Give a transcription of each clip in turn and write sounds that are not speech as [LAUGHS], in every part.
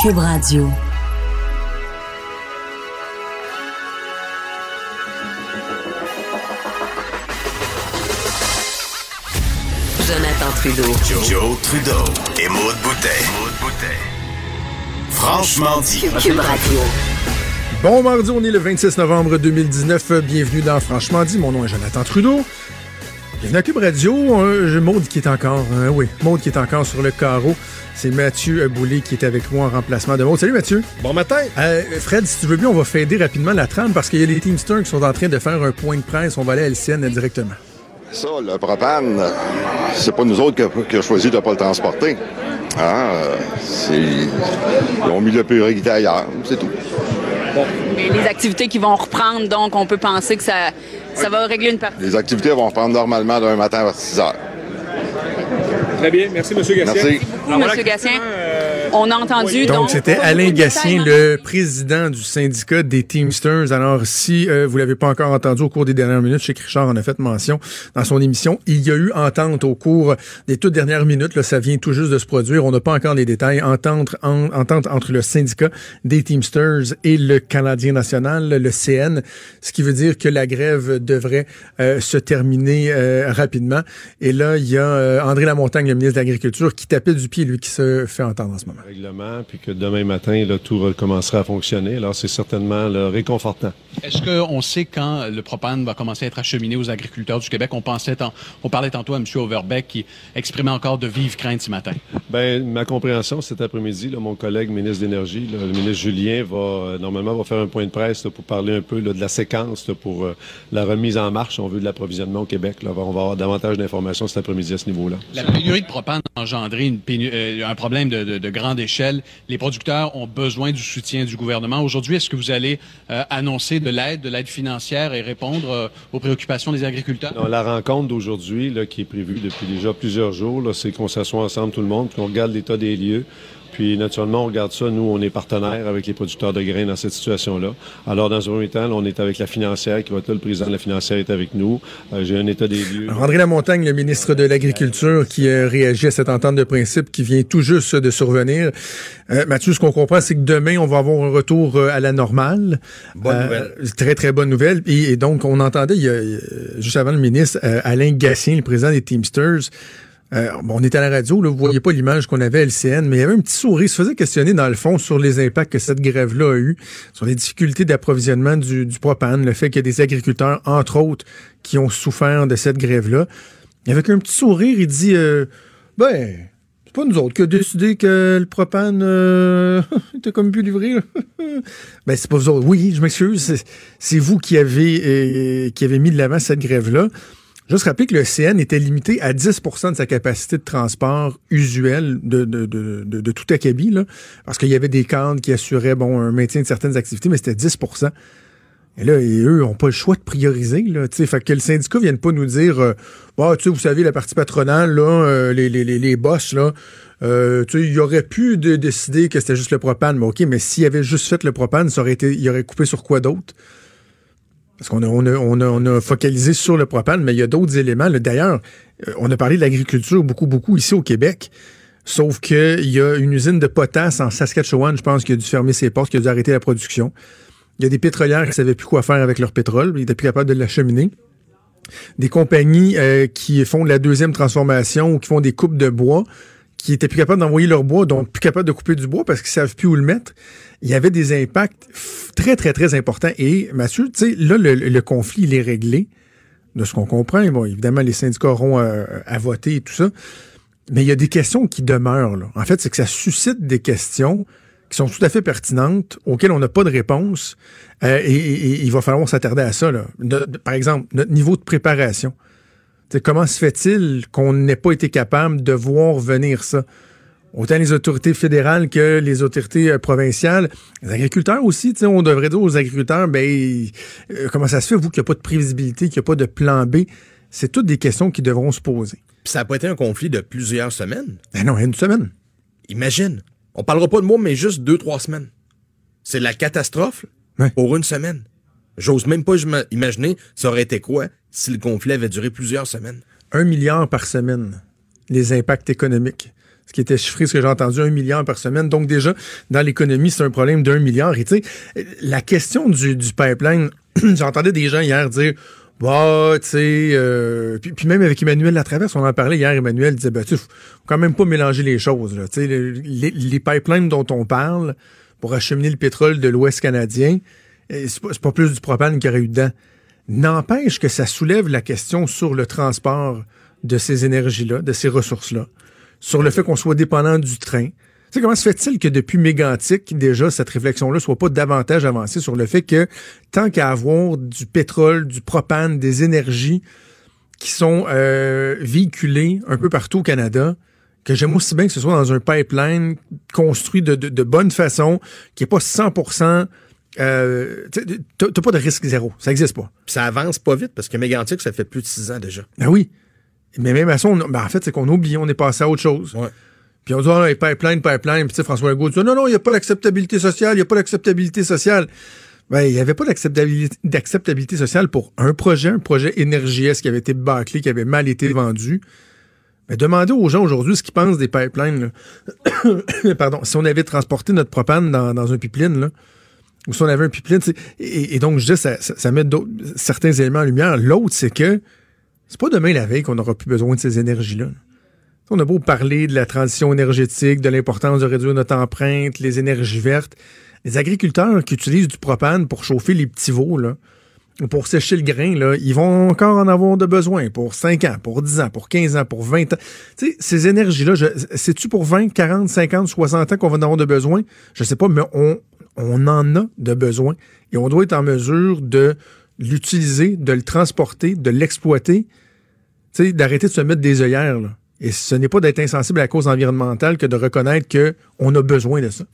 Cube Radio. Jonathan Trudeau. Joe, Trudeau et Maude Boutet. Franchement dit. Cube Radio. Bon mardi, on est le 26 novembre 2019. Bienvenue dans Franchement dit. Mon nom est Jonathan Trudeau. Bienvenue à Cube Radio. Euh, Maude qui est encore, euh, oui, Maude qui est encore sur le carreau. C'est Mathieu Boulay qui est avec moi en remplacement de Maude. Salut Mathieu. Bon matin. Euh, Fred, si tu veux bien, on va fader rapidement la trame parce qu'il y a les Teamsters qui sont en train de faire un point de presse. On va aller à LCN directement. Ça, le propane, c'est pas nous autres qui avons choisi de ne pas le transporter. Hein? c'est- Ils ont mis le priorité ailleurs, c'est tout. Mais les activités qui vont reprendre, donc on peut penser que ça, ça va régler une partie. Les activités vont reprendre normalement d'un matin à 6 heures. Très bien. Merci, M. Gassien. Merci. Beaucoup, M. Gatien. On a entendu donc. C'était Alain détails, le président du syndicat des Teamsters. Alors, si euh, vous l'avez pas encore entendu au cours des dernières minutes, chez Richard en a fait mention dans son émission, il y a eu entente au cours des toutes dernières minutes. Là, ça vient tout juste de se produire. On n'a pas encore les détails. Entente, en- entente entre le syndicat des Teamsters et le Canadien national, le CN, ce qui veut dire que la grève devrait euh, se terminer euh, rapidement. Et là, il y a euh, André Lamontagne, le ministre de l'Agriculture, qui tapait du pied, lui, qui se fait entendre en ce moment. Règlement, puis que demain matin, là, tout recommencera à fonctionner. Alors, c'est certainement réconfortant. Est-ce qu'on sait quand le propane va commencer à être acheminé aux agriculteurs du Québec? On pensait, tant- on parlait tantôt à M. Overbeck qui exprimait encore de vives craintes ce matin. Ben, ma compréhension cet après-midi, mon collègue ministre d'énergie, là, le ministre Julien, va euh, normalement va faire un point de presse là, pour parler un peu là, de la séquence là, pour euh, la remise en marche, on veut, de l'approvisionnement au Québec. On va avoir davantage d'informations cet après-midi à ce niveau-là. La pénurie de propane a engendré une pénu- euh, un problème de, de- de grande échelle. Les producteurs ont besoin du soutien du gouvernement. Aujourd'hui, est-ce que vous allez euh, annoncer de l'aide, de l'aide financière et répondre euh, aux préoccupations des agriculteurs? La rencontre d'aujourd'hui, qui est prévue depuis déjà plusieurs jours, c'est qu'on s'assoit ensemble tout le monde, qu'on regarde l'état des lieux. Puis, naturellement, on regarde ça. Nous, on est partenaires avec les producteurs de grains dans cette situation-là. Alors, dans un premier temps, là, on est avec la financière qui va être là. Le président de la financière est avec nous. Euh, J'ai un état des lieux. Alors, André Lamontagne, le ministre de l'Agriculture, qui euh, réagit à cette entente de principe qui vient tout juste de survenir. Euh, Mathieu, ce qu'on comprend, c'est que demain, on va avoir un retour à la normale. Bonne Euh, nouvelle. Très, très bonne nouvelle. Et, et donc, on entendait, il y a, juste avant le ministre, euh, Alain Gatien, le président des Teamsters, euh, on était à la radio, là, vous voyez pas l'image qu'on avait à LCN, mais il y avait un petit sourire, il se faisait questionner dans le fond sur les impacts que cette grève-là a eu, sur les difficultés d'approvisionnement du, propane, le fait qu'il y a des agriculteurs, entre autres, qui ont souffert de cette grève-là. Avec un petit sourire, il dit, euh, ben, c'est pas nous autres qui a décidé que le propane euh, [LAUGHS] était comme plus livré. [LAUGHS] ben, c'est pas vous autres. Oui, je m'excuse. C'est, c'est vous qui avez, euh, qui avez mis de l'avant cette grève-là. Juste rappeler que le CN était limité à 10% de sa capacité de transport usuelle de, tout acabit, là, parce qu'il y avait des cadres qui assuraient bon, un maintien de certaines activités, mais c'était 10% et là, et eux n'ont pas le choix de prioriser. Là, fait que le syndicat ne vienne pas nous dire euh, bah, vous savez, la partie patronale, là, euh, les, les, les, boss, là, euh, il aurait pu de décider que c'était juste le propane. Mais OK, mais s'il avait juste fait le propane, ça aurait été, il aurait coupé sur quoi d'autre? Parce qu'on a, on a, focalisé sur le propane, mais il y a d'autres éléments. D'ailleurs, euh, on a parlé de l'agriculture beaucoup, beaucoup ici au Québec. Sauf qu'il y a une usine de potasse en Saskatchewan, je pense, qui a dû fermer ses portes, qui a dû arrêter la production. Il y a des pétrolières qui ne savaient plus quoi faire avec leur pétrole, ils n'étaient plus capables de l'acheminer. Des compagnies euh, qui font la deuxième transformation ou qui font des coupes de bois, qui étaient plus capables d'envoyer leur bois, donc plus capables de couper du bois parce qu'ils savent plus où le mettre. Il y avait des impacts très, très, très importants. Et Mathieu, tu sais, là, le, conflit, il est réglé, de ce qu'on comprend. Bon, évidemment, les syndicats auront euh, à voter et tout ça. Mais il y a des questions qui demeurent. Là. En fait, c'est que ça suscite des questions qui sont tout à fait pertinentes, auxquelles on n'a pas de réponse. Euh, et, il va falloir s'attarder à ça. Là. Par exemple, notre niveau de préparation. Comment se fait-il qu'on n'ait pas été capable de voir venir ça? Autant les autorités fédérales que les autorités euh, provinciales. Les agriculteurs aussi, on devrait dire aux agriculteurs, ben, euh, comment ça se fait, vous, qu'il n'y a pas de prévisibilité, qu'il n'y a pas de plan B? C'est toutes des questions qui devront se poser. Puis ça n'a pas été un conflit de plusieurs semaines. Ben non, une semaine. Imagine. On parlera pas de mois, mais juste deux, trois semaines. C'est la catastrophe Ouais. pour une semaine. J'ose même pas imaginer ça aurait été quoi si le conflit avait duré plusieurs semaines. Un milliard par semaine, les impacts économiques. Ce qui était chiffré, ce que j'ai entendu, un milliard par semaine. Donc déjà, dans l'économie, c'est un problème d'un milliard. Et tu sais, la question du, du pipeline, [CLEARS THROAT] j'entendais des gens hier dire, bah, tu sais, euh, puis, même avec Emmanuel Latraverse, on en parlait hier, Emmanuel disait, bah, tu faut quand même pas mélanger les choses. Là. Tu sais, le- les, les pipelines dont on parle pour acheminer le pétrole de l'Ouest canadien, eh, c'est pas, pas plus du propane qu'il y aurait eu dedans. N'empêche que ça soulève la question sur le transport de ces énergies-là, de ces ressources-là, sur le fait qu'on soit dépendant du train. Tu sais, comment se fait-il que depuis Mégantic, déjà, cette réflexion-là soit pas davantage avancée sur le fait que tant qu'à avoir du pétrole, du propane, des énergies qui sont euh, véhiculées un peu partout au Canada, que j'aime aussi bien que ce soit dans un pipeline construit de, de, de bonne façon, qui n'est pas 100%... Euh, t'as pas de risque zéro. Ça n'existe pas. Puis ça avance pas vite parce que Mégantic, ça fait plus de six ans déjà. Ben oui. Mais même à ça, on, ben en fait, c'est qu'on oublie, on est passé à autre chose. Ouais. Puis on dit, ah, les pipeline, pipeline. Puis tu sais, François Legault dit, non, non, il n'y a pas d'acceptabilité sociale, il n'y a pas d'acceptabilité sociale. Ben, il n'y avait pas d'acceptabilité sociale pour un projet, un projet énergies qui avait été bâclé, qui avait mal été vendu. Mais demandez aux gens aujourd'hui ce qu'ils pensent des pipelines. là. [COUGHS] Pardon. Si on avait transporté notre propane dans, dans un pipeline, là, ou si on avait un pipeline, et, et donc je dis, ça, ça, ça met certains éléments en lumière. L'autre, c'est que c'est pas demain la veille qu'on n'aura plus besoin de ces énergies-là. On a beau parler de la transition énergétique, de l'importance de réduire notre empreinte, les énergies vertes. Les agriculteurs qui utilisent du propane pour chauffer les petits veaux, là, ou pour sécher le grain, là, ils vont encore en avoir de besoin pour 5 ans, pour 10 ans, pour 15 ans, pour 20 ans. Tu sais, ces énergies-là, c'est-tu pour 20, 40, 50, 60 ans qu'on va en avoir de besoin? Je sais pas, mais on, on en a de besoin. Et on doit être en mesure de l'utiliser, de le transporter, de l'exploiter, tu sais, d'arrêter de se mettre des œillères, là. Et ce n'est pas d'être insensible à la cause environnementale que de reconnaître qu'on a besoin de ça.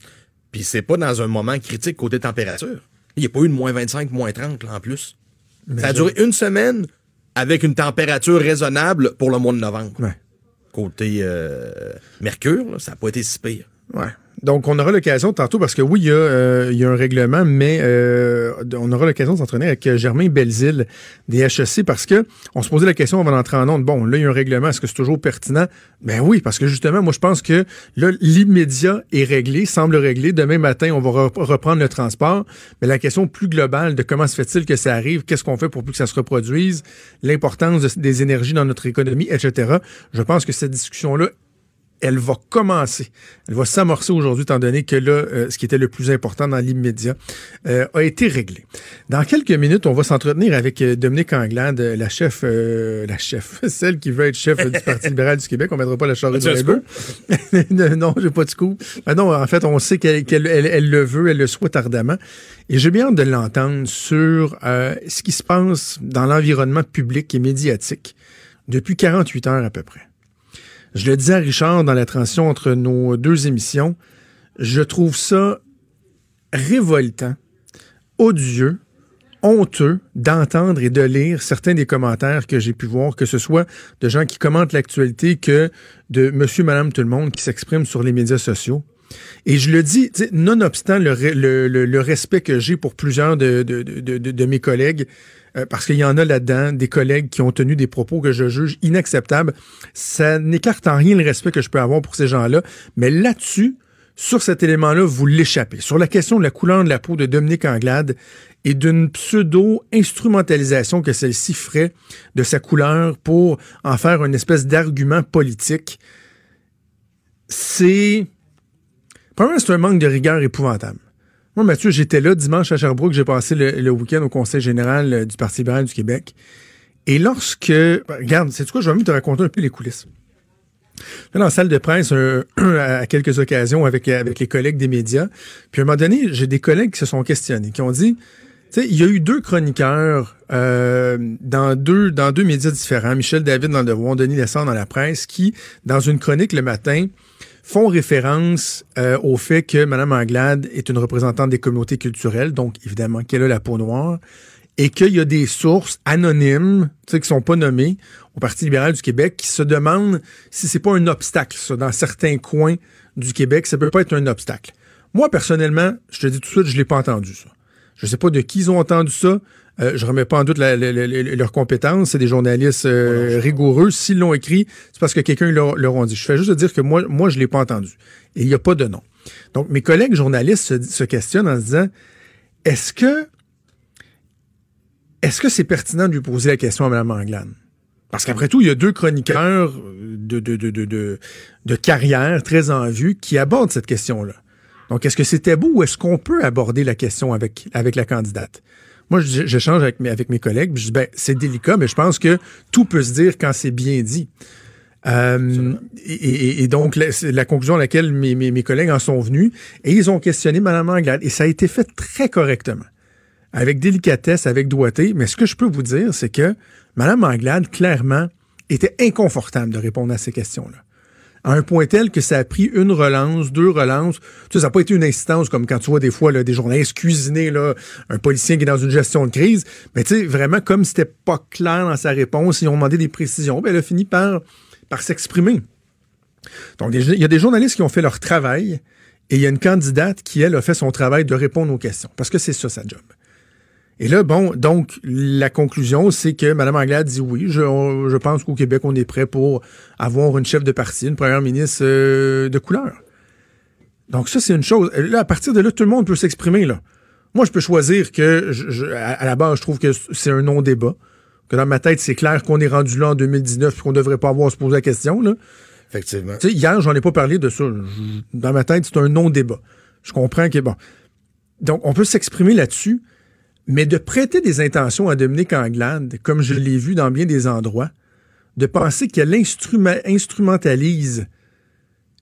Puis c'est pas dans un moment critique côté température. Il n'y a pas eu de moins 25, moins 30 là, en plus. ça a duré une semaine avec une température raisonnable pour le mois de novembre. Ouais. Côté euh, Mercure, là, ça n'a pas été si pire. Ouais. Donc, on aura l'occasion tantôt, parce que oui, il y a, euh, un règlement, mais euh, on aura l'occasion de s'entraîner avec euh, Germain Belzile des HEC, parce que on se posait la question avant d'entrer en onde. Bon, là, il y a un règlement, est-ce que c'est toujours pertinent? Ben oui, parce que justement, moi, je pense que là, l'immédiat est réglé, semble réglé. Demain matin, on va re- reprendre le transport. Mais la question plus globale de comment se fait-il que ça arrive, qu'est-ce qu'on fait pour que ça se reproduise, l'importance de- des énergies dans notre économie, etc. Je pense que cette discussion-là elle va commencer. Elle va s'amorcer aujourd'hui, étant donné que là, euh, ce qui était le plus important dans l'immédiat euh, a été réglé. Dans quelques minutes, on va s'entretenir avec euh, Dominique Anglade, euh, la chef, euh, la chef, [LAUGHS] celle qui veut être chef du Parti libéral du Québec. On mettra pas la charrue de bœuf. [LAUGHS] non, j'ai pas de coup. non, en fait, on sait qu'elle qu'elle- elle- elle le veut, elle le souhaite ardemment. Et j'ai bien hâte de l'entendre sur euh, ce qui se passe dans l'environnement public et médiatique depuis 48 heures à peu près. Je le disais à Richard dans la transition entre nos deux émissions, je trouve ça révoltant, odieux, honteux d'entendre et de lire certains des commentaires que j'ai pu voir, que ce soit de gens qui commentent l'actualité que de monsieur, madame, tout le monde qui s'expriment sur les médias sociaux. Et je le dis, nonobstant le, re- le, le- le respect que j'ai pour plusieurs de mes collègues, euh, parce qu'il y en a là-dedans des collègues qui ont tenu des propos que je juge inacceptables, ça n'écarte en rien le respect que je peux avoir pour ces gens-là. Mais là-dessus, sur cet élément-là, vous l'échappez. Sur la question de la couleur de la peau de Dominique Anglade et d'une pseudo-instrumentalisation que celle-ci ferait de sa couleur pour en faire une espèce d'argument politique, c'est... Premièrement, c'est un manque de rigueur épouvantable. Moi, Mathieu, j'étais là dimanche à Sherbrooke, j'ai passé le, week-end au Conseil général euh, du Parti libéral du Québec. Et lorsque... ben, Regarde, c'est quoi, je vais te raconter un peu les coulisses. Dans la salle de presse, [CLEARS THROAT] à quelques occasions, avec, avec les collègues des médias, puis à un moment donné, j'ai des collègues qui se sont questionnés, qui ont dit, tu sais, il y a eu deux chroniqueurs euh, dans deux dans deux médias différents, Michel David dans le Devoir, Denis Lessard dans la presse, qui, dans une chronique le matin, font référence euh, au fait que Mme Anglade est une représentante des communautés culturelles, donc évidemment qu'elle a la peau noire, et qu'il y a des sources anonymes, tu sais, qui sont pas nommées au Parti libéral du Québec, qui se demandent si c'est pas un obstacle, dans certains coins du Québec, ça peut pas être un obstacle. Moi, personnellement, je te dis tout de suite, je l'ai pas entendu, ça. Je sais pas de qui ils ont entendu ça. Euh, je remets pas en doute la, la, la, leurs compétences. C'est des journalistes euh, rigoureux. S'ils l'ont écrit, c'est parce que quelqu'un leur, leur a dit. Je fais juste dire que moi, moi, je l'ai pas entendu. Et il n'y a pas de nom. Donc, mes collègues journalistes se, se questionnent en se disant, est-ce que est-ce que c'est pertinent de lui poser la question à Mme Anglade? Parce qu'après tout, il y a deux chroniqueurs de, de, de, de, de carrière très en vue qui abordent cette question-là. Donc, est-ce que c'était beau ou est-ce qu'on peut aborder la question avec, avec la candidate? Moi, j'échange avec mes, avec mes collègues, je dis, ben, c'est délicat, mais je pense que tout peut se dire quand c'est bien dit. Euh, et, et, et, donc, la, la, conclusion à laquelle mes, mes, mes, collègues en sont venus, et ils ont questionné Mme Anglade, et ça a été fait très correctement, avec délicatesse, avec doigté, mais ce que je peux vous dire, c'est que Mme Anglade, clairement, était inconfortable de répondre à ces questions-là à un point tel que ça a pris une relance, deux relances. Tu sais, ça n'a pas été une instance comme quand tu vois des fois là, des journalistes cuisiner là, un policier qui est dans une gestion de crise. Mais tu sais, vraiment, comme c'était pas clair dans sa réponse, ils ont demandé des précisions, ben, elle a fini par, par s'exprimer. Donc, il y a des journalistes qui ont fait leur travail et il y a une candidate qui, elle, a fait son travail de répondre aux questions. Parce que c'est ça, sa job. Et là, bon, donc, la conclusion, c'est que Mme Anglade dit oui, je, je pense qu'au Québec, on est prêt pour avoir une chef de parti, une première ministre euh, de couleur. Donc, ça, c'est une chose. Là, à partir de là, tout le monde peut s'exprimer, là. Moi, je peux choisir que, je, à, la base, je trouve que c'est un non-débat. Que dans ma tête, c'est clair qu'on est rendu là en 2019 et qu'on devrait pas avoir à se poser la question, là. Effectivement. Tu sais, hier, j'en ai pas parlé de ça. Dans ma tête, c'est un non-débat. Je comprends que, bon. Donc, on peut s'exprimer là-dessus. Mais de prêter des intentions à Dominique Anglade, comme je l'ai vu dans bien des endroits, de penser qu'elle instrumentalise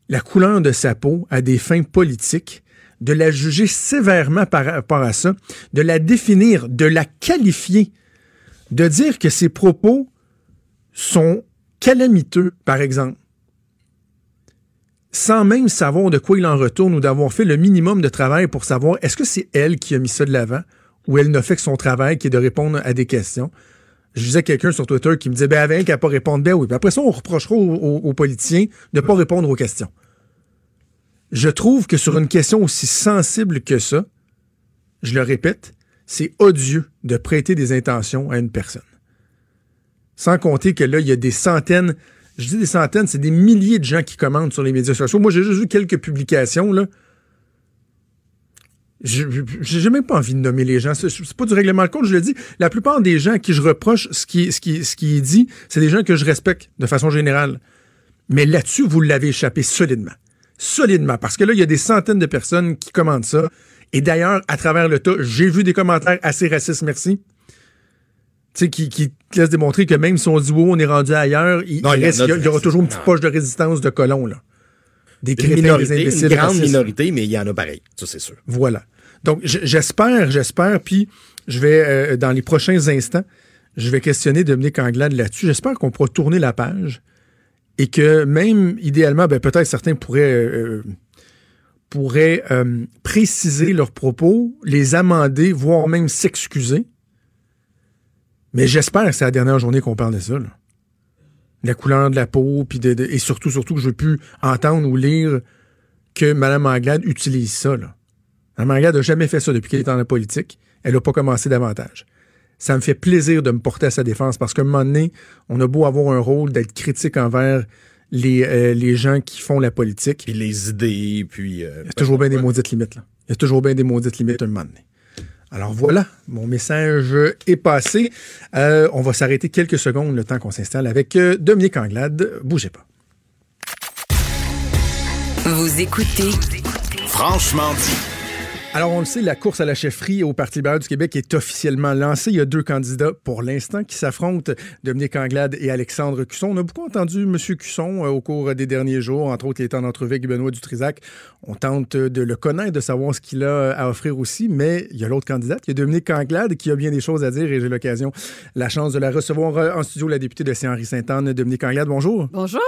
la couleur de sa peau à des fins politiques, de la juger sévèrement par rapport à ça, de la définir, de la qualifier, de dire que ses propos sont calamiteux, par exemple, sans même savoir de quoi il en retourne ou d'avoir fait le minimum de travail pour savoir est-ce que c'est elle qui a mis ça de l'avant où elle n'a fait que son travail, qui est de répondre à des questions. Je disais quelqu'un sur Twitter qui me disait, ben, avec qu'à pas répondre, ben oui. Puis après ça, on reprochera aux, politiciens de ne pas répondre aux questions. Je trouve que sur une question aussi sensible que ça, je le répète, c'est odieux de prêter des intentions à une personne. Sans compter que là, il y a des centaines, je dis des centaines, c'est des milliers de gens qui commentent sur les médias sociaux. Moi, j'ai juste vu quelques publications, là, j'ai même pas envie de nommer les gens. C'est pas du règlement de compte, je le dis. La plupart des gens à qui je reproche ce qui, ce qui, ce qui est dit, c'est des gens que je respecte de façon générale. Mais là-dessus, vous l'avez échappé solidement. Solidement. Parce que là, il y a des centaines de personnes qui commentent ça. Et d'ailleurs, à travers le tas, j'ai vu des commentaires assez racistes, merci. Tu sais, qui, qui laissent démontrer que même si on dit, wow, on est rendu ailleurs, il, il, reste, il, y, il y, aura toujours une petite poche de résistance de colons, là. Des crétins, minorité, des imbéciles. Une grande racistes. minorité, mais il y en a pareil. Ça, c'est sûr. Voilà. Donc, j'espère, j'espère, puis je vais, euh, dans les prochains instants, je vais questionner Dominique Anglade là-dessus. J'espère qu'on pourra tourner la page et que même, idéalement, ben, peut-être certains pourraient, euh, pourraient euh, préciser leurs propos, les amender, voire même s'excuser. Mais j'espère que c'est la dernière journée qu'on parle de ça. Là. La couleur de la peau, puis de, de, et surtout, surtout que je veux plus entendre ou lire que Mme Anglade utilise ça. Là. Mme n'a jamais fait ça depuis qu'elle est dans la politique. Elle n'a pas commencé davantage. Ça me fait plaisir de me porter à sa défense parce qu'à un moment donné, on a beau avoir un rôle d'être critique envers les, euh, les gens qui font la politique. Puis les idées, puis... Euh, Il y a toujours bien des maudites limites. Là. Il y a toujours bien des maudites limites à un moment donné. Alors voilà, mon message est passé. Euh, on va s'arrêter quelques secondes le temps qu'on s'installe avec Dominique Anglade. Bougez pas. Vous écoutez Franchement dit. Alors, on le sait, la course à la chefferie au Parti libéral du Québec est officiellement lancée. Il y a deux candidats pour l'instant qui s'affrontent, Dominique Anglade et Alexandre Cusson. On a beaucoup entendu M. Cusson euh, au cours des derniers jours, entre autres, il est en entrevue avec Benoît Dutrisac. On tente de le connaître, de savoir ce qu'il a à offrir aussi, mais il y a l'autre candidate, il y a Dominique Anglade, qui a bien des choses à dire et j'ai l'occasion, la chance de la recevoir euh, en studio, la députée de Saint-Henri-Sainte-Anne, Dominique Anglade. Bonjour. Bonjour.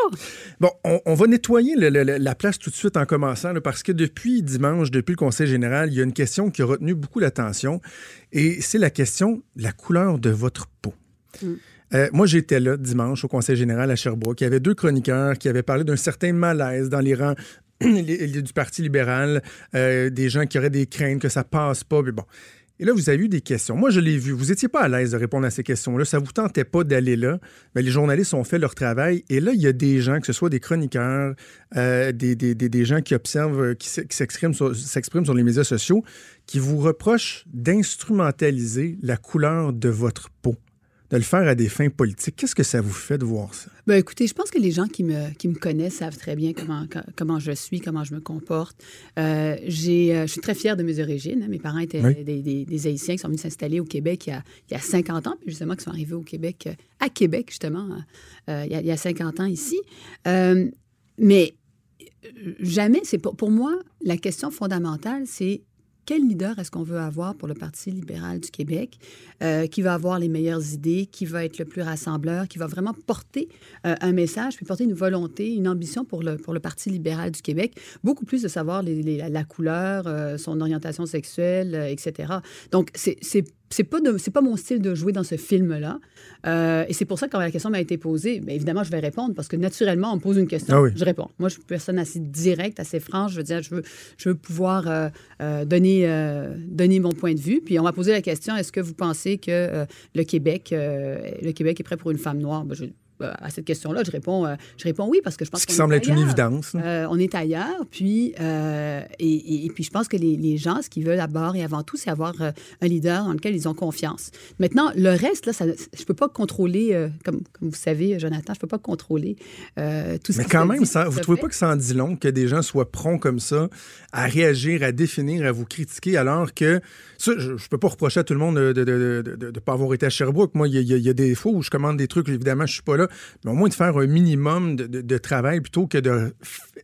Bon, on, on va nettoyer le- le- la place tout de suite en commençant, là, parce que depuis dimanche, depuis le Conseil général, il y a une question qui a retenu beaucoup l'attention, et c'est la question de la couleur de votre peau. Euh, moi, j'étais là dimanche au Conseil général à Sherbrooke. Il y avait deux chroniqueurs qui avaient parlé d'un certain malaise dans les rangs [CLEARS THROAT] du Parti libéral, euh, des gens qui auraient des craintes que ça passe pas. Mais bon. Et là, vous avez eu des questions. Moi, je l'ai vu. Vous n'étiez pas à l'aise de répondre à ces questions-là. Ça vous tentait pas d'aller là. Mais les journalistes ont fait leur travail. Et là, il y a des gens, que ce soit des chroniqueurs, euh, des, gens qui observent, euh, qui s'expriment sur, sur les médias sociaux, qui vous reprochent d'instrumentaliser la couleur de votre peau, de le faire à des fins politiques. Qu'est-ce que ça vous fait de voir ça? Ben, écoutez, je pense que les gens qui me, qui me connaissent savent très bien comment, co- comment je suis, comment je me comporte. Euh, j'ai, euh, je suis très fière de mes origines. hein. Mes parents étaient Oui. des, des- des Haïtiens qui sont venus s'installer au Québec il y a, il y a 50 ans, puis justement qui sont arrivés au Québec, euh, à Québec, justement, euh, il, y a, il y a 50 ans ici. Euh, mais jamais, c'est pour, pour moi, la question fondamentale, c'est quel leader est-ce qu'on veut avoir pour le Parti libéral du Québec, euh, qui va avoir les meilleures idées, qui va être le plus rassembleur, qui va vraiment porter euh, un message, puis porter une volonté, une ambition pour le, pour le Parti libéral du Québec, beaucoup plus de savoir la couleur, euh, son orientation sexuelle, etc. Donc, c'est c'est pas de- c'est pas mon style de jouer dans ce film là et c'est pour ça que quand la question m'a été posée bien évidemment je vais répondre parce que naturellement on me pose une question. Ah oui. je réponds. Moi je suis une personne assez directe assez franche. Je veux dire je veux je veux pouvoir euh, euh, donner euh, donner mon point de vue. Puis on m'a posé la question est-ce que vous pensez que euh, le Québec euh, le Québec est prêt pour une femme noire? Ben, je- euh, à cette question-là, je réponds, euh, je réponds oui parce que je pense Ce qui semble est être une évidence. là. Euh, on est ailleurs, puis euh, et, et- et puis je pense que les, les gens, ce qu'ils veulent d'abord et avant tout, c'est avoir un leader dans lequel ils ont confiance. Maintenant, le reste, là, ça, je peux pas contrôler, euh, comme, comme vous savez, Jonathan, je peux pas contrôler tout ce Mais quand même, ça, vous trouvez pas que ça en dit long que des gens soient prompts comme ça à réagir, à définir, à vous critiquer, alors que ça, je, je peux pas reprocher à tout le monde de ne pas avoir été à Sherbrooke. Moi, il y, y a des fois où je commande des trucs, évidemment, je suis pas là, mais au moins de faire un minimum de, travail plutôt que de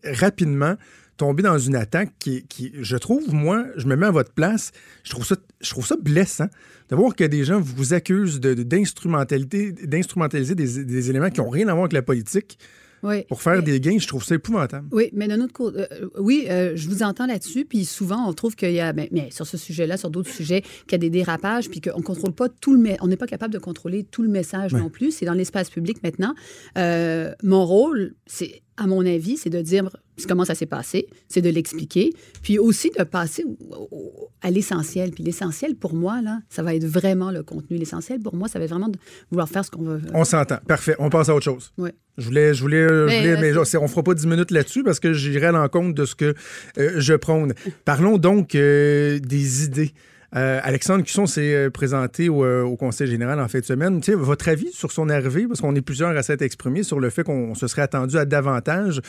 rapidement tomber dans une attaque qui, je trouve, moi, je me mets à votre place, je trouve ça, je trouve ça blessant de voir que des gens vous accusent d'instrumentalité, d'instrumentaliser des, des éléments qui n'ont rien à voir avec la politique Oui. pour faire des gains, je trouve ça épouvantable. Oui, mais d'un autre côté, euh, oui, euh, je vous entends là-dessus, puis souvent on trouve qu'il y a, mais, mais sur ce sujet-là, sur d'autres sujets, qu'il y a des dérapages, puis qu'on contrôle pas tout le, on n'est pas capable de contrôler tout le message non plus. C'est dans l'espace public maintenant. Euh, mon rôle, c'est, à mon avis, c'est de dire comment ça s'est passé, c'est de l'expliquer, puis aussi de passer à l'essentiel. Puis l'essentiel pour moi là, ça va être vraiment le contenu. L'essentiel pour moi, ça va être vraiment de vouloir faire ce qu'on veut. On s'entend. Parfait. On passe à autre chose. Ouais. Je voulais, je voulais, je Mais, voulais- mais, on fera pas 10 minutes là-dessus parce que j'irai à l'encontre de ce que euh, je prône. Parlons donc euh, des idées. Euh, Alexandre Cusson s'est euh, présenté au, euh, au Conseil général en fin de semaine. Tu sais, votre avis sur son arrivée, parce qu'on est plusieurs à s'être exprimés sur le fait qu'on se serait attendu à davantage.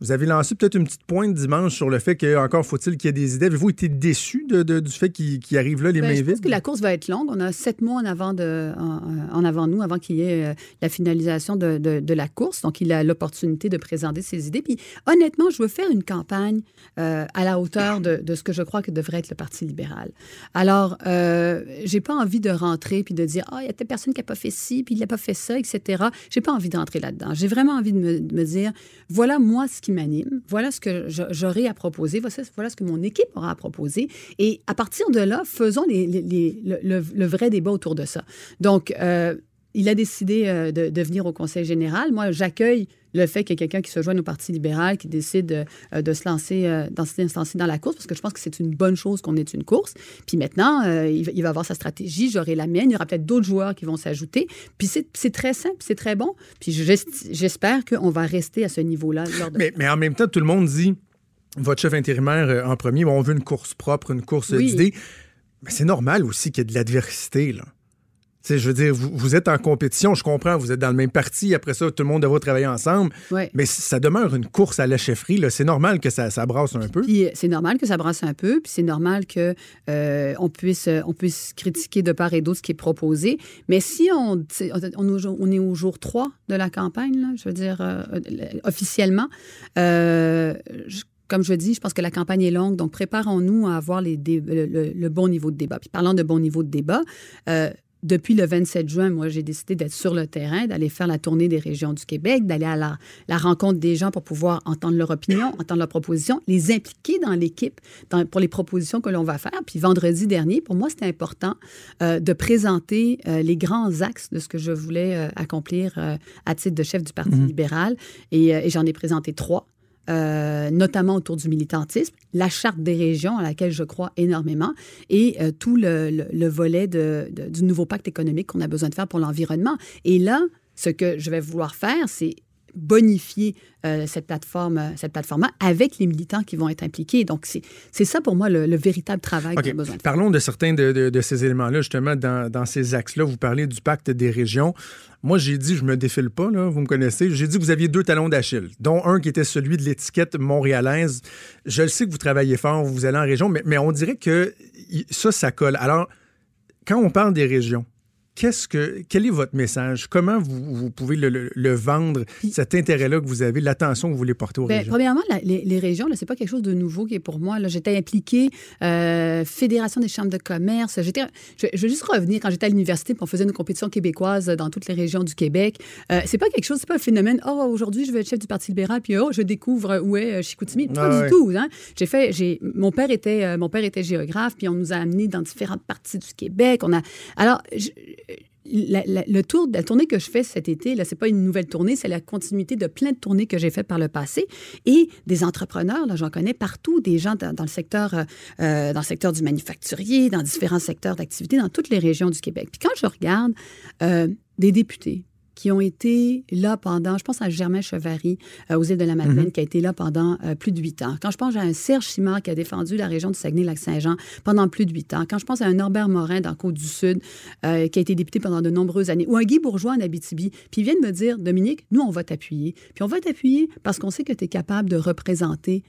Vous avez lancé peut-être une petite pointe dimanche sur le fait que encore faut-il qu'il y ait des idées. Avez-vous été déçu de, de- du fait qu'il qu'il arrive là les Ben, mains je pense vides? que la course va être longue. On a sept mois en avant, de, en, en avant de nous, avant qu'il y ait euh, la finalisation de, de- la course. Donc, il a l'opportunité de présenter ses idées. Puis, honnêtement, je veux faire une campagne euh, à la hauteur de, de ce que je crois que devrait être le Parti libéral. Alors, euh, j'ai pas envie de rentrer puis de dire, ah, il y a telle personne qui n'a pas fait ci, puis il n'a pas fait ça, etc. J'ai pas envie d'entrer là-dedans. J'ai vraiment envie de me, de me dire, voilà moi ce qui voilà ce que j'aurai à proposer, voilà, ce que mon équipe aura à proposer. Et à partir de là, faisons le vrai débat autour de ça. Donc, euh, il a décidé euh, de, de venir au Conseil général. Moi, j'accueille le fait qu'il y ait quelqu'un qui se joigne au Parti libéral, qui décide euh, de se lancer, euh, dans, se lancer dans la course, parce que je pense que c'est une bonne chose qu'on ait une course. Puis maintenant, euh, il, va, il va avoir sa stratégie, j'aurai la mienne, il y aura peut-être d'autres joueurs qui vont s'ajouter. Puis c'est très simple, c'est très bon. Puis j'espère qu'on va rester à ce niveau-là. de- Mais, mais en même temps, tout le monde dit votre chef intérimaire euh, en premier, bon, on veut une course propre, une course euh, Oui. d'idées. Mais c'est normal aussi qu'il y ait de l'adversité. là. Je veux dire, vous, vous êtes en compétition, je comprends, vous êtes dans le même parti, après ça, tout le monde devra travailler ensemble. Ouais. Mais ça demeure une course à la chefferie. C'est normal que ça, ça brasse un peu. Euh, c'est normal que ça brasse un peu, puis c'est normal que euh, puisse euh, on puisse critiquer de part et d'autre ce qui est proposé. Mais si on on, est au jour- on est au jour 3 de la campagne, là, je veux dire euh, officiellement, euh, je- comme je dis, je pense que la campagne est longue, donc préparons-nous à avoir les le, le- le bon niveau de débat. Puis parlant de bon niveau de débat, euh, depuis le 27 juin, moi, j'ai décidé d'être sur le terrain, d'aller faire la tournée des régions du Québec, d'aller à la, la rencontre des gens pour pouvoir entendre leur opinion, [COUGHS] entendre leurs propositions, les impliquer dans l'équipe pour les propositions que l'on va faire. Puis vendredi dernier, pour moi, c'était important euh, de présenter euh, les grands axes de ce que je voulais euh, accomplir à titre de chef du Parti libéral. Et, euh, et j'en ai présenté trois. Euh, notamment autour du militantisme, la charte des régions à laquelle je crois énormément et euh, tout le, le- le volet du nouveau pacte économique qu'on a besoin de faire pour l'environnement. Et là, ce que je vais vouloir faire, c'est bonifier euh, cette plateforme euh, cette plateforme avec les militants qui vont être impliqués. Donc, c'est ça pour moi le, le véritable travail OK. qu'on a besoin de. Parlons de certains de, de- de ces éléments-là, justement, dans, dans ces axes-là. Vous parlez du pacte des régions. Moi, j'ai dit, je me défile pas, là, vous me connaissez, j'ai dit que vous aviez deux talons d'Achille, dont un qui était celui de l'étiquette montréalaise. Je le sais que vous travaillez fort, vous allez en région, mais, mais on dirait que ça, ça colle. Alors, quand on parle des régions, Qu'est-ce que, quel est votre message? Comment vous, vous pouvez le, le- le vendre, cet intérêt-là que vous avez, l'attention que vous voulez porter aux Ben, régions? premièrement, la- les, les régions, là, c'est pas quelque chose de nouveau qui est pour moi. Là, j'étais impliquée, euh, Fédération des chambres de commerce. J'étais, je, je vais juste revenir quand j'étais à l'université, on faisait une compétition québécoise dans toutes les régions du Québec. Euh, c'est pas quelque chose, c'est pas un phénomène. Oh, aujourd'hui, je vais être chef du Parti libéral, puis oh, je découvre où est euh, Chicoutimi. Pas Ah du tout. Hein? J'ai fait, j'ai, mon père était, euh, mon père était géographe, puis on nous a amenés dans différentes parties du Québec. On a, alors. je- la, le tour, la tournée que je fais cet été, là, c'est pas une nouvelle tournée, c'est la continuité de plein de tournées que j'ai faites par le passé et des entrepreneurs, là, j'en connais partout, des gens dans, dans le secteur, euh, euh, dans le secteur du manufacturier, dans différents secteurs d'activité, dans toutes les régions du Québec. Puis quand je regarde euh, des députés qui ont été là pendant, je pense à Germain Chevary euh, aux îles de la Madeleine, qui a été là pendant euh, plus de huit ans. Quand je pense à un Serge Simard qui a défendu la région du Saguenay-Lac-Saint-Jean pendant plus de huit ans. Quand je pense à un Norbert Morin dans Côte-du-Sud euh, qui a été député pendant de nombreuses années. Ou un Guy Bourgeois en Abitibi. Puis ils viennent me dire, Dominique, nous, on va t'appuyer. Puis on va t'appuyer parce qu'on sait que tu es capable de représenter,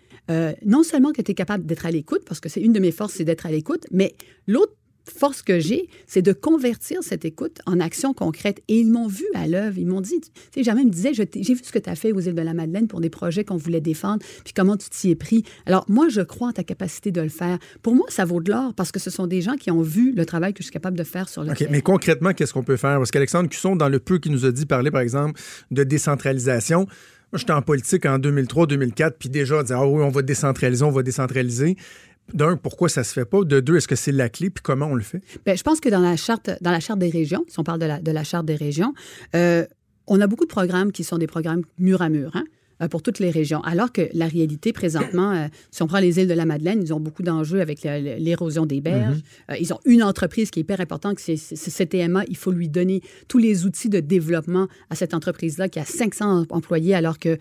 non seulement que tu es capable d'être à l'écoute, parce que c'est une de mes forces, c'est d'être à l'écoute, mais l'autre force que j'ai, c'est de convertir cette écoute en action concrète. Et ils m'ont vu à l'œuvre. Ils m'ont dit, tu sais, jamais me disait, j'ai vu ce que tu as fait aux îles de la Madeleine pour des projets qu'on voulait défendre, puis comment tu t'y es pris. Alors, moi, je crois en ta capacité de le faire. Pour moi, ça vaut de l'or parce que ce sont des gens qui ont vu le travail que je suis capable de faire sur le OK, terrain. mais concrètement, qu'est-ce qu'on peut faire? Parce qu'Alexandre Cusson, dans le peu qu'il nous a dit parler, par exemple, de décentralisation, moi, j'étais en politique en 2003-2004, puis déjà, on disait, ah oui, on va décentraliser, on va décentraliser. D'un, pourquoi ça se fait pas? De deux, est-ce que c'est la clé, puis comment on le fait? Bien, je pense que dans la charte, dans la charte des régions, si on parle de la, de la charte des régions, euh, on a beaucoup de programmes qui sont des programmes mur à mur. hein, euh, pour toutes les régions. Alors que la réalité, présentement, euh, si on prend les îles de la Madeleine, ils ont beaucoup d'enjeux avec l'érosion des berges. Euh, ils ont une entreprise qui est hyper importante, c'est CTMA. Il faut lui donner tous les outils de développement à cette entreprise-là qui a 500 employés, alors que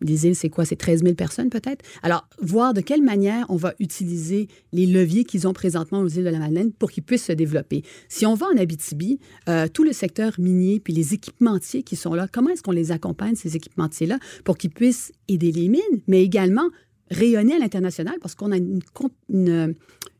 les îles, c'est quoi? C'est 13 000 personnes peut-être? Alors, voir de quelle manière on va utiliser les leviers qu'ils ont présentement aux îles de la Madeleine pour qu'ils puissent se développer. Si on va en Abitibi, euh, tout le secteur minier puis les équipementiers qui sont là, comment est-ce qu'on les accompagne, ces équipementiers-là, pour qu'ils puissent aider les mines, mais également rayonner à l'international? Parce qu'on a une,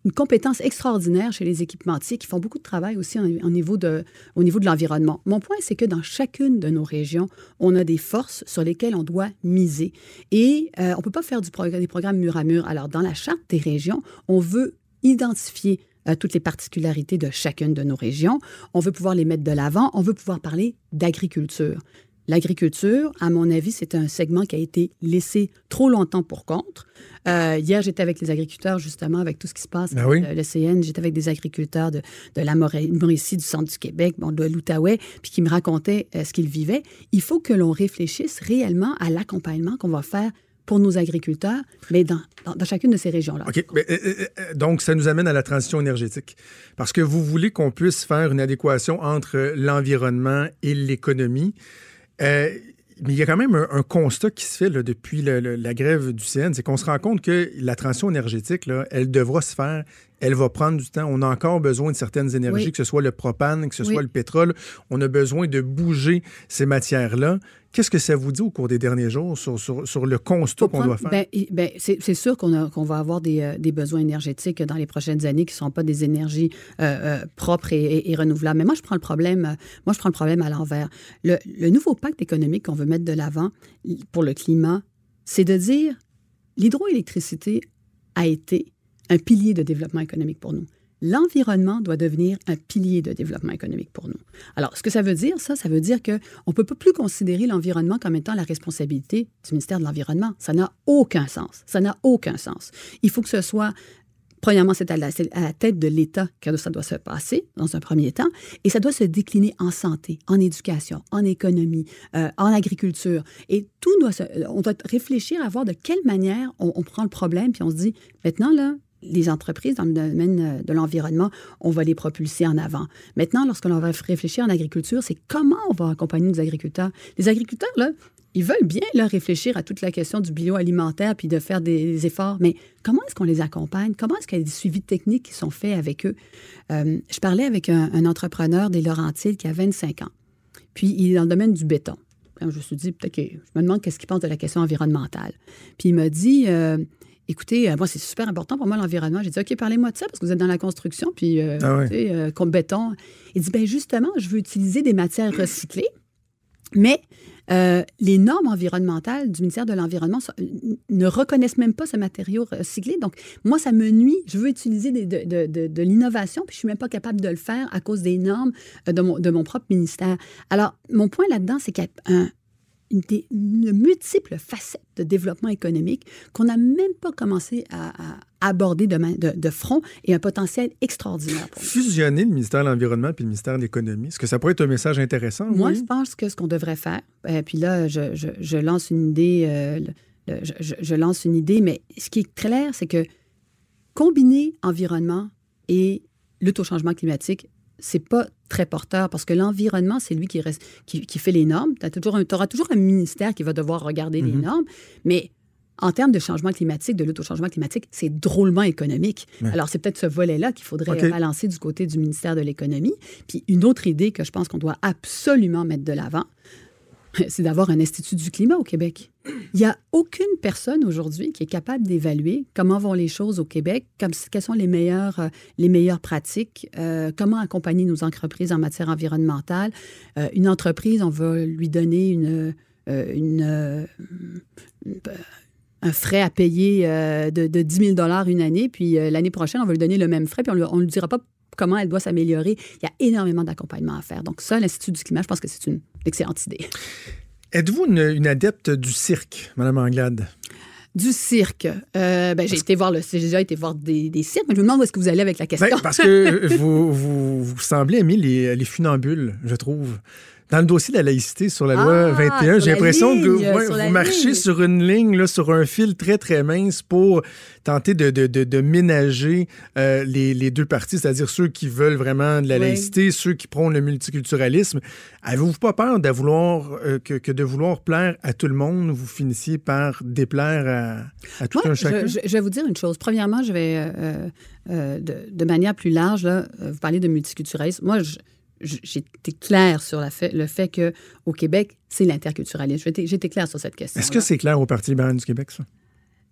une compétence extraordinaire chez les équipementiers qui font beaucoup de travail aussi niveau de- au niveau de l'environnement. Mon point, c'est que dans chacune de nos régions, on a des forces sur lesquelles on doit miser. Et euh, on ne peut pas faire du des programmes mur à mur. Alors, dans la charte des régions, on veut identifier euh, toutes les particularités de chacune de nos régions. On veut pouvoir les mettre de l'avant. On veut pouvoir parler d'agriculture. L'agriculture, à mon avis, c'est un segment qui a été laissé trop longtemps pour contre. Euh, hier, j'étais avec les agriculteurs, justement, avec tout ce qui se passe Ben avec oui. le- CN. J'étais avec des agriculteurs de, de la Mauricie, du centre du Québec, bon, de l'Outaouais, puis qui me racontaient euh, ce qu'ils vivaient. Il faut que l'on réfléchisse réellement à l'accompagnement qu'on va faire pour nos agriculteurs, mais dans, dans, dans chacune de ces régions-là. OK. Mais, euh, donc, ça nous amène à la transition énergétique. Parce que vous voulez qu'on puisse faire une adéquation entre l'environnement et l'économie. Euh, mais il y a quand même un, constat qui se fait depuis la grève du CN, c'est qu'on se rend compte que la transition énergétique, elle devra se faire elle va prendre du temps. On a encore besoin de certaines énergies, Oui. que ce soit le propane, que ce Oui. soit le pétrole. On a besoin de bouger ces matières-là. Qu'est-ce que ça vous dit au cours des derniers jours sur, sur, sur le constat qu'on doit faire? ben, ben, c'est sûr qu'on va avoir des, euh, des besoins énergétiques dans les prochaines années qui ne sont pas des énergies euh, euh, propres et, et- et renouvelables. Mais moi, je prends le problème, moi, je prends le problème à l'envers. Le, le nouveau pacte économique qu'on veut mettre de l'avant pour le climat, c'est de dire l'hydroélectricité a été un pilier de développement économique pour nous. L'environnement doit devenir un pilier de développement économique pour nous. Alors, ce que ça veut dire, ça, ça veut dire qu'on ne peut plus considérer l'environnement comme étant la responsabilité du ministère de l'Environnement. Ça n'a aucun sens. Ça n'a aucun sens. Il faut que ce soit Premièrement, c'est à la, tête de l'État que ça doit se passer, dans un premier temps, et ça doit se décliner en santé, en éducation, en économie, euh, en agriculture. Et tout doit se, on doit réfléchir à voir de quelle manière on prend le problème, puis on se dit, maintenant, là, les entreprises dans le domaine euh, de l'environnement, on va les propulser en avant. Maintenant, lorsqu'on va réfléchir en agriculture, c'est comment on va accompagner nos agriculteurs. Les agriculteurs, là, ils veulent bien là, réfléchir à toute la question du bioalimentaire puis de faire des, efforts, mais comment est-ce qu'on les accompagne? Comment est-ce qu'il y a des suivis techniques qui sont faits avec eux? Euh, je parlais avec un, entrepreneur des Laurentides qui a 25 ans. Puis il est dans le domaine du béton. Je me suis dit, peut-être que je me demande qu'est-ce qu'il pense de la question environnementale. Puis il m'a dit, euh, écoutez, euh, moi, c'est super important pour moi l'environnement. J'ai dit, OK, parlez-moi de ça parce que vous êtes dans la construction, puis euh, Ah euh, béton. Il dit, ben justement, je veux utiliser des matières recyclées, mais euh, les normes environnementales du ministère de l'Environnement ne reconnaissent même pas ce matériau recyclé. Donc, moi, ça me nuit. Je veux utiliser des- de, de- de- de l'innovation, puis je suis même pas capable de le faire à cause des normes de mon, de mon propre ministère. Alors, mon point là-dedans, c'est qu'il y a un- une, des- une multiple facettes de développement économique qu'on n'a même pas commencé à, à aborder de, main- de, de front et un potentiel extraordinaire pour. Fusionner le ministère de l'Environnement puis le ministère de l'Économie, est-ce que ça pourrait être un message intéressant? Moi, oui? je pense que ce qu'on devrait faire, euh, puis là, je, je- je lance une idée, euh, le- le- je, je- je lance une idée, mais ce qui est clair, c'est que combiner environnement et lutte au changement climatique, c'est pas très porteur parce que l'environnement, c'est lui qui, reste, qui, qui fait les normes. Tu auras toujours un ministère qui va devoir regarder les Mhm. normes, mais en termes de changement climatique, de lutte au changement climatique, c'est drôlement économique. Ouais. Alors, c'est peut-être ce volet-là qu'il faudrait OK. balancer du côté du ministère de l'Économie. Puis une autre idée que je pense qu'on doit absolument mettre de l'avant, [LAUGHS] c'est d'avoir un institut du climat au Québec. Il n'y a aucune personne aujourd'hui qui est capable d'évaluer comment vont les choses au Québec, comme, quelles sont les meilleures, euh, les meilleures pratiques, euh, comment accompagner nos entreprises en matière environnementale. Euh, une entreprise, on va lui donner un frais à payer de, de 10 000 une année, puis l'année prochaine, on va lui donner le même frais, puis on ne lui dira pas comment elle doit s'améliorer. Il y a énormément d'accompagnement à faire. Donc ça, l'Institut du climat, je pense que c'est une excellente idée. Êtes-vous une, une adepte du cirque, Mme Anglade? Du cirque. Euh, ben, j'ai été voir le, j'ai déjà été voir des, des cirques, mais je me demande où est-ce que vous allez avec la question. Ben, parce que [LAUGHS] vous, vous, vous semblez aimer les, les funambules, je trouve. Dans le dossier de la laïcité sur la loi Ah, 21, sur j'ai l'impression que ouais, vous marchez sur une ligne, là, sur un fil très, très mince pour tenter de, de, de, de ménager euh, les, les deux parties, c'est-à-dire ceux qui veulent vraiment de la Oui. laïcité, ceux qui prônent le multiculturalisme. Avez-vous pas peur de vouloir, euh, que, que de vouloir plaire à tout le monde, vous finissiez par déplaire à, à tout un chacun? je- je vais vous dire une chose. Premièrement, je vais, euh, de, manière plus large, là, vous parlez de multiculturalisme. Moi, je- j'étais claire sur la fait, le fait qu'au Québec, c'est l'interculturalisme. J'étais j'étais claire sur cette question. Est-ce que c'est clair au Parti libéral du Québec, ça?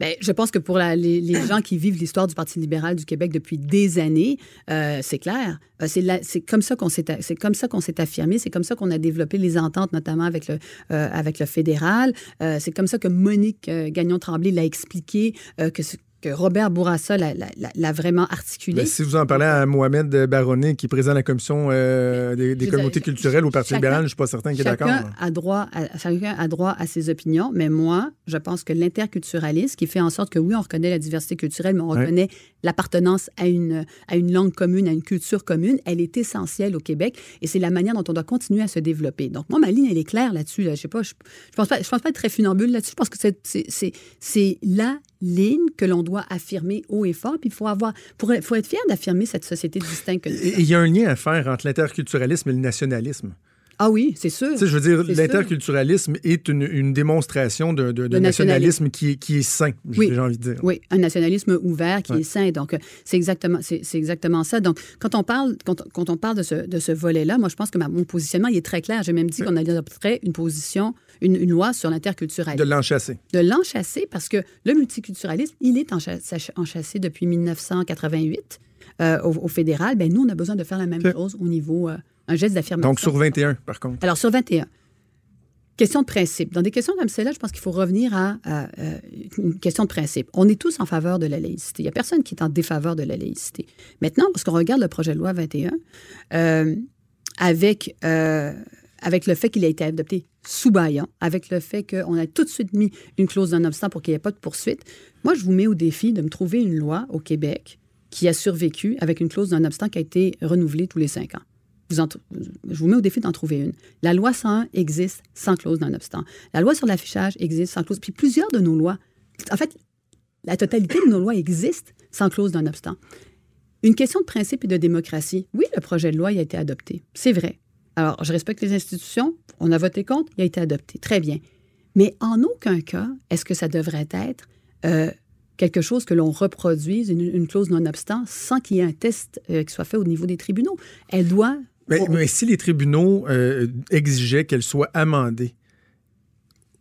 Ben, je pense que pour la- les, les [COUGHS] gens qui vivent l'histoire du Parti libéral du Québec depuis des années, euh, c'est clair. Euh, c'est la- c'est comme ça qu'on s'est c'est comme ça qu'on s'est affirmé. C'est comme ça qu'on a développé les ententes, notamment avec le euh, avec le fédéral. Euh, c'est comme ça que Monique Gagnon Tremblay l'a expliqué que ce- que Robert Bourassa l'a- vraiment articulé. Ben, si vous en parlez à Mohamed Baronnet, qui présente la commission euh, des, communautés dire, culturelles au Parti chacun- libéral, je ne suis pas certain qu'il est d'accord. Chacun là. a, droit à, chacun a droit à ses opinions, mais moi, je pense que l'interculturalisme, qui fait en sorte que oui, on reconnaît la diversité culturelle, mais on Ouais. reconnaît l'appartenance à une, à une langue commune, à une culture commune, elle est essentielle au Québec et c'est la manière dont on doit continuer à se développer. Donc, moi, ma ligne, elle est claire là-dessus. Là. Je pas, je, je pense pas, je pense pas être très funambule là-dessus. Je pense que c'est- c'est- c'est c'est la ligne que l'on doit affirmer haut et fort. Puis il faut faut être fier d'affirmer cette société distincte il y a un lien à faire entre l'interculturalisme et le nationalisme. Ah oui, c'est sûr. Tu sais, je veux dire, l'interculturalisme est une, une démonstration De nationalisme, nationalisme. qui est, qui est sain, j'ai Oui. j'ai envie de dire. Oui, un nationalisme ouvert qui Ouais. est sain. Donc, euh, c'est exactement, c'est, exactement ça. Donc, quand on parle, quand, quand on parle de ce, de ce volet-là, moi, je pense que ma- mon positionnement, il est très clair. J'ai même dit qu'on adopterait une position, une, une loi sur l'interculturalisme. De l'enchasser. de l'enchasser parce que le multiculturalisme, il est encha- sach- enchâssé depuis 1988 euh, au, au fédéral. Ben, nous, on a besoin de faire la même chose au niveau, euh, un geste d'affirmation. Donc, sur 21, par contre. Alors, sur 21, question de principe. Dans des questions comme celle-là, je pense qu'il faut revenir à, à, euh, une question de principe. On est tous en faveur de la laïcité. Il n'y a personne qui est en défaveur de la laïcité. Maintenant, parce qu'on regarde le projet de loi 21, euh, avec, euh, avec le fait qu'il a été adopté sous baillon, avec le fait qu'on a tout de suite mis une clause d'un obstant pour qu'il n'y ait pas de poursuite, moi, je vous mets au défi de me trouver une loi au Québec qui a survécu avec une clause d'un obstant qui a été renouvelée tous les cinq ans. Je vous mets au défi d'en trouver une. La loi 101 existe sans clause d'un obstant. La loi sur l'affichage existe sans clause. Puis plusieurs de nos lois, en fait, la totalité de nos lois existent sans clause d'un obstant. Une question de principe et de démocratie. Oui, le projet de loi a été adopté. C'est vrai. Alors, je respecte les institutions. On a voté contre. Il a été adopté. Très bien. Mais en aucun cas, est-ce que ça devrait être euh, quelque chose que l'on reproduise, une, une clause non-obstant, sans qu'il y ait un test euh, qui soit fait au niveau des tribunaux? Elle doit Mais, mais si les tribunaux euh, exigeaient qu'elle soit amendée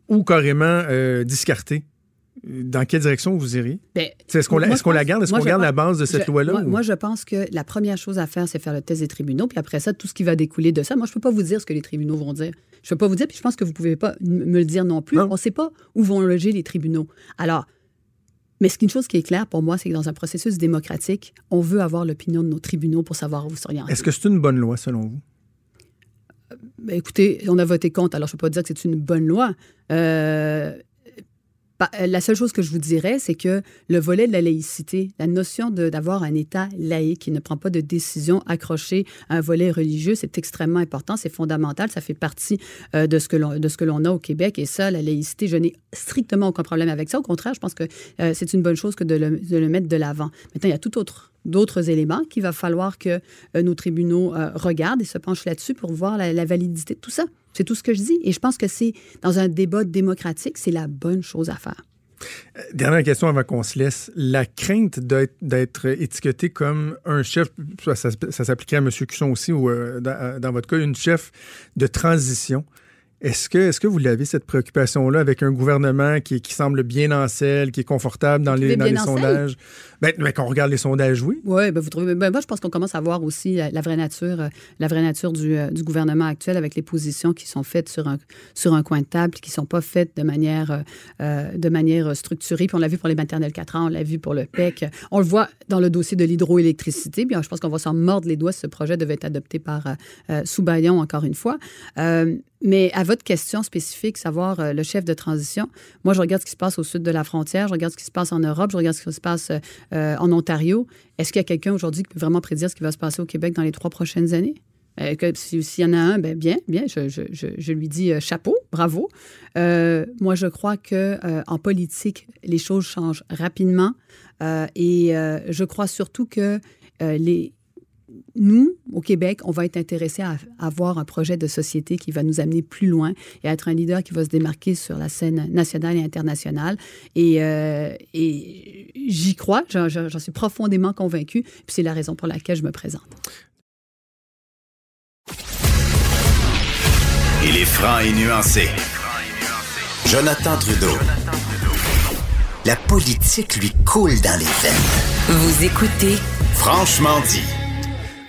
ou carrément euh, discartée, dans quelle direction vous iriez? Ben, Est-ce qu'on la, garde? Est-ce qu'on garde la base de cette loi-là? Moi, ou- moi, je pense que la première chose à faire, c'est faire le test des tribunaux, puis après ça, tout ce qui va découler de ça. Moi, je ne peux pas vous dire ce que les tribunaux vont dire. Je ne peux pas vous dire, puis je pense que vous ne pouvez pas me le dire non plus. On ne sait pas où vont loger les tribunaux. Alors, mais ce qui est une chose qui est claire pour moi, c'est que dans un processus démocratique, on veut avoir l'opinion de nos tribunaux pour savoir où s'orienter. Est-ce que c'est une bonne loi, selon vous? Ben, écoutez, on a voté contre, alors je ne peux pas dire que c'est une bonne loi. Euh, la seule chose que je vous dirais, c'est que le volet de la laïcité, la notion d'avoir un État laïque qui ne prend pas de décision accrochée à un volet religieux, c'est extrêmement important, c'est fondamental, ça fait partie euh, de ce que l'on de ce que l'on a au Québec. Et ça, la laïcité, je n'ai strictement aucun problème avec ça. Au contraire, je pense que euh, c'est une bonne chose que de le, de le mettre de l'avant. Maintenant, il y a tout autre d'autres éléments qu'il va falloir que euh, nos tribunaux euh, regardent et se penchent là-dessus pour voir la, validité de tout ça. C'est tout ce que je dis. Et je pense que c'est, dans un débat démocratique, c'est la bonne chose à faire. Dernière question avant qu'on se laisse. La crainte d'être, étiqueté comme un chef, ça, ça- ça s'appliquait à M. Cusson aussi, ou euh, dans, dans votre cas, une chef de transition. Est-ce que, est-ce que vous l'avez, cette préoccupation-là, avec un gouvernement qui, qui semble bien en selle, qui est confortable dans les, dans les sondages? Ben, ben, quand on regarde les sondages, oui. Oui, ben vous trouvez. Ben moi, je pense qu'on commence à voir aussi la, la vraie nature, euh, la vraie nature du, euh, du gouvernement actuel avec les positions qui sont faites sur un, sur un coin de table, qui ne sont pas faites de manière, euh, de manière structurée. Puis on l'a vu pour les maternelles 4 ans, on l'a vu pour le PEC. On le voit dans le dossier de l'hydroélectricité. Bien, je pense qu'on va s'en mordre les doigts si ce projet devait être adopté par Bayon, encore une fois. Mais à votre question spécifique, savoir euh, le chef de transition, moi, je regarde ce qui se passe au sud de la frontière, je regarde ce qui se passe en Europe, je regarde ce qui se passe euh, euh, en Ontario. Est-ce qu'il y a quelqu'un aujourd'hui qui peut vraiment prédire ce qui va se passer au Québec dans les trois prochaines années? Euh, S'il y en a un, ben bien, bien, je, je- lui dis chapeau, bravo. Moi, je crois que en politique, les choses changent rapidement et je crois surtout que les, nous, au Québec, on va être intéressés à, avoir un projet de société qui va nous amener plus loin et à être un leader qui va se démarquer sur la scène nationale et internationale. Et, euh, et j'y crois, j'en suis profondément convaincue, puis c'est la raison pour laquelle je me présente. Il est franc et nuancé. Jonathan Trudeau. La politique lui coule dans les veines. Vous écoutez Franchement dit.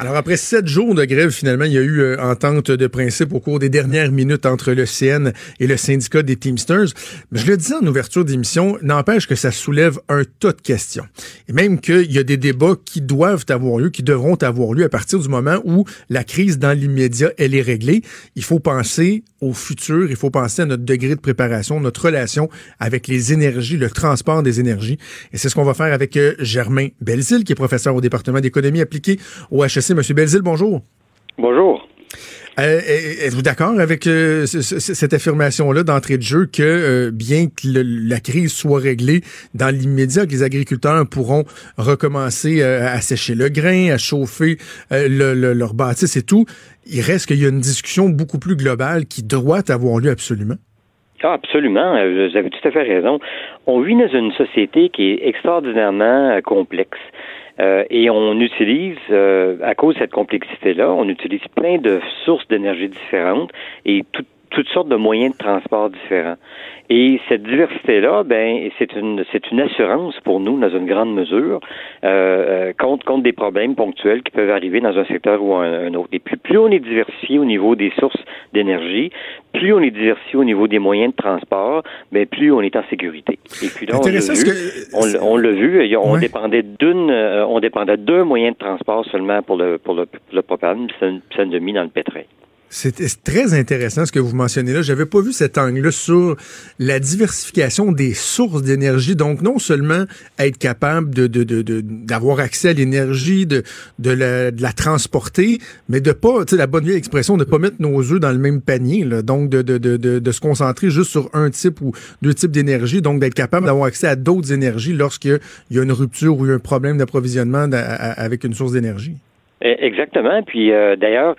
Alors, après sept jours de grève, finalement, il y a eu euh, entente de principe au cours des dernières minutes entre le CN et le syndicat des Teamsters. Mais je le disais en ouverture d'émission, n'empêche que ça soulève un tas de questions. Et même qu'il y a des débats qui doivent avoir lieu, qui devront avoir lieu à partir du moment où la crise dans l'immédiat, elle est réglée. Il faut penser au futur, il faut penser à notre degré de préparation, notre relation avec les énergies, le transport des énergies. Et c'est ce qu'on va faire avec euh, Germain Belzile, qui est professeur au département d'économie appliquée au HEC. Monsieur Belzile, bonjour. Bonjour. Euh, Êtes-vous d'accord avec euh, cette affirmation-là d'entrée de jeu que euh, bien que le- la crise soit réglée dans l'immédiat, que les agriculteurs pourront recommencer euh, à sécher le grain, à chauffer euh, le, le- leur bâtisse et tout, il reste qu'il y a une discussion beaucoup plus globale qui doit avoir lieu absolument? Ah, absolument. Euh, Vous avez tout à fait raison. On vit dans une société qui est extraordinairement euh, complexe. Euh, et on utilise, euh, à cause de cette complexité-là, on utilise plein de sources d'énergie différentes et tout- toutes sortes de moyens de transport différents. Et cette diversité-là, ben, c'est une, c'est une assurance pour nous, dans une grande mesure, euh, euh, contre, contre des problèmes ponctuels qui peuvent arriver dans un secteur ou un, un autre. Et puis, plus on est diversifié au niveau des sources d'énergie, plus on est diversifié au niveau des moyens de transport, ben, plus on est en sécurité. Et puis là, on l'a vu, que- on, l'a- on l'a vu, a- on Ouais. dépendait d'une, euh, on dépendait d'un moyen de transport seulement pour le, pour le, pour le propane, puis ça, ça mis dans le pétrin. C'est c'est très intéressant ce que vous mentionnez là. J'avais pas vu cet angle-là sur la diversification des sources d'énergie. Donc, non seulement être capable d'avoir accès à l'énergie, de, la, transporter, mais de pas, tu sais, la bonne vieille expression, de pas mettre nos œufs dans le même panier. Donc, de, de, se concentrer juste sur un type ou deux types d'énergie. Donc, d'être capable d'avoir accès à d'autres énergies lorsqu'il y a une rupture ou un problème d'approvisionnement avec une source d'énergie. Eh, Exactement. Puis euh, d'ailleurs,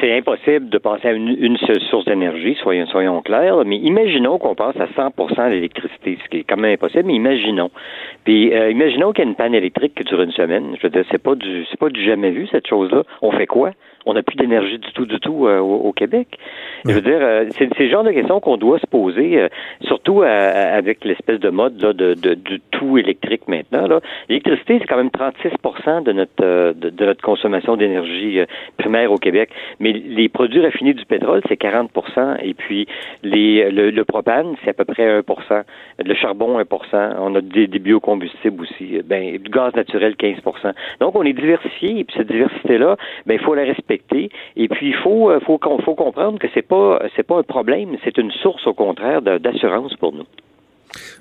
c'est impossible de penser à une, seule source d'énergie, soyons, soyons clairs. Mais imaginons qu'on passe à 100% à l'électricité, ce qui est quand même impossible. Mais imaginons. Puis euh, imaginons qu'il y a une panne électrique qui dure une semaine. Je veux dire, c'est pas du, c'est pas du jamais vu cette chose-là. On fait quoi? On n'a plus d'énergie du tout, du tout euh, au, au Québec. Je veux dire, euh, c'est c'est le genre de questions qu'on doit se poser, euh, surtout euh, avec l'espèce de mode là, de, de, du tout électrique maintenant. là. L'électricité, c'est quand même 36 de notre euh, de, de notre consommation d'énergie euh, primaire au Québec. Mais les produits raffinés du pétrole, c'est 40 et puis les le, le propane, c'est à peu près 1 Le charbon, 1 On a des, des biocombustibles aussi. Ben, du gaz naturel, 15 Donc, on est diversifié, et puis cette diversité-là, ben, il faut la respecter. Et puis, il faut, euh, faut, faut comprendre que c'est pas, c'est pas un problème, c'est une source, au contraire, d'assurance pour nous.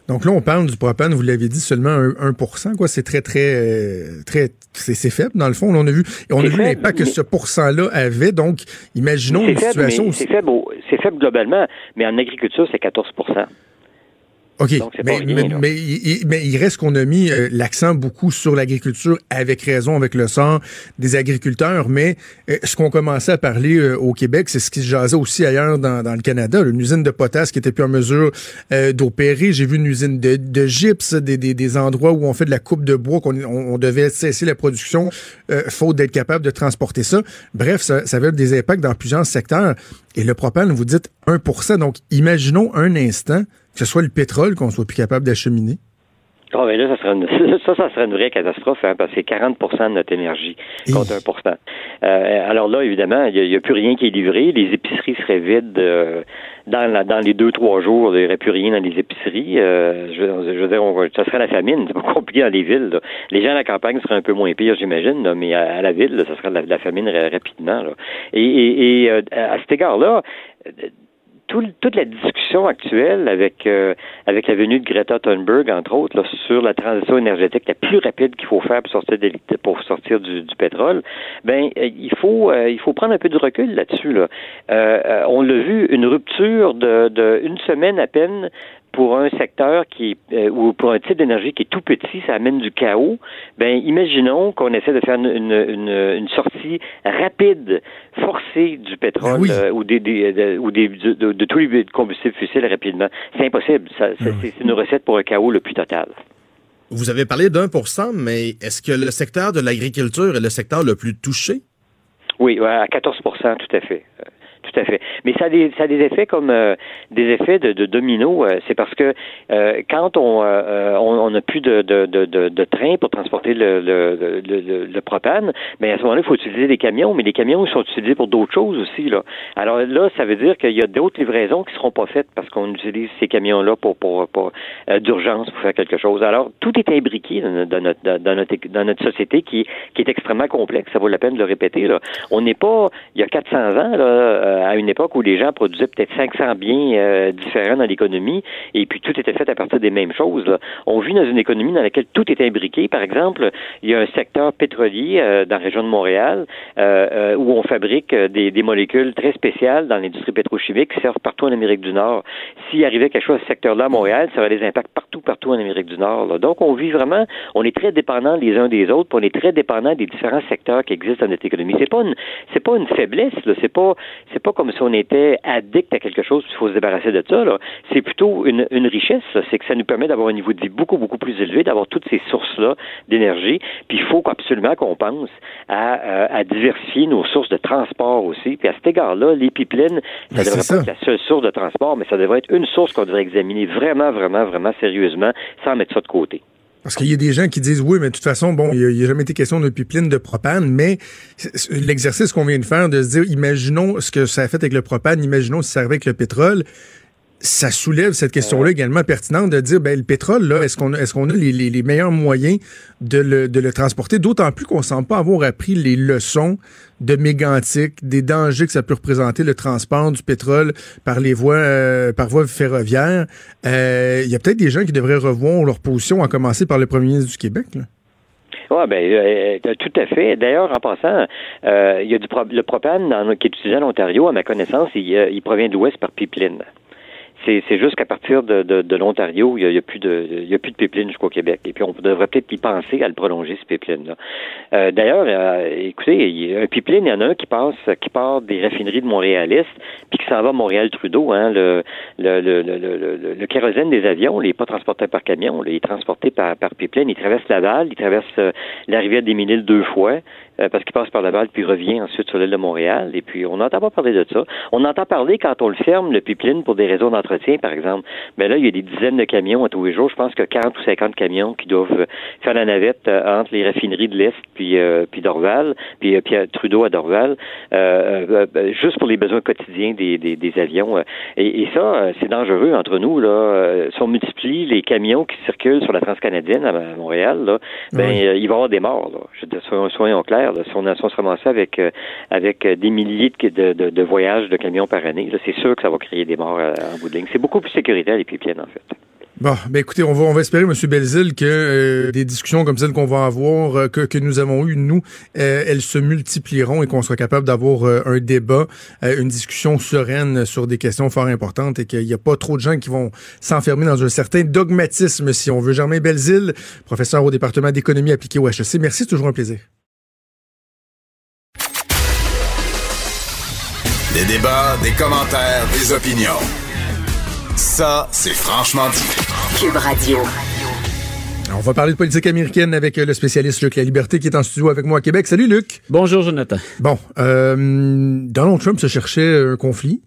Donc là, on parle du propane, vous l'avez dit, seulement un, 1 quoi. C'est très, très, euh, très, c'est faible, dans le fond. Là, on a vu, on a vu l'impact que ce pourcent-là avait. Donc, imaginons une faible, situation c'est faible, c'est faible globalement, mais en agriculture, c'est 14 OK, Donc, mais, rien, mais, mais il, il- mais il reste qu'on a mis euh, l'accent beaucoup sur l'agriculture, avec raison, avec le sort des agriculteurs, mais euh, ce qu'on commençait à parler euh, au Québec, c'est ce qui se jasait aussi ailleurs dans, dans le Canada, une usine de potasse qui était plus en mesure euh, d'opérer. J'ai vu une usine de, de gypse, des, des, des endroits où on fait de la coupe de bois, qu'on on, on devait cesser la production, euh, faute d'être capable de transporter ça. Bref, ça, ça avait des impacts dans plusieurs secteurs. Et le propane, vous dites 1 donc imaginons un instant que ce soit le pétrole qu'on soit plus capable d'acheminer. Ah, ben là, ça serait une, [LAUGHS] ça, ça serait une vraie catastrophe, hein, parce que c'est 40% de notre énergie contre 1% euh, Alors là, évidemment, il n'y a, plus rien qui est livré. Les épiceries seraient vides euh, dans, la, dans les deux, trois jours. Il n'y aurait plus rien dans les épiceries. Euh, je, veux- je veux dire, on- ça serait la famine. C'est pas [LAUGHS] compliqué dans les villes. là. Les gens à la campagne seraient un peu moins pires, j'imagine, mais à, à la ville, là, ça serait de la, la famine ra- rapidement. là. Et, et, et, euh, à cet égard-là, tout- toute la discussion actuelle avec euh, avec la venue de Greta Thunberg, entre autres, là, sur la transition énergétique la plus rapide qu'il faut faire pour sortir, des- pour sortir du, du pétrole, ben euh, il faut euh, il faut prendre un peu de recul là-dessus. Là. Euh, euh, on l'a vu, une rupture de, de une semaine à peine pour un secteur qui euh, ou pour un type d'énergie qui est tout petit, ça amène du chaos. Ben, imaginons qu'on essaie de faire une, une, une, une sortie rapide, forcée du pétrole euh, ou des, des de, ou des de, de- de tous les combustibles fossiles rapidement. C'est impossible. Ça, ça- c'est une recette pour un chaos le plus total. Vous avez parlé d'un pour cent, mais est-ce que le secteur de l'agriculture est le secteur le plus touché? Oui, à 14% tout à fait. Euh, Tout à fait. Mais ça a des, ça a des effets comme euh, des effets de, de domino. euh, c'est parce que euh, quand on euh, on on n'a plus de, de, de, de, train pour transporter le, le, le, le, propane, mais à ce moment-là, il faut utiliser des camions, mais les camions sont utilisés pour d'autres choses aussi. Là. Alors là, ça veut dire qu'il y a d'autres livraisons qui seront pas faites parce qu'on utilise ces camions-là pour, pour, pour euh, d'urgence pour faire quelque chose. Alors, tout est imbriqué dans notre, dans notre, dans notre, dans notre société qui, qui est extrêmement complexe. Ça vaut la peine de le répéter. Là. On n'est pas, il y a 400 ans, là, euh, à une époque où les gens produisaient peut-être 500 biens euh, différents dans l'économie et puis tout était fait à partir des mêmes choses. On vit dans une économie dans laquelle tout est imbriqué. Par exemple, il y a un secteur pétrolier euh, dans la région de Montréal euh, où on fabrique des, des, molécules très spéciales dans l'industrie pétrochimique qui servent partout en Amérique du Nord. S'il arrivait quelque chose à ce secteur-là à Montréal, ça aurait des impacts partout, partout en Amérique du Nord. Donc, on vit vraiment, on est très dépendants les uns des autres, puis on est très dépendants des différents secteurs qui existent dans notre économie. C'est pas une, c'est pas une faiblesse, là. C'est pas, c'est pas comme si on était addict à quelque chose, il faut se débarrasser de ça. C'est plutôt une, une richesse, C'est que ça nous permet d'avoir un niveau de vie beaucoup, beaucoup plus élevé, d'avoir toutes ces sources-là d'énergie. Puis il faut absolument qu'on pense à, euh, à, diversifier nos sources de transport aussi. Puis à cet égard-là, les pipelines, ça ben, devrait pas être la seule source de transport, mais ça devrait être une source qu'on devrait examiner vraiment, vraiment, vraiment sérieusement, sans mettre ça de côté. Parce qu'il y a des gens qui disent oui, mais de toute façon, bon, il n'y a, jamais été question de pipeline de propane, mais l'exercice qu'on vient de faire, de se dire, imaginons ce que ça a fait avec le propane, imaginons si ça arrivait avec le pétrole, ça soulève cette question-là également pertinente de dire, ben, le pétrole, là, est-ce qu'on est-ce qu'on a les, meilleurs moyens de le, de le transporter? D'autant plus qu'on semble pas avoir appris les leçons de mégantic, des dangers que ça peut représenter le transport du pétrole par les voies, euh, par voie ferroviaire. Euh, il y a peut-être des gens qui devraient revoir leur position, à commencer par le premier ministre du Québec. Oui, ben, euh, tout à fait. D'ailleurs, en passant, il y a du le propane qui est utilisé en Ontario, à ma connaissance, il, il provient de l'Ouest par pipeline c'est juste qu'à partir de, de, l'Ontario, il n'y a, de y a plus de pipeline jusqu'au Québec. Et puis on devrait peut-être y penser à le prolonger, ce pipeline-là. Euh, D'ailleurs, euh, écoutez, il y a un pipeline, il y en a un qui passe qui part des raffineries de Montréal-Est, puis qui s'en va à Montréal-Trudeau, hein, le, le, le, le, le, kérosène des avions, il n'est pas transporté par camion, il est transporté par, par pipeline. Il traverse Laval, il traverse euh, la rivière des Miniles deux fois. Euh, parce qu'il passe par Laval puis revient ensuite sur l'île de Montréal. Et puis, on n'entend pas parler de ça. On entend parler quand on le ferme, le pipeline, pour des raisons d'entretien, par exemple. Mais là, il y a des dizaines de camions à tous les jours. Je pense que 40 ou 50 camions qui doivent faire la navette euh, entre les raffineries de l'Est puis, euh, puis Dorval, puis, puis Trudeau à Dorval, juste pour les besoins quotidiens des, des, des avions. Et, et ça, c'est dangereux entre nous. Là. si on multiplie les camions qui circulent sur la transcanadienne à Montréal, là, ben, il va y avoir des morts. Là. Je, soyons, soyons clairs. Si, on, se ramassait avec, euh, euh, des milliers de, voyages de camions par année, c'est sûr que ça va créer des morts euh, en bout de ligne. C'est beaucoup plus sécuritaire les pipiennes, en fait. Bon, ben écoutez, on va, on espérer, M. Belzil, que des discussions comme celles qu'on va avoir, que, que nous avons eues, nous, elles se multiplieront et qu'on sera capable d'avoir un débat, une discussion sereine sur des questions fort importantes et qu'il n'y a pas trop de gens qui vont s'enfermer dans un certain dogmatisme, si on veut. Germain Belzil, professeur au département d'économie appliquée au HEC. Merci, c'est toujours un plaisir. Des débats, des commentaires, des opinions. Ça, c'est franchement dit. Cube Radio. on va parler de politique américaine avec le spécialiste Luc La Liberté qui est en studio avec moi à Québec. Salut Luc. Bonjour Jonathan. Bon, euh, Donald Trump se cherchait un conflit.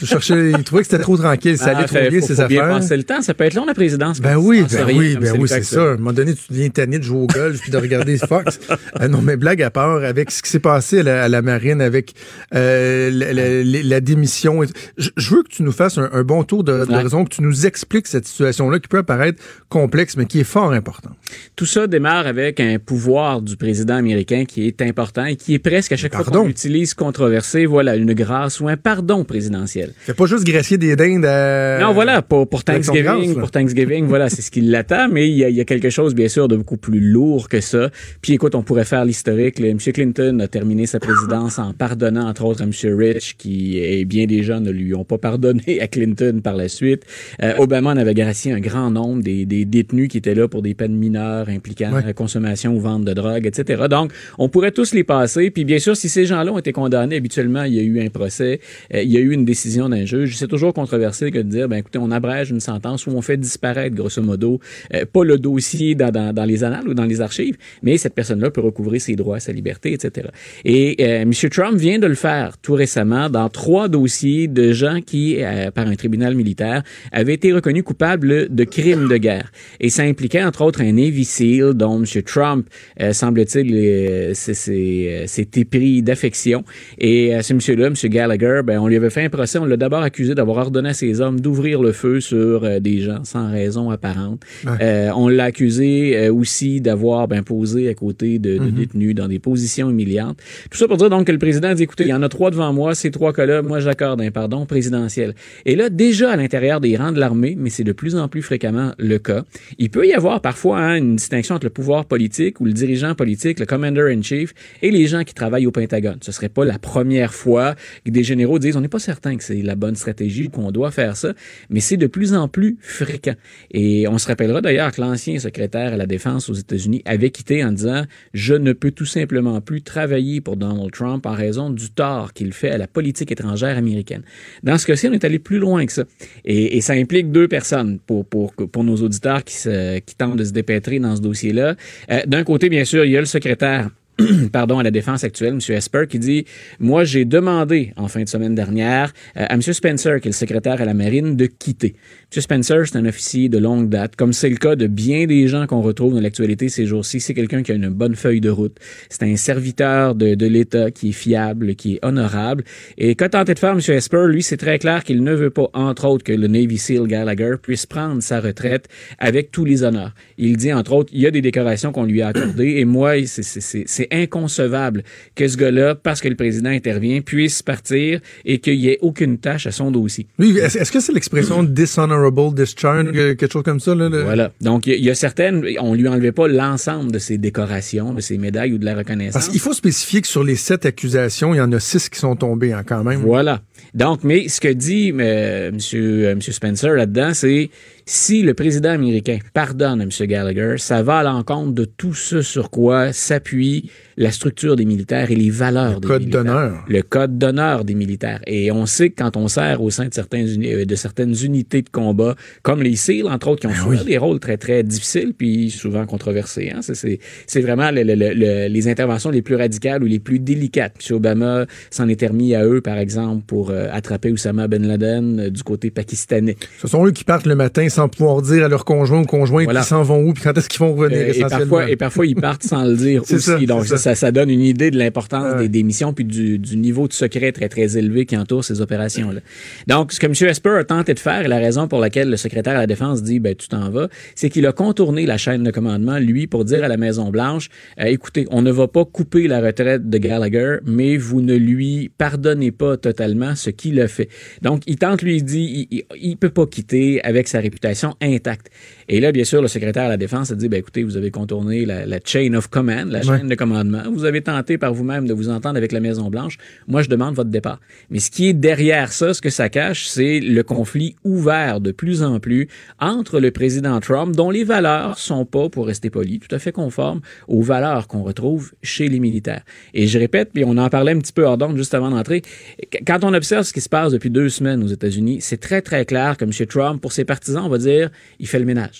Je cherchais, il trouvait que c'était trop tranquille, ça allait ah, trop bien, ses affaires. passer le temps, ça peut être long, la présidence. Ben oui, ben oui, ben oui, c'est ça. À un moment donné, tu deviens tanné de jouer au golf puis de regarder [LAUGHS] Fox. Euh, non, mais blague à part, avec ce qui s'est passé à la, marine, avec euh, la, démission, je, veux que tu nous fasses un, bon tour de, de raison, que tu nous expliques cette situation-là qui peut apparaître complexe, mais qui est fort important. Tout ça démarre avec un pouvoir du président américain qui est important et qui est presque à chaque fois qu'on l'utilise controversé, voilà, une grâce ou un pardon présidentiel. C'est pas juste gracier des dindes Non, voilà, pour, pour Thanksgiving, pour Thanksgiving, voilà, c'est ce qui l'attend, mais il y, a, il y, a, quelque chose, bien sûr, de beaucoup plus lourd que ça. Puis écoute, on pourrait faire l'historique. M. Clinton a terminé sa présidence en pardonnant, entre autres, à M. Rich, qui, et bien des gens ne lui ont pas pardonné à Clinton par la suite. Euh, Obama en avait gracié un grand nombre des, des, détenus qui étaient là pour des peines mineures impliquant la consommation ou vente de drogue, etc. Donc, on pourrait tous les passer. Puis bien sûr, si ces gens-là ont été condamnés, habituellement, il y a eu un procès, euh, il y a eu une décision d'un juge. C'est toujours controversé que de dire, ben écoutez, on abrège une sentence ou on fait disparaître, grosso modo, euh, pas le dossier dans, dans, dans, les annales ou dans les archives, mais cette personne-là peut recouvrir ses droits, sa liberté, etc. Et euh, M. Trump vient de le faire tout récemment dans trois dossiers de gens qui, euh, par un tribunal militaire, avaient été reconnus coupables de crimes de guerre. Et ça impliquait, entre autres, un Navy dont M. Trump, semble-t-il, s'est épris d'affection. Et ce monsieur-là, M. Gallagher, ben, on lui avait fait un procès on l'a d'abord accusé d'avoir ordonné à ses hommes d'ouvrir le feu sur euh, des gens sans raison apparente. Euh, on l'a accusé euh, aussi d'avoir ben, posé à côté de, de Mhm. détenus dans des positions humiliantes. Tout ça pour dire donc que le président dit, écoutez, il y en a trois devant moi, ces trois cas-là, moi j'accorde un pardon présidentiel. Et là, déjà à l'intérieur des rangs de l'armée, mais c'est de plus en plus fréquemment le cas, il peut y avoir parfois hein, une distinction entre le pouvoir politique ou le dirigeant politique, le commander-in-chief, et les gens qui travaillent au Pentagone. Ce serait pas la première fois que des généraux disent, on n'est pas certain que c'est la bonne stratégie, qu'on doit faire ça, mais c'est de plus en plus fréquent. Et on se rappellera d'ailleurs que l'ancien secrétaire à la défense aux États-Unis avait quitté en disant, je ne peux tout simplement plus travailler pour Donald Trump en raison du tort qu'il fait à la politique étrangère américaine. Dans ce cas-ci, on est allé plus loin que ça. Et, ça implique deux personnes pour, nos auditeurs qui, se, tentent de se dépêtrer dans ce dossier-là. Euh, D'un côté, bien sûr, il y a le secrétaire [CLEARS THROAT] pardon, à la défense actuelle, M. Esper, qui dit Moi, j'ai demandé en fin de semaine dernière euh, à M. Spencer, qui est le secrétaire à la marine, de quitter. M. Spencer, c'est un officier de longue date, comme c'est le cas de bien des gens qu'on retrouve dans l'actualité ces jours-ci. C'est quelqu'un qui a une bonne feuille de route. C'est un serviteur de, l'État qui est fiable, qui est honorable. Et qu'a tenté de faire M. Esper, lui, c'est très clair qu'il ne veut pas, entre autres, que le Navy SEAL Gallagher puisse prendre sa retraite avec tous les honneurs. Il dit, entre autres, il y a des décorations qu'on lui a accordées, et moi, c'est inconcevable que ce gars-là, parce que le président intervient, puisse partir et qu'il n'y ait aucune tâche à son dossier. Oui, est-ce que c'est l'expression dishonorable discharge, que- quelque chose comme ça? Là, le- Voilà. Donc, il y, a- il y a certaines, on lui enlevait pas l'ensemble de ses décorations, de ses médailles ou de la reconnaissance. Parce qu'il faut spécifier que sur les sept accusations, il y en a six qui sont tombées hein, quand même. Voilà. Donc, mais ce que dit euh, monsieur, euh, monsieur Spencer là-dedans, c'est si le président américain pardonne à M. Gallagher, ça va à l'encontre de tout ce sur quoi s'appuie la structure des militaires et les valeurs des code militaires. d'honneur. Le code d'honneur des militaires. Et on sait que quand on sert au sein de, certains uni- euh, de certaines unités de combat, comme les SEAL, entre autres, qui ont souvent des rôles très, très difficiles, puis souvent controversés. Hein? C'est- C'est c'est vraiment le- le- le- le- les interventions les plus radicales ou les plus délicates. M. Obama s'en est remis à eux, par exemple, pour euh, attraper Oussama Ben Laden euh, du côté pakistanais. Ce sont eux qui partent le matin sans pouvoir dire à leur conjoint ou conjoint Voilà. qu'ils s'en vont où puis quand est-ce qu'ils vont revenir Euh, et, parfois, et parfois, ils partent sans le dire [LAUGHS] aussi. ça, Donc, ça, ça. donne une idée de l'importance des, des missions puis du, du niveau de secret très, très élevé qui entoure ces opérations-là. Donc, ce que M. Esper a tenté de faire, et la raison pour laquelle le secrétaire à la Défense dit, ben, tu t'en vas, c'est qu'il a contourné la chaîne de commandement, lui, pour dire à la Maison-Blanche, euh, écoutez, on ne va pas couper la retraite de Gallagher, mais vous ne lui pardonnez pas totalement ce qu'il a fait. Donc, il tente, lui, il dit, il, il, il peut pas quitter avec sa réputation intacte. Et là, bien sûr, le secrétaire à la Défense a dit, ben, écoutez, vous avez contourné la, la chain of command, la Ouais. chaîne de commandement. Vous avez tenté par vous-même de vous entendre avec la Maison-Blanche. Moi, je demande votre départ. Mais ce qui est derrière ça, ce que ça cache, c'est le conflit ouvert de plus en plus entre le président Trump, dont les valeurs sont pas, pour rester poli, tout à fait conformes aux valeurs qu'on retrouve chez les militaires. Et je répète, puis on en parlait un petit peu hors d'onde juste avant d'entrer, qu- quand on observe ce qui se passe depuis deux semaines aux États-Unis, c'est très, très clair que M. Trump, pour ses partisans, on va dire, il fait le ménage.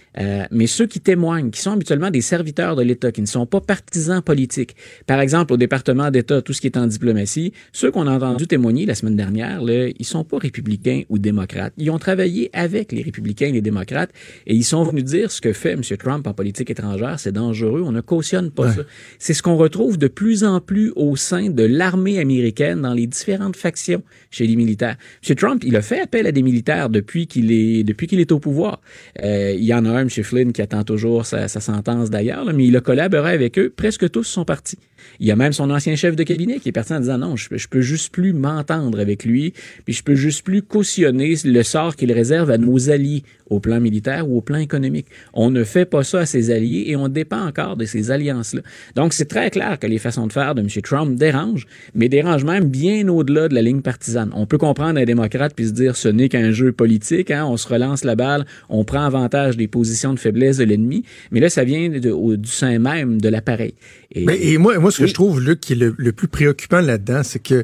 Euh, mais ceux qui témoignent, qui sont habituellement des serviteurs de l'État, qui ne sont pas partisans politiques, par exemple au département d'État, tout ce qui est en diplomatie, ceux qu'on a entendu témoigner la semaine dernière, là, ils sont pas républicains ou démocrates. Ils ont travaillé avec les républicains et les démocrates et ils sont venus dire ce que fait M. Trump en politique étrangère, c'est dangereux, on ne cautionne pas ça. C'est ce qu'on retrouve de plus en plus au sein de l'armée américaine dans les différentes factions chez les militaires. M. Trump, il a fait appel à des militaires depuis qu'il est, depuis qu'il est au pouvoir. Euh, il y en a un, M. Flynn, qui attend toujours sa, sa sentence d'ailleurs, mais il a collaboré avec eux. Presque tous sont partis. Il y a même son ancien chef de cabinet qui est parti en disant non, je, peux juste plus m'entendre avec lui, puis je peux juste plus cautionner le sort qu'il réserve à nos alliés au plan militaire ou au plan économique. On ne fait pas ça à ses alliés et on dépend encore de ces alliances-là. Donc c'est très clair que les façons de faire de M. Trump dérangent, mais dérangent même bien au-delà de la ligne partisane. On peut comprendre un démocrate puis se dire ce n'est qu'un jeu politique, hein, on se relance la balle, on prend avantage des positions de faiblesse de l'ennemi, mais là ça vient du sein même de l'appareil. Et, Mais, et moi, moi, ce que je trouve, Luc, qui est le, le plus préoccupant là-dedans, c'est que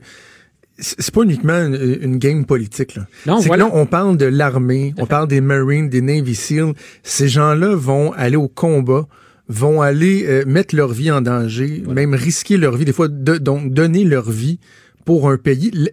c'est pas uniquement une, une game politique. Là. Non, voilà. que là, on parle de l'armée, on parle des Marines, des Navy SEAL. Ces gens-là vont aller au combat, vont aller euh, mettre leur vie en danger, même risquer leur vie, des fois, de, donc donner leur vie pour un pays. Le,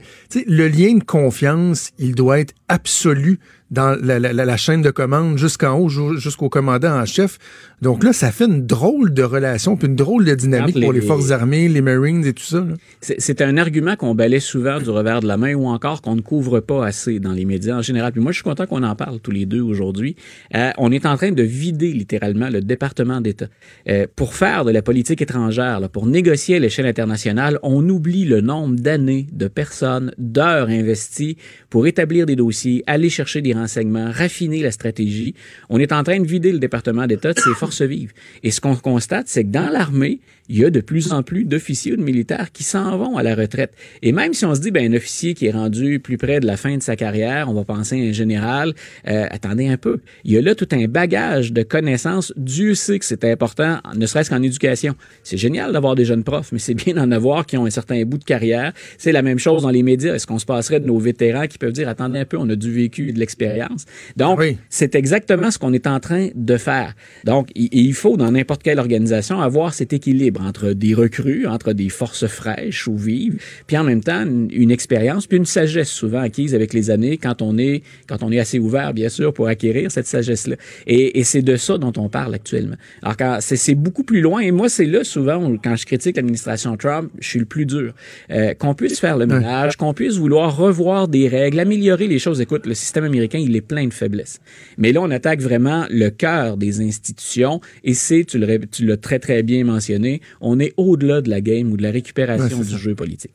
le lien de confiance, il doit être absolu dans la, chaîne de commande jusqu'en haut, jusqu'au commandant en chef. Donc là, ça fait une drôle de relation, puis une drôle de dynamique pour les forces armées, les Marines et tout ça. C'est un argument qu'on balaie souvent du revers de la main ou encore qu'on ne couvre pas assez dans les médias en général. Puis moi, je suis content qu'on en parle tous les deux aujourd'hui. Euh, on est en train de vider littéralement le département d'État. Euh, pour faire de la politique étrangère, pour négocier à l'échelle internationale, on oublie le nombre d'années, de personnes, d'heures investies pour établir des dossiers, aller chercher des renseignements, raffiner la stratégie. On est en train de vider le département d'État de ses forces vives. Et ce qu'on constate, c'est que dans l'armée, il y a de plus en plus d'officiers ou de militaires qui s'en vont à la retraite. Et même si on se dit, ben, un officier qui est rendu plus près de la fin de sa carrière, on va penser à un général, euh, attendez un peu. Il y a là tout un bagage de connaissances. Dieu sait que c'est important, ne serait-ce qu'en éducation. C'est génial d'avoir des jeunes profs, mais c'est bien d'en avoir qui ont un certain bout de carrière. C'est la même chose dans les médias. Est-ce qu'on se passerait de nos vétérans qui peuvent dire, attendez un peu, on a du vécu, de l'expérience? Donc, c'est exactement ce qu'on est en train de faire. Donc, il faut, dans n'importe quelle organisation, avoir cet équilibre entre des recrues, entre des forces fraîches ou vives, puis en même temps une, expérience, puis une sagesse souvent acquise avec les années quand on est quand on est assez ouvert, bien sûr, pour acquérir cette sagesse-là. Et, et c'est de ça dont on parle actuellement. Alors quand c'est beaucoup plus loin, et moi c'est là souvent quand je critique l'administration Trump, je suis le plus dur. Euh, qu'on puisse faire le ménage, qu'on puisse vouloir revoir des règles, améliorer les choses. Écoute, le système américain, il est plein de faiblesses. Mais là, on attaque vraiment le cœur des institutions, et c'est, tu l'as très très bien mentionné, on est au-delà de la game ou de la récupération du jeu politique.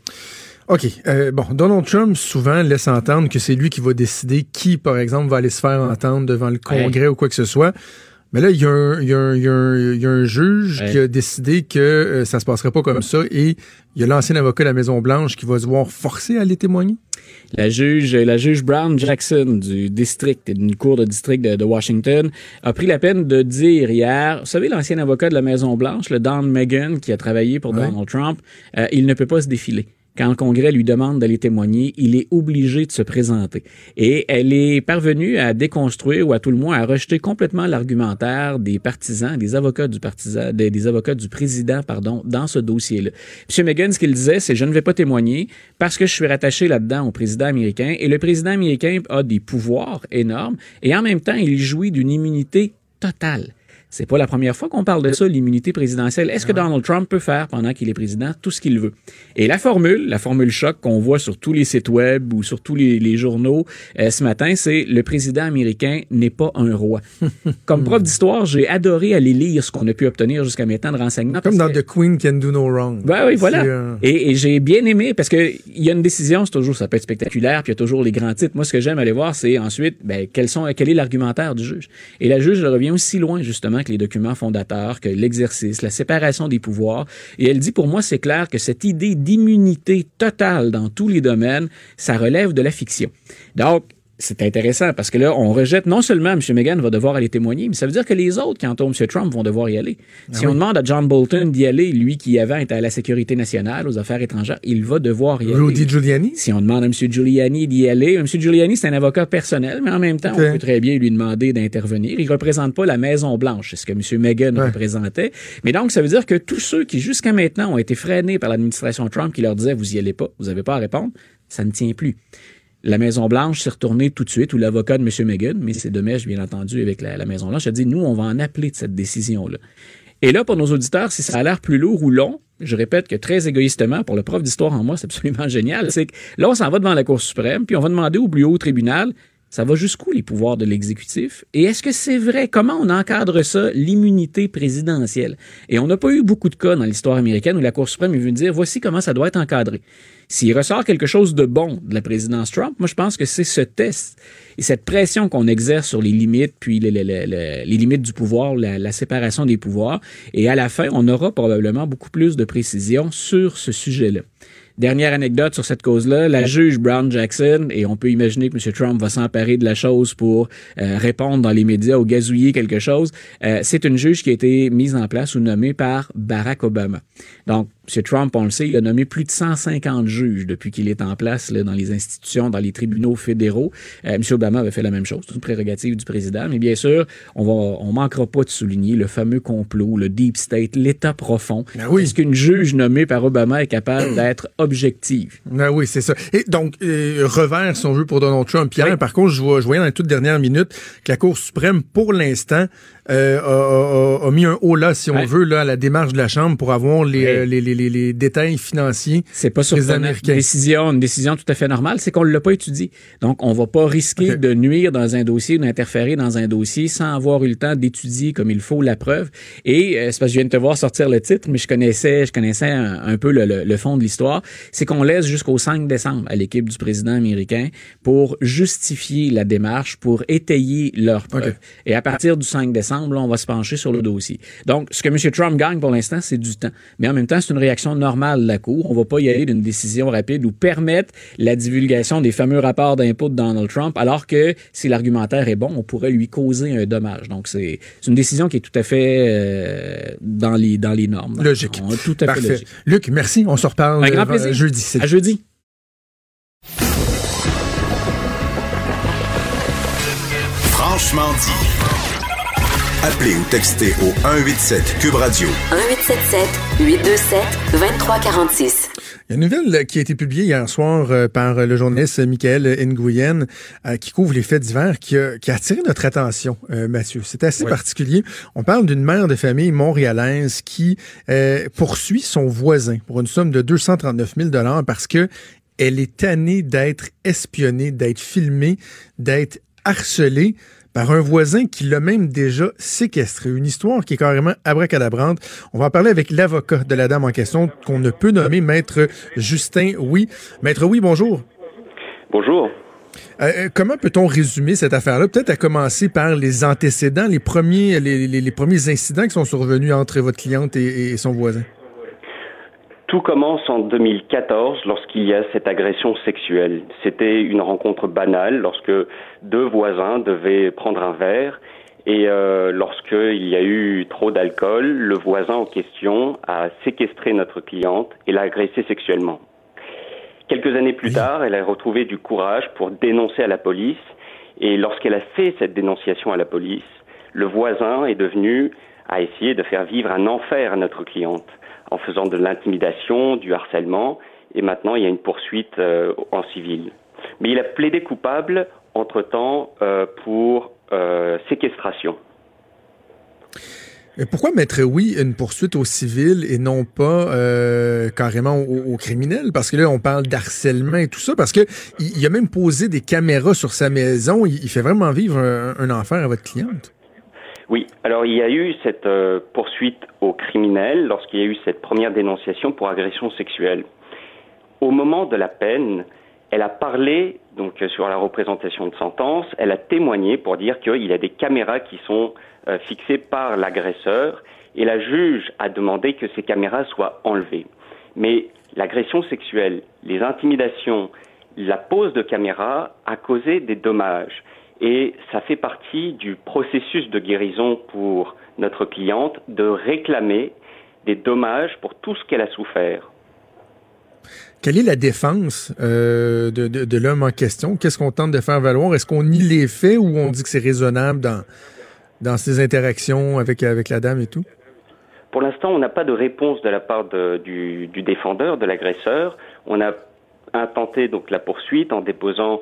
OK. Euh, bon, Donald Trump souvent laisse entendre que c'est lui qui va décider qui, par exemple, va aller se faire entendre devant le Congrès ou quoi que ce soit. Mais là, il y, a un, juge qui a décidé que euh, ça se passerait pas comme ça et il y a l'ancien avocat de la Maison-Blanche qui va se voir forcé à aller témoigner. La juge, la juge Brown Jackson du district, d'une cour de district de, Washington, a pris la peine de dire hier, vous savez, l'ancien avocat de la Maison-Blanche, le Don Megan, qui a travaillé pour Donald Trump, euh, il ne peut pas se défiler quand le Congrès lui demande d'aller témoigner, il est obligé de se présenter. Et elle est parvenue à déconstruire ou à tout le moins à rejeter complètement l'argumentaire des partisans, des avocats du président, pardon, dans ce dossier-là. M. Megan, ce qu'il disait, c'est je ne vais pas témoigner parce que je suis rattaché là-dedans au président américain et le président américain a des pouvoirs énormes et en même temps, il jouit d'une immunité totale. C'est pas la première fois qu'on parle de ça, l'immunité présidentielle. Est-ce que Donald Trump peut faire, pendant qu'il est président, tout ce qu'il veut? Et la formule, la formule choc qu'on voit sur tous les sites web ou sur tous les, journaux euh, ce matin, c'est le président américain n'est pas un roi. [LAUGHS] Comme prof d'histoire, j'ai adoré aller lire ce qu'on a pu obtenir jusqu'à maintenant de renseignements. Comme dans The Queen Can Do No Wrong. Ben oui, voilà. Euh, et, j'ai bien aimé parce que il y a une décision, c'est toujours, ça peut être spectaculaire, puis il y a toujours les grands titres. Moi, ce que j'aime aller voir, c'est ensuite, ben, quels sont, quel est l'argumentaire du juge. Et la juge revient aussi loin, justement, que les documents fondateurs, que l'exercice, la séparation des pouvoirs. Et elle dit, pour moi, c'est clair que cette idée d'immunité totale dans tous les domaines, ça relève de la fiction. Donc, c'est intéressant parce que là, on rejette non seulement M. Meghan va devoir aller témoigner, mais ça veut dire que les autres qui entourent M. Trump vont devoir y aller. Ah si on demande à John Bolton d'y aller, lui qui avant était à la sécurité nationale, aux affaires étrangères, il va devoir y aller. Rudy Giuliani? Si on demande à M. Giuliani d'y aller, M. Giuliani, c'est un avocat personnel, mais en même temps, on peut très bien lui demander d'intervenir. Il représente pas la Maison-Blanche, c'est ce que M. Meghan représentait. Mais donc, ça veut dire que tous ceux qui jusqu'à maintenant ont été freinés par l'administration Trump qui leur disait, vous y allez pas, vous n'avez pas à répondre, ça ne tient plus. La Maison-Blanche s'est retournée tout de suite, ou l'avocat de M. Megan, mais c'est mèche, bien entendu, avec la, Maison-Blanche, a dit, nous, on va en appeler de cette décision-là. Et là, pour nos auditeurs, si ça a l'air plus lourd ou long, je répète que très égoïstement, pour le prof d'histoire en moi, c'est absolument [LAUGHS] génial, c'est que là, on s'en va devant la Cour suprême, puis on va demander au plus haut tribunal, ça va jusqu'où les pouvoirs de l'exécutif? Et est-ce que c'est vrai? Comment on encadre ça, l'immunité présidentielle? Et on n'a pas eu beaucoup de cas dans l'histoire américaine où la Cour suprême est venue dire, voici comment ça doit être encadré. S'il ressort quelque chose de bon de la présidence Trump, moi je pense que c'est ce test et cette pression qu'on exerce sur les limites, puis les, limites du pouvoir, la, séparation des pouvoirs. Et à la fin, on aura probablement beaucoup plus de précision sur ce sujet-là. Dernière anecdote sur cette cause-là, la juge Brown Jackson, et on peut imaginer que M. Trump va s'emparer de la chose pour euh, répondre dans les médias ou gazouiller quelque chose, euh, c'est une juge qui a été mise en place ou nommée par Barack Obama. Donc, M. Trump, on le sait, il a nommé plus de 150 juges depuis qu'il est en place là, dans les institutions, dans les tribunaux fédéraux. Euh, M. Obama avait fait la même chose, c'est une prérogative du président. Mais bien sûr, on va, on manquera pas de souligner le fameux complot, le deep state, l'état profond. Ben oui. Est-ce qu'une juge nommée par Obama est capable [CLEARS THROAT] d'être objective? Ben oui, c'est ça. Et donc, euh, revers, si on veut, pour Donald Trump. Pierre, par contre, je, vois, je voyais dans les toutes dernières minutes que la Cour suprême, pour l'instant, euh, a, a- a mis un haut là, si on Ouais. veut, là, à la démarche de la Chambre pour avoir les, euh, les, les, détails financiers C'est pas des surprenant. Une Américains. décision, une décision tout à fait normale, c'est qu'on ne l'a pas étudié. Donc, on va pas risquer de nuire dans un dossier, d'interférer dans un dossier sans avoir eu le temps d'étudier comme il faut la preuve. Et euh, c'est parce que je viens de te voir sortir le titre, mais je connaissais, je connaissais un, un peu le, le- le fond de l'histoire. C'est qu'on laisse jusqu'au 5 décembre à l'équipe du président américain pour justifier la démarche, pour étayer leurs preuves. Et à partir du 5 décembre, là, on va se pencher sur le dossier. Donc, ce que M. Trump gagne pour l'instant, c'est du temps. Mais en même temps, c'est une réaction normale de la Cour. On va pas y aller d'une décision rapide ou permettre la divulgation des fameux rapports d'impôts de Donald Trump, alors que si l'argumentaire est bon, on pourrait lui causer un dommage. Donc, c'est une décision qui est tout à fait euh, dans, les, dans les normes. Logique. On- Tout à Parfait. fait logique. Luc, merci. On se reparle Un grand euh, plaisir. jeudi. À jeudi. Franchement dit. Appelez ou textez au 187 Cube Radio. 1877 827 2346. Il y a une nouvelle euh, qui a été publiée hier soir euh, par euh, le journaliste Michael Nguyen qui couvre les faits divers qui a, qui a attiré notre attention, Mathieu. C'est assez particulier. On parle d'une mère de famille montréalaise qui euh, poursuit son voisin pour une somme de 239 000 parce que elle est tannée d'être espionnée, d'être filmée, d'être harcelée par un voisin qui l'a même déjà séquestré. Une histoire qui est carrément abracadabrante. On va en parler avec l'avocat de la dame en question qu'on ne peut nommer Maître Justin Oui. Maître Oui, bonjour. Bonjour. Euh, euh, comment peut-on résumer cette affaire-là? Peut-être à commencer par les antécédents, les premiers, les, les- les premiers incidents qui sont survenus entre votre cliente et, et son voisin. Tout commence en 2014 lorsqu'il y a cette agression sexuelle. C'était une rencontre banale lorsque deux voisins devaient prendre un verre et euh, lorsqu'il y a eu trop d'alcool, le voisin en question a séquestré notre cliente et l'a agressée sexuellement. Quelques années plus tard, elle a retrouvé du courage pour dénoncer à la police et lorsqu'elle a fait cette dénonciation à la police, le voisin est devenu à essayer de faire vivre un enfer à notre cliente en faisant de l'intimidation, du harcèlement, et maintenant il y a une poursuite euh, en civil. Mais il a plaidé coupable entre-temps euh, pour euh, séquestration. Pourquoi mettre oui une poursuite au civil et non pas euh, carrément au, criminel? Parce que là, on parle d'harcèlement et tout ça, parce que il, il a même posé des caméras sur sa maison. Il, il fait vraiment vivre un, un enfer à votre cliente. Oui, alors il y a eu cette euh, poursuite au criminel lorsqu'il y a eu cette première dénonciation pour agression sexuelle. Au moment de la peine, elle a parlé donc euh, sur la représentation de sentence, elle a témoigné pour dire qu'il y a des caméras qui sont euh, fixées par l'agresseur et la juge a demandé que ces caméras soient enlevées. Mais l'agression sexuelle, les intimidations, la pose de caméras a causé des dommages et ça fait partie du processus de guérison pour notre cliente de réclamer des dommages pour tout ce qu'elle a souffert. Quelle est la défense euh, de, de, de l'homme en question? Qu'est-ce qu'on tente de faire valoir? Est-ce qu'on nie les faits ou on dit que c'est raisonnable dans, dans ses interactions avec, avec la dame et tout? Pour l'instant, on n'a pas de réponse de la part de- du, du défendeur, de l'agresseur. On a intenté donc la poursuite en déposant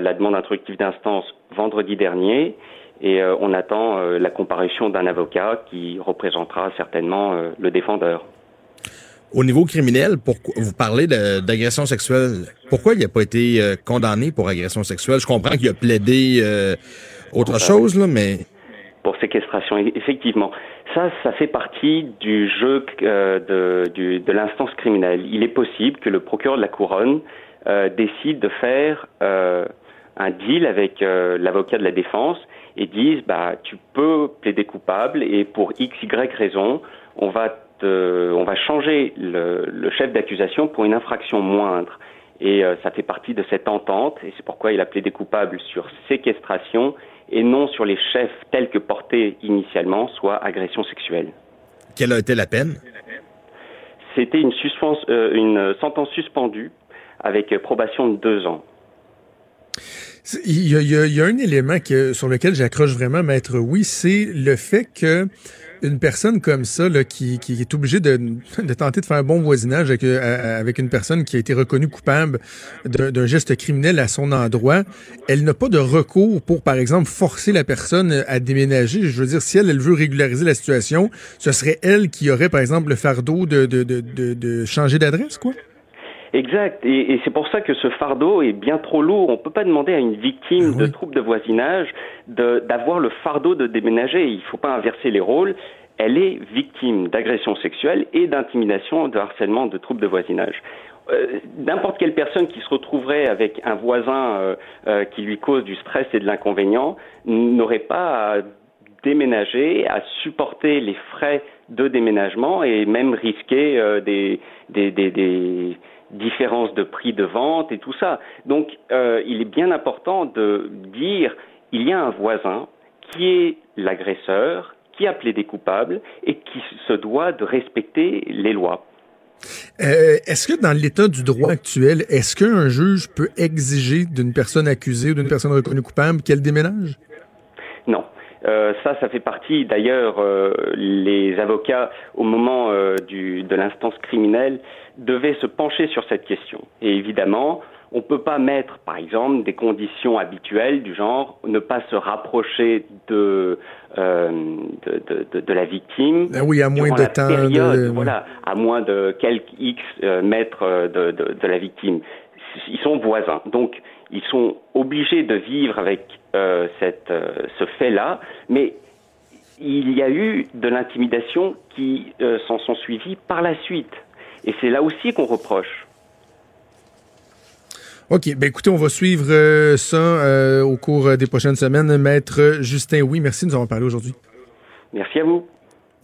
la demande instructive d'instance vendredi dernier et euh, on attend euh, la comparution d'un avocat qui représentera certainement euh, le défendeur. Au niveau criminel, pourquoi, vous parlez d'agression sexuelle. Pourquoi il n'a pas été euh, condamné pour agression sexuelle? Je comprends qu'il a plaidé euh, autre chose, là, mais... Pour séquestration, e- effectivement. Ça, ça fait partie du jeu euh, de, de l'instance criminelle. Il est possible que le procureur de la couronne euh, décide de faire euh, un deal avec euh, l'avocat de la défense et dise bah tu peux plaider coupable et pour x y raison on va te- on va changer le, le chef d'accusation pour une infraction moindre et euh, ça fait partie de cette entente et c'est pourquoi il a plaidé coupable sur séquestration et non sur les chefs tels que portés initialement, soit agression sexuelle. Quelle a été la peine? c'était une, une sentence suspendue avec probation de deux ans. Il y, a, un élément sur lequel j'accroche vraiment, maître oui, c'est le fait que une personne comme ça, qui, est obligée de, tenter de faire un bon voisinage avec, euh, avec une personne qui a été reconnue coupable d'un geste criminel à son endroit, elle n'a pas de recours pour, par exemple, forcer la personne à déménager. Je veux dire, si elle, elle veut régulariser la situation, ce serait elle qui aurait, par exemple, le fardeau de, de, de changer d'adresse, quoi? Exact. Et, c'est pour ça que ce fardeau est bien trop lourd. On ne peut pas demander à une victime ah de troubles de voisinage d'avoir le fardeau de déménager. Il ne faut pas inverser les rôles. Elle est victime d'agression sexuelle et d'intimidation, de harcèlement, de troubles de voisinage. Euh, n'importe quelle personne qui se retrouverait avec un voisin euh, euh, qui lui cause du stress et de l'inconvénient n'aurait pas à déménager, à supporter les frais de déménagement et même risquer des, des, des différence de prix de vente et tout ça. Donc, euh, il est bien important de dire il y a un voisin qui est l'agresseur, qui a plaidé coupable et qui se doit de respecter les lois. Euh, est-ce que dans l'état du droit actuel, est-ce qu'un juge peut exiger d'une personne accusée ou d'une personne reconnue coupable qu'elle déménage? Non. Euh, ça, ça fait partie. D'ailleurs, euh, les avocats, au moment euh, du, de l'instance criminelle, devaient se pencher sur cette question. Et évidemment, on ne peut pas mettre, par exemple, des conditions habituelles du genre ne pas se rapprocher de, euh, de, de, de, la victime. Ah oui, à moins de temps. Période, Voilà, à moins de quelques X mètres de, de, la victime. Ils sont voisins. Donc, ils sont obligés de vivre avec euh, cette, euh, ce fait-là, mais il y a eu de l'intimidation qui euh, s'en sont suivies par la suite. Et c'est là aussi qu'on reproche. OK. Ben écoutez, on va suivre ça au cours des prochaines semaines. Maître Justin, oui, merci de nous avoir parlé aujourd'hui. Merci à vous.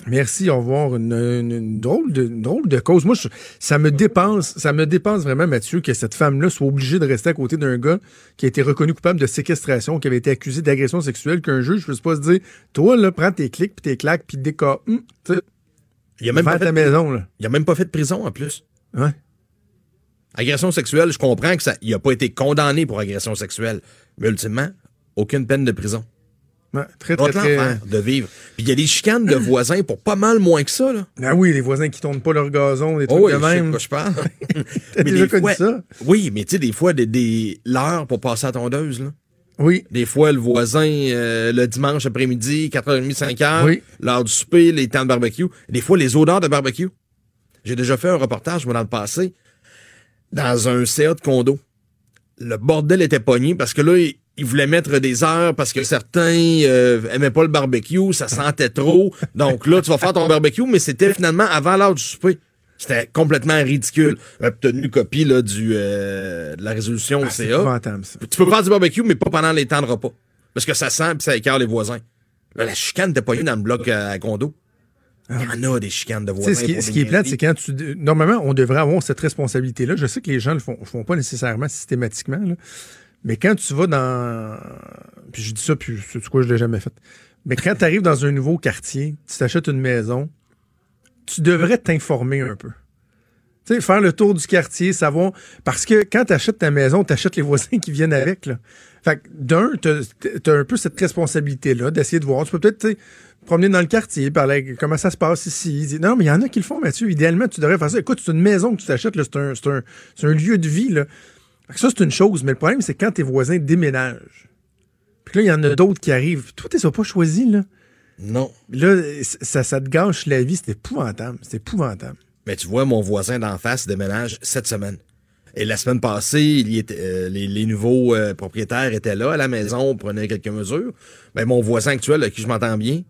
Merci, au revoir. Une, drôle, de, drôle de cause. Moi, ça me dépense, ça me dépense vraiment, Mathieu, que cette femme-là soit obligée de rester à côté d'un gars qui a été reconnu coupable de séquestration, qui avait été accusé d'agression sexuelle, qu'un juge ne puisse pas se dire, toi, là, prends tes clics, puis tes claques, puis des cas. Hum, il a même pas fait ta maison, là. Il a même pas fait de prison, en plus. Ouais. Agression sexuelle, je comprends que ça, il a pas été condamné pour agression sexuelle. Mais ultimement, aucune peine de prison très, très, très... de vivre. Puis il y a des chicanes de [LAUGHS] voisins pour pas mal moins que ça. Là. Ah oui, les voisins qui tournent pas leur gazon, des trucs oh de même. Je sais pas je parle. [LAUGHS] T'as déjà connu ça? Oui, mais tu sais, des fois, des, des l'heure pour passer à tondeuse, là. Oui. Des fois, le voisin, euh, le dimanche après-midi, 4h30, 5h, oui. l'heure du souper, les temps de barbecue. Des fois, les odeurs de barbecue. J'ai déjà fait un reportage, moi, dans le passé, dans un CA de condo. Le bordel était pogné parce que là, ils voulaient mettre des heures parce que certains euh, aimaient pas le barbecue, ça sentait trop. Donc là, tu vas faire ton barbecue, mais c'était finalement avant l'heure du souper. C'était complètement ridicule. Obtenu copie là, du, euh, de la résolution ah, CA. Tu peux faire du barbecue, mais pas pendant les temps de repas. Parce que ça sent et ça écarte les voisins. la chicane pas eu dans le bloc euh, à condo. Il y en a des chicanes de voisins. Ce qui, ce qui est plate, c'est quand tu. Normalement, on devrait avoir cette responsabilité-là. Je sais que les gens ne le font, font pas nécessairement systématiquement. Là. Mais quand tu vas dans. Puis je dis ça, puis c'est quoi, je l'ai jamais fait. Mais quand tu arrives dans un nouveau quartier, tu t'achètes une maison, tu devrais t'informer un peu. Tu sais, faire le tour du quartier, savoir. Parce que quand tu achètes ta maison, tu achètes les voisins qui viennent avec. Là. Fait que d'un, tu as, un peu cette responsabilité-là d'essayer de voir. Tu peux peut-être promener dans le quartier, parler comment ça se passe ici. Non, mais il y en a qui le font, Mathieu. Idéalement, tu devrais faire ça. Écoute, c'est une maison que tu t'achètes, c'est un, un, un, lieu de vie. Là. Ça, c'est une chose, mais le problème, c'est quand tes voisins déménagent. Puis là, il y en a d'autres qui arrivent. Toi, as pas choisis, là? Non. Là, ça, ça te gâche la vie. C'est épouvantable. C'est épouvantable. Mais tu vois, mon voisin d'en face déménage cette semaine. Et la semaine passée, il était, euh, les, nouveaux euh, propriétaires étaient là à la maison, prenaient quelques mesures. Mais ben, mon voisin actuel, avec qui je m'entends bien,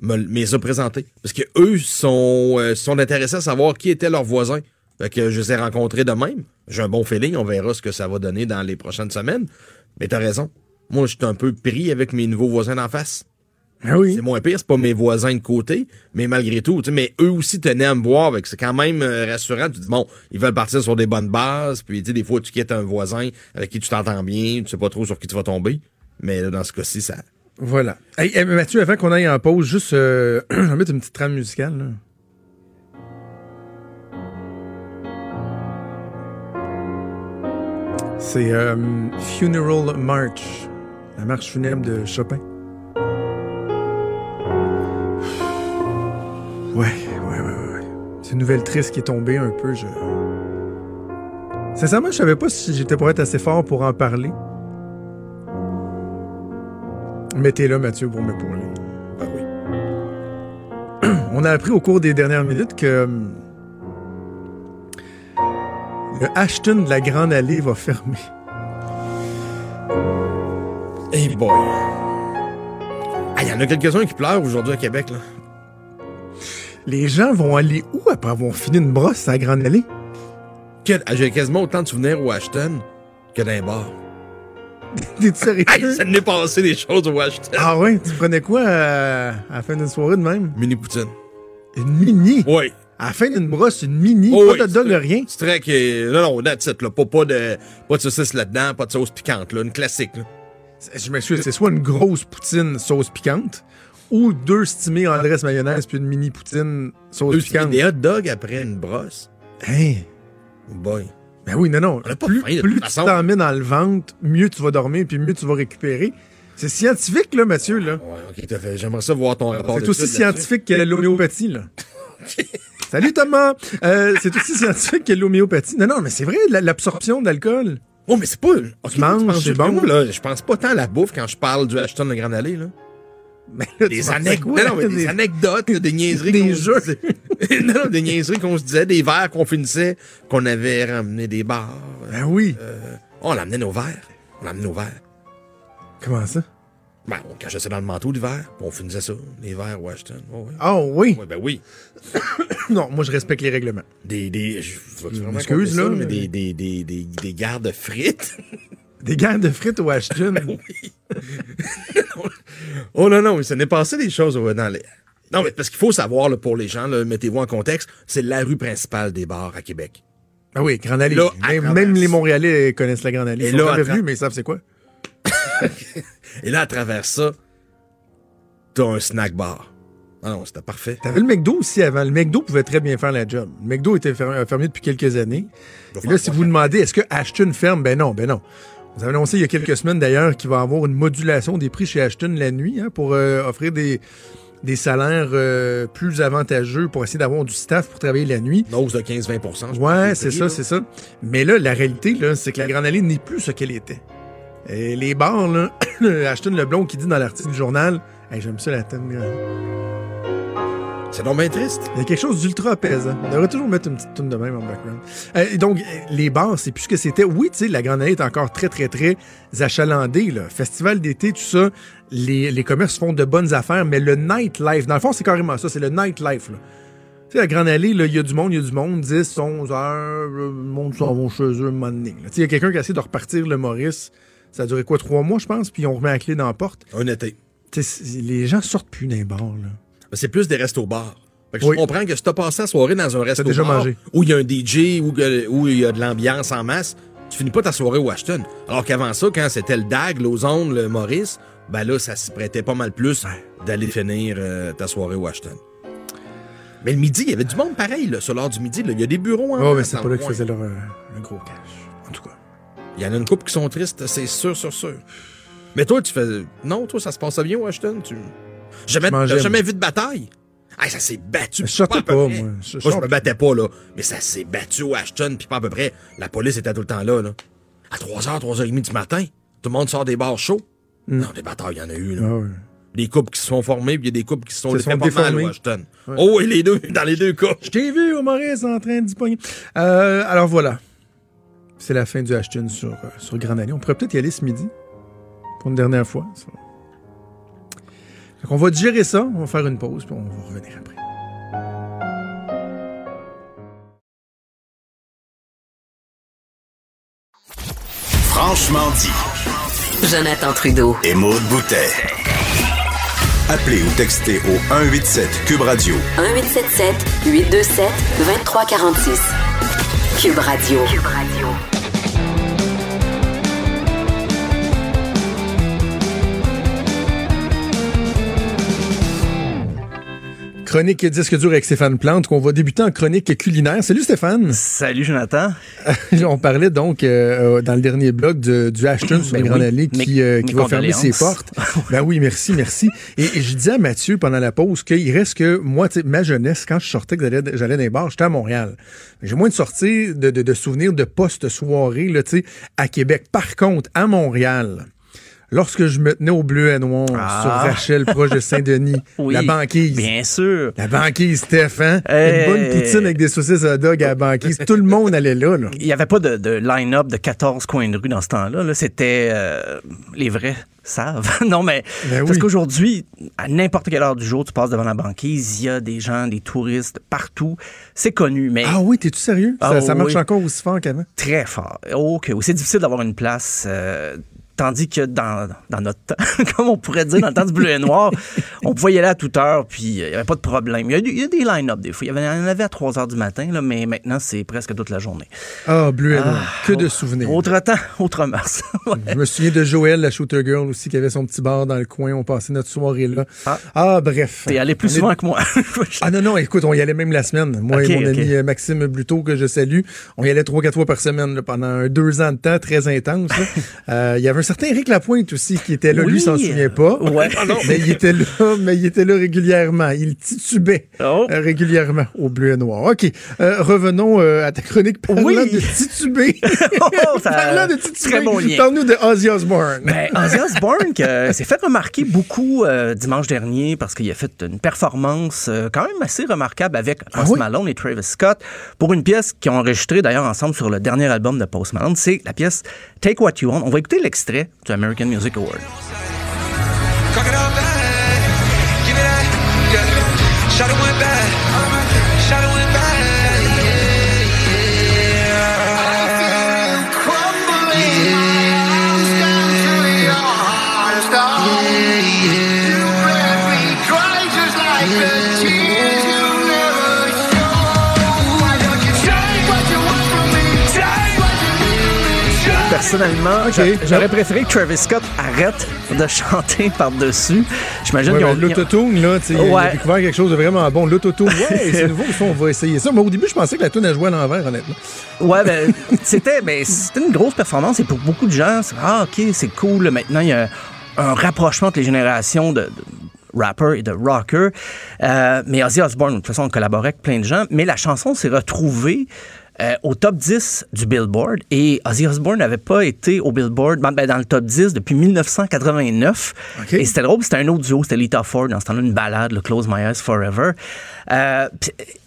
me, les a présentés. Parce que eux sont, euh, sont intéressés à savoir qui était leur voisin. Fait que je les ai rencontrés de même. J'ai un bon feeling, on verra ce que ça va donner dans les prochaines semaines. Mais t'as raison. Moi, je suis un peu pris avec mes nouveaux voisins d'en face. Ah oui. C'est moins pire, c'est pas mes voisins de côté, mais malgré tout, mais eux aussi tenaient à me voir, c'est quand même euh, rassurant. Tu dis, bon, ils veulent partir sur des bonnes bases, puis tu des fois, tu quittes un voisin avec qui tu t'entends bien, tu sais pas trop sur qui tu vas tomber, mais là, dans ce cas-ci, ça... Voilà. Hey, Mathieu, avant qu'on aille en pause, juste, euh, [CLEARS THROAT] je vais mettre une petite trame musicale, là. C'est euh, Funeral March, la marche funèbre de Chopin. Ouais, ouais, ouais, ouais. C'est une nouvelle triste qui est tombée un peu. Je... Sincèrement, je savais pas si j'étais pour être assez fort pour en parler. Mais t'es là, Mathieu, pour m'épauler. Ah oui. [CLEARS THROAT] On a appris au cours des dernières minutes que hum, le Ashton de la Grande Allée va fermer. Hey boy. Il y en a quelques-uns qui pleurent aujourd'hui à Québec, là. Les gens vont aller où après avoir fini une brosse à la Grande Allée? J'ai quasiment autant de souvenirs au Ashton que d'un bar. [LAUGHS] T'es sérieux? Ça n'est passé des choses au Ashton. Ah ouais? Tu prenais quoi à, à la fin d'une soirée de même? Mini poutine. Une mini? Oui. À la fin d'une brosse, une mini? Oh, pas de dog, rien? C'est très que. Non, non, that's it, là. Pas, pas, de, pas de saucisse là-dedans, pas de sauce piquante, là. Une classique, là. Je m'excuse, c'est soit une grosse poutine sauce piquante ou deux stimés en dresse mayonnaise puis une mini poutine sauce Deux piquante. Des hot dogs après une brosse? Hein? Oh boy. Ben oui, non, non. On pas plus faim, de plus toute tu mets dans le ventre, mieux tu vas dormir puis mieux tu vas récupérer. C'est scientifique, là, Mathieu, là. Ouais, ok, t'as fait. J'aimerais ça voir ton rapport C'est aussi scientifique que l'homéopathie, là. [LAUGHS] Salut Thomas! Euh, c'est aussi scientifique que l'homéopathie. Non, non, mais c'est vrai, la- l'absorption d'alcool. Oh, mais c'est pas. ok, Tu manges, c'est bon. là, je pense pas tant à la bouffe quand je parle du Ashton de Grande Allée, là. Mais là, Des anecdotes, quoi? non, mais des Des- anecdotes, des niaiseries. Des jeux. [LAUGHS] non, des niaiseries qu'on se disait, des verres qu'on finissait, qu'on avait ramené des bars. Ben oui. Euh, on l'amenait nos verres. On l'amenait nos verres. Comment ça? Ben, on cachait ça dans le manteau l'hiver, on finissait ça, les verres Washington. Oh, oui. Ah oui? Ouais, ben oui. [COUGHS] Non, moi, je respecte les règlements. Des, des, je, Excuse, ça, là, mais des, des, des, des, des gardes frites. [LAUGHS] Des gardes de frites au Ashton. [LAUGHS] [LAUGHS] oh non, non, mais ça n'est passé des choses ouais, dans les. Non, mais parce qu'il faut savoir, là, pour les gens, mettez-vous en contexte, c'est la rue principale des bars à Québec. Ah oui, Grande Allée. Là, même, les Montréalais connaissent la Grande Allée. Et Ils sont là, jamais venus, mais ils savent c'est quoi. Et là, à travers ça, t'as un snack bar. Ah non, c'était parfait. T'avais le McDo aussi avant. Le McDo pouvait très bien faire la job. Le McDo était fer- fermé depuis quelques années. Et là, si vous demandez, est-ce que Ashton ferme? Ben non, ben non. Vous avez annoncé il y a quelques semaines d'ailleurs qu'il va y avoir une modulation des prix chez Ashton la nuit hein, pour euh, offrir des, des salaires euh, plus avantageux pour essayer d'avoir du staff pour travailler la nuit. Une hausse de 15-20 je Ouais, c'est ça, c'est ça. Mais là, la réalité, là, c'est que la Grande Allée n'est plus ce qu'elle était. Et les bars, là, [COUGHS] Ashton Leblond qui dit dans l'article du journal, Hey, j'aime ça la thème. C'est donc bien triste. Il y a quelque chose d'ultra apaisant. On devrait toujours mettre une petite tune de même en background. Euh, donc, les bars, c'est plus ce que c'était. Oui, tu sais, la Grande Allée est encore très, très, très achalandée. Là. Festival d'été, tout ça, les, les commerces font de bonnes affaires, mais le nightlife, dans le fond, c'est carrément ça, c'est le nightlife. Là. Tu sais, la Grande Allée, là, il y a du monde, il y a du monde, 10, 11 heures, le monde s'en va chez eux un moment donné. là. Tu sais, Il y a quelqu'un qui a essayé de repartir le Maurice. Ça a duré quoi, trois mois, je pense, puis on remet la clé dans la porte? Un été. Les gens sortent plus d'un bar, là. Mais c'est plus des que Oui. Je comprends que si t'as passé la soirée dans un resto déjà mangé. où il y a un DJ, où, il y a de l'ambiance en masse, tu finis pas ta soirée au Ashton. Alors qu'avant ça, quand c'était le DAG, l'Ozone, le Maurice, ben là, ça se prêtait pas mal plus d'aller finir euh, ta soirée au Ashton. Mais le midi, il y avait du monde pareil, là, sur l'heure du midi. là. Il y a des bureaux en Oh, mais c'est pas là qu'ils faisaient leur, euh, le gros cash. Il y en a une couple qui sont tristes, c'est sûr, sûr, sûr. Mais toi, tu fais. Non, toi, ça se passait bien au Ashton? Tu... Jamais, t'as jamais vu de bataille? Ah, ça s'est battu. Je sortais pas, près. moi. Je Moi, je me battais pas, là. Mais ça s'est battu au Ashton, puis pas à peu près. La police était tout le temps là, là. À 3h, 3h30 du matin, tout le monde sort des bars chauds. Non, des batailles, il y en a eu, là. Hmm. Ah. Des couples qui se sont formés, puis il y a des couples qui se sont sont pas mal au Ashton. Ouais. Oh, et les deux, [LAUGHS] dans les deux cas. Je t'ai vu au Maurice en train de pogner. Euh, alors voilà. C'est la fin du Ashton sur, euh, sur Grande Allée. On pourrait peut-être y aller ce midi. Pour une dernière fois. Ça. Qu'on va digérer ça, on va faire une pause, puis on va revenir après. Franchement dit. Jonathan Trudeau. Et Maude Boutet. Appelez ou textez au 187 Cube Radio 1877 827 2346. Cube Radio. Cube Radio. Chronique disque dur avec Stéphane Plante, qu'on va débuter en chronique culinaire. Salut Stéphane. Salut Jonathan. [LAUGHS] On parlait donc euh, dans le dernier blog du Ashton sur ben les oui. qui, euh, qui va fermer ses portes. [LAUGHS] ben oui, merci, merci. Et, je disais à Mathieu pendant la pause qu'il reste que moi, ma jeunesse, quand je sortais, que j'allais dans les bars, j'étais à Montréal. J'ai moins de sorties de, de, de souvenirs de post-soirée à Québec. Par contre, à Montréal, lorsque je me tenais au bleu et noir ah. sur Rachel, proche de Saint-Denis, [LAUGHS] la banquise. Bien sûr. La banquise, Steph, hein? Une bonne poutine avec des saucisses à dog à la banquise. Tout le monde allait là. Il n'y avait pas de, line-up de 14 coins de rue dans ce temps-là. C'était euh, les vrais savent. [LAUGHS] non, mais ben parce qu'aujourd'hui, à n'importe quelle heure du jour, tu passes devant la banquise, il y a des gens, des touristes partout. C'est connu, mais... Ah oui, t'es-tu sérieux? ça, ah marche encore aussi fort qu'avant? Très fort. OK. C'est difficile d'avoir une place... Euh, Tandis que dans, dans notre temps, [LAUGHS] comme on pourrait dire, dans le temps du bleu et noir, [LAUGHS] on pouvait y aller à toute heure, puis il n'y avait pas de problème. Il y a, des line-up des fois. Il y, en avait à 3 heures du matin, là, mais maintenant, c'est presque toute la journée. Ah, bleu et noir. Ah, que de souvenirs. Autre temps, [LAUGHS] autre mars. Je me souviens de Joël, la shooter girl aussi, qui avait son petit bar dans le coin. On passait notre soirée là. Ah, ah bref. T'es allé plus souvent que moi. ah non, non, écoute, on y allait même la semaine. Moi et mon ami euh, Maxime Bluteau, que je salue, on y allait trois, quatre fois par semaine pendant deux ans de temps très intense. Euh, il y avait un certain Eric Lapointe aussi qui était là. Lui s'en souvient pas. Ouais. mais il était là, mais il était là régulièrement. Il titubait oh. euh, régulièrement au bleu et noir. OK. Euh, revenons euh, à ta chronique parlant oui. de tituber. [LAUGHS] oh, ça... [LAUGHS] parlant de tituber. Très bon. Parle-nous de Ozzy Osbourne. Ben, Ozzy Osbourne s'est fait remarquer beaucoup dimanche dernier parce qu'il a fait une performance quand même assez remarquable avec ah Post Malone et Travis Scott pour une pièce qu'ils ont enregistrée d'ailleurs ensemble sur le dernier album de Post Malone. C'est la pièce Take What You Want. On va écouter l'extrait To American Music Award. It. Personnellement, j'aurais préféré que Travis Scott arrête de [LAUGHS] chanter par-dessus. J'imagine ouais, qu'ils L'autotune, là, tu ouais. a découvert quelque chose de vraiment bon. L'autotune, ouais, [LAUGHS] c'est nouveau, on va essayer ça. Mais au début, je pensais que la tune a joué à l'envers, honnêtement. Ouais, ben, [LAUGHS] c'était ben, une grosse performance et pour beaucoup de gens, c'est ah, OK, c'est cool. Maintenant, il y a un rapprochement entre les générations de, rapper et de rocker. Euh, mais Ozzy Osbourne, de toute façon, on collaborait avec plein de gens. Mais la chanson s'est retrouvée euh, au top 10 du Billboard. Et Ozzy Osbourne n'avait pas été au Billboard ben, ben dans le top 10 depuis 1989. Et c'était drôle, c'était un autre duo, c'était Lita Ford, dans ce temps-là, une balade, le Close My Eyes Forever. Euh,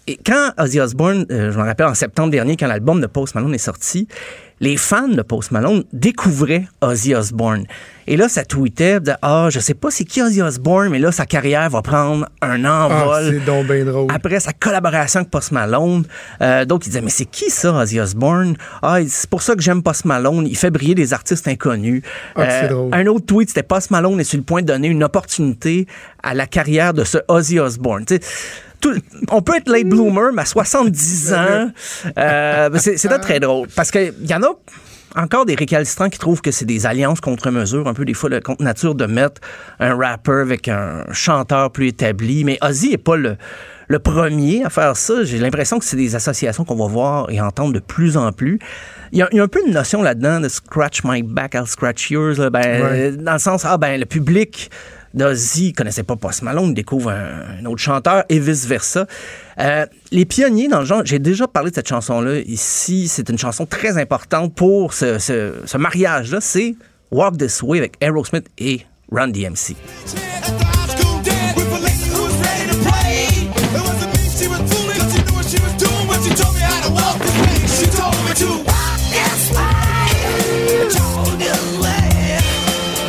et quand Ozzy Osbourne, euh, je me rappelle en septembre dernier, quand l'album de Post Malone est sorti, les fans de Post Malone découvraient Ozzy Osbourne. Et là, ça tweetait de Ah, je sais pas c'est qui Ozzy Osbourne, mais là, sa carrière va prendre un envol. Ah, c'est donc bien drôle. Après sa collaboration avec Post Malone. Euh, donc, il disait Mais c'est qui ça, Ozzy Osbourne Ah, c'est pour ça que j'aime Post Malone. Il fait briller des artistes inconnus. Ah, c'est euh, drôle. Un autre tweet, c'était Post Malone est sur le point de donner une opportunité à la carrière de ce Ozzy Osbourne. On peut être late bloomer, mais à 70 ans, euh, c'est très drôle. Parce qu'il y en a encore des récalcitrants qui trouvent que c'est des alliances contre mesure, un peu des fois le contre nature de mettre un rapper avec un chanteur plus établi. Mais Ozzy est pas le, le premier à faire ça. J'ai l'impression que c'est des associations qu'on va voir et entendre de plus en plus. Il y a, un peu une notion là-dedans de scratch my back, I'll scratch yours. ben, Dans le sens, ah ben le public d'Ozzy connaissait pas Post Malone, découvre un, autre chanteur et vice-versa. Euh, les pionniers dans le genre, j'ai déjà parlé de cette chanson-là ici, c'est une chanson très importante pour ce, mariage-là, c'est Walk This Way avec Aerosmith et Run DMC.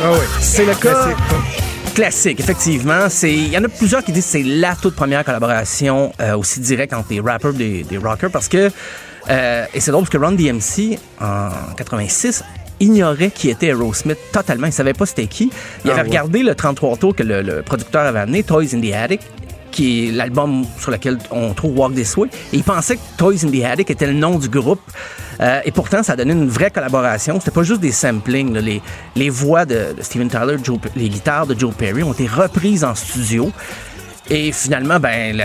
Ah oui. C'est le cas classique, effectivement. Il y en a plusieurs qui disent que c'est la toute première collaboration euh, aussi directe entre les rappers des rockers parce que, euh, et c'est drôle parce que Ron DMC, en 86, ignorait qui était Aerosmith totalement. Il savait pas c'était qui. Il ah avait regardé le 33 tours que le, producteur avait amené, Toys in the Attic, qui est l'album sur lequel on trouve Walk This Way. Et il pensait que Toys in the Attic était le nom du groupe. Euh, et pourtant, ça a donné une vraie collaboration. C'était pas juste des samplings. Les, les voix de, Steven Tyler, les guitares de Joe Perry ont été reprises en studio. Et finalement, ben,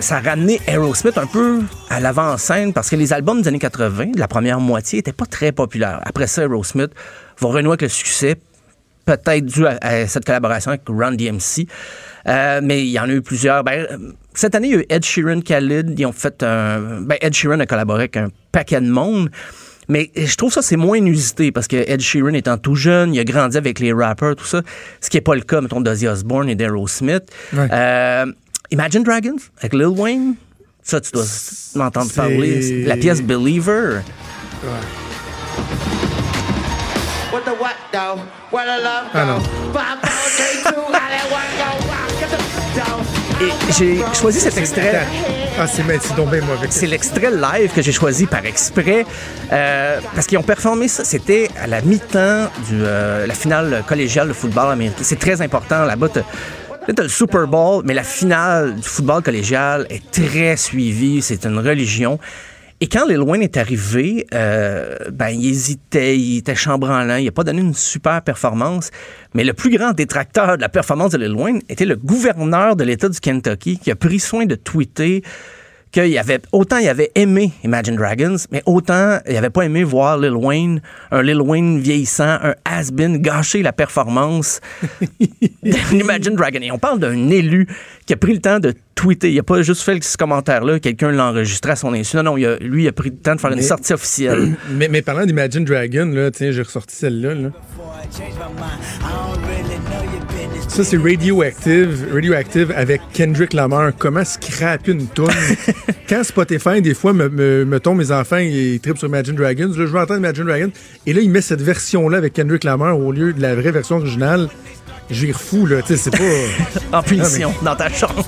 ça a ramené Aerosmith un peu à l'avant-scène parce que les albums des années 80, de la première moitié, n'étaient pas très populaires. Après ça, Aerosmith va renouer avec le succès, peut-être dû à, cette collaboration avec Run DMC. Euh, mais il y en a eu plusieurs. Ben, cette année, il y a eu Ed Sheeran, Khalid. Ils ont fait un. Ben, Ed Sheeran a collaboré avec un paquet de monde. Mais je trouve ça, c'est moins inusité parce que Ed Sheeran étant tout jeune, il a grandi avec les rappers, tout ça. Ce qui n'est pas le cas, mettons, d'Ozzy Osbourne et d'Aerosmith. Euh, Imagine Dragons avec Lil Wayne. Ça, tu dois m'entendre parler. La pièce Believer. Ah j'ai choisi cet extrait. Ah, c'est tombé, moi. C'est l'extrait live que j'ai choisi par exprès euh, parce qu'ils ont performé ça. C'était à la mi-temps de euh, la finale collégiale de football américain. C'est très important. Là-bas, t'as le Super Bowl, mais la finale du football collégial est très suivie. C'est une religion. Et quand Lil est arrivé, euh, ben, il hésitait, il était chambranlant, il n'a pas donné une super performance. Mais le plus grand détracteur de la performance de Lil était le gouverneur de l'État du Kentucky qui a pris soin de tweeter qu'il avait autant il avait aimé Imagine Dragons, mais autant il avait pas aimé voir Lil Wayne, un Lil Wayne vieillissant, un has-been gâcher la performance [LAUGHS] d'Imagine Dragon. Et on parle d'un élu qui a pris le temps de tweeter. Il a pas juste fait ce commentaire-là, quelqu'un l'a enregistré à son insu. Non, non, il a, lui, il a pris le temps de faire une sortie officielle. [CLEARS THROAT] Mais, mais parlant d'Imagine Dragon, là, tiens, j'ai ressorti celle-là. Là. Ça, c'est Radioactive, Radioactive avec Kendrick Lamar. Comment scraper une toune? [LAUGHS] Quand Spotify, des fois, me, me, me tombe mes enfants, ils tripent sur Imagine Dragons. Là, je veux entendre Imagine Dragons. Et là, il met cette version-là avec Kendrick Lamar au lieu de la vraie version originale. J'ai fou, là. Tu sais, c'est pas. [LAUGHS] en punition, dans ta chambre.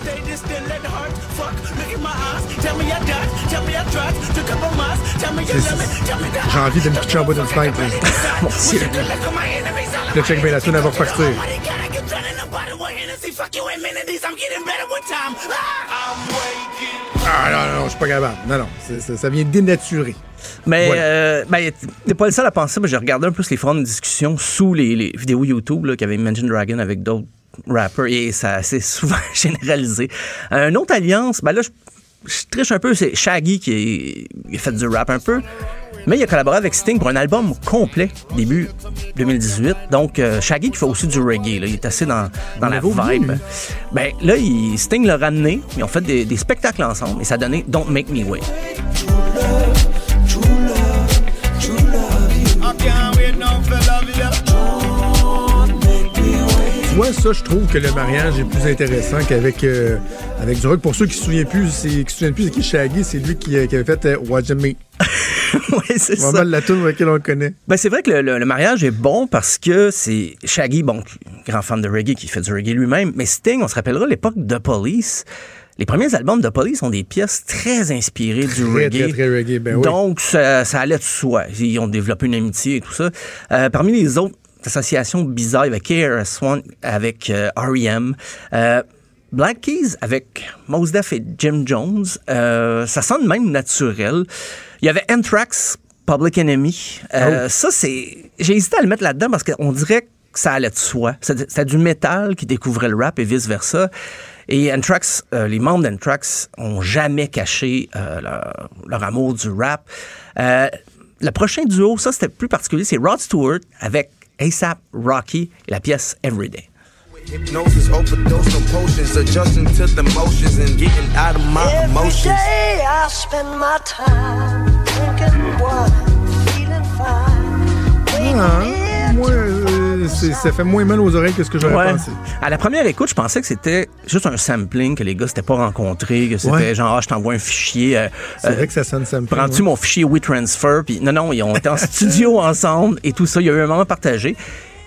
J'ai envie de me pitcher en bas d'une fenêtre. Mon Dieu. Le check bien la tune, repartir. Ah non, non, je suis pas capable. Non, non, ça, vient dénaturer. Mais euh, ben, t'es pas le seul à penser. Mais j'ai regardé un peu les forums de discussion sous les, vidéos YouTube qui avaient Imagine Dragon avec d'autres rappers et ça s'est [LAUGHS] souvent généralisé. Euh, une autre alliance, ben là, je, je triche un peu, c'est Shaggy qui a fait du rap un peu. Mais il a collaboré avec Sting pour un album complet début 2018. Donc, euh, Shaggy qui fait aussi du reggae. Là. Il est assez dans, dans la vibe. Ben, là, il, Sting l'a ramené. Ils ont fait des, des, spectacles ensemble et ça a donné Don't Make Me Wait. Moi, ça, je trouve que le mariage est plus intéressant qu'avec euh, avec du rock. Pour ceux qui se souviennent plus, c'est qui se souviennent plus, c'est qui Shaggy, c'est lui qui, euh, qui, avait fait euh, Watch Me. oui, c'est ça. Vraiment la tune avec laquelle on le connaît. Ben, c'est vrai que le, mariage est bon parce que c'est Shaggy, bon, grand fan de reggae qui fait du reggae lui-même, mais Sting, on se rappellera l'époque de Police. Les premiers albums de Police ont des pièces très inspirées du reggae. Très, très reggae, ben oui. Donc, ça, allait de soi. Ils ont développé une amitié et tout ça. parmi les autres association bizarre avec KRS-One, avec euh, R.E.M., euh, Black Keys avec Mos Def et Jim Jones, euh, ça sonne même naturel. Il y avait Anthrax, Public Enemy. Oh. Ça, c'est. J'ai hésité à le mettre là-dedans parce qu'on dirait que ça allait de soi. C'était du métal qui découvrait le rap et vice-versa. Et Anthrax, les membres d'Anthrax ont jamais caché leur, leur, amour du rap. le prochain duo, ça c'était plus particulier, c'est Rod Stewart avec ASAP Rocky et la pièce Everyday. Hypnosis, overdose, no potions, adjusting to the motions and getting out of my Every emotions. Day I spend my time drinking wine, feeling fine. Ah, moi, ça fait moins mal aux oreilles que ce que j'aurais pensé. À la première écoute, je pensais que c'était juste un sampling, que les gars s'étaient pas rencontrés, que c'était genre, ah, je t'envoie un fichier. Euh, c'est vrai que ça sonne sampling. Prends-tu mon fichier WeTransfer? Puis non, non, ils ont été en [LAUGHS] studio ensemble et tout ça. Il y a eu un moment partagé.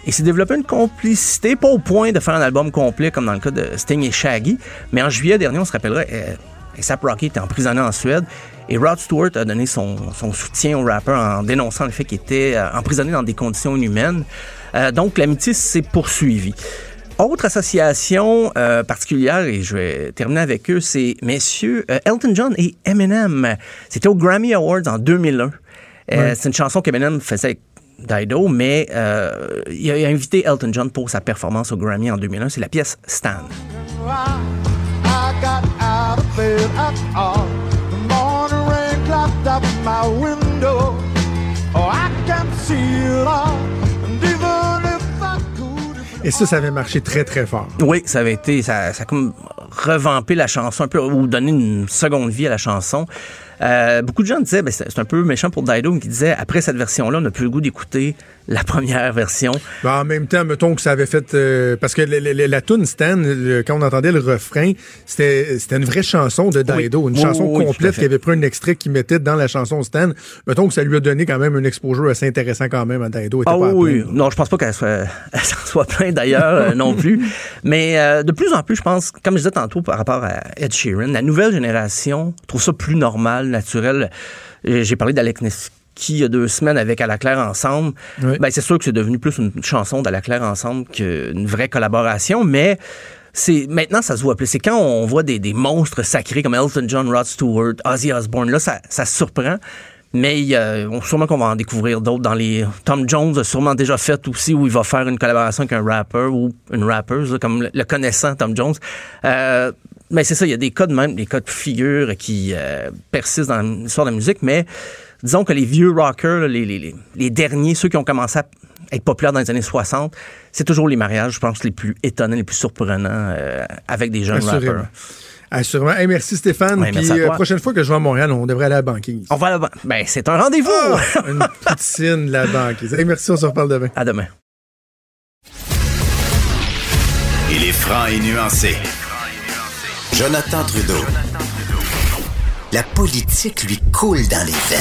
Et s'est développé une complicité, pas au point de faire un album complet comme dans le cas de Sting et Shaggy, mais en juillet dernier, on se rappellera, euh, ASAP Rocky était emprisonné en Suède et Rod Stewart a donné son, soutien au rappeur en dénonçant le fait qu'il était euh, emprisonné dans des conditions inhumaines. Euh, donc, l'amitié s'est poursuivie. Autre association euh, particulière, et je vais terminer avec eux, c'est messieurs euh, Elton John et Eminem. C'était au Grammy Awards en 2001. C'est une chanson qu'Eminem faisait avec Dido, mais il a invité Elton John pour sa performance au Grammy en 2001. C'est la pièce Stan. Et ça, ça avait marché très, très fort. Oui, ça avait été, ça, ça a comme revampé la chanson un peu, ou donné une seconde vie à la chanson. Euh, beaucoup de gens disaient, ben, c'est un peu méchant pour Dido, qui disait, après cette version-là, on n'a plus le goût d'écouter la première version. Ben, en même temps, mettons que ça avait fait... Euh, parce que le, le, la tune Stan, le, quand on entendait le refrain, c'était une vraie chanson de Dido, Oui. une Oui, chanson oui, complète qui avait pris un extrait qu'il mettait dans la chanson Stan. Mettons que ça lui a donné quand même un exposure assez intéressant quand même à Dido. Ah pas oui, non, je pense pas qu'elle soit, [LAUGHS] s'en soit plein d'ailleurs euh, non plus. [LAUGHS] Mais euh, de plus en plus, je pense, comme je disais tantôt par rapport à Ed Sheeran, la nouvelle génération trouve ça plus normal, naturel. Euh, J'ai parlé d'Alec Neski il y a deux semaines avec À la Claire ensemble. Ben, c'est sûr que c'est devenu plus une chanson d'À la Claire ensemble qu'une vraie collaboration, mais c'est maintenant ça se voit plus. C'est quand on voit des, des monstres sacrés comme Elton John, Rod Stewart, Ozzy Osbourne, là ça, ça surprend. Mais on- sûrement qu'on va en découvrir d'autres dans les. Tom Jones a sûrement déjà fait aussi où il va faire une collaboration avec un rappeur ou une rappeuse, comme le, le connaissant Tom Jones. Euh, mais c'est ça, il y a des cas de même, des cas de figure qui euh, persistent dans l'histoire de la musique, mais disons que les vieux rockers, là, les, les, les, les derniers, ceux qui ont commencé à être populaires dans les années 60, c'est toujours les mariages, je pense, les plus étonnants, les plus surprenants euh, avec des jeunes Assurément. rappeurs. Assurément. Hey, merci Stéphane. Ouais, Puis à euh, prochaine fois que je vais à Montréal, on devrait aller à la banquise. On va là-bas. Ben, c'est un rendez-vous. une poutine, la banquise. Hey, merci, on se reparle demain. À demain. Il est franc et nuancé. Jonathan Trudeau. La politique lui coule dans les veines.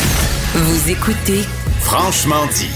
Vous écoutez Franchement dit.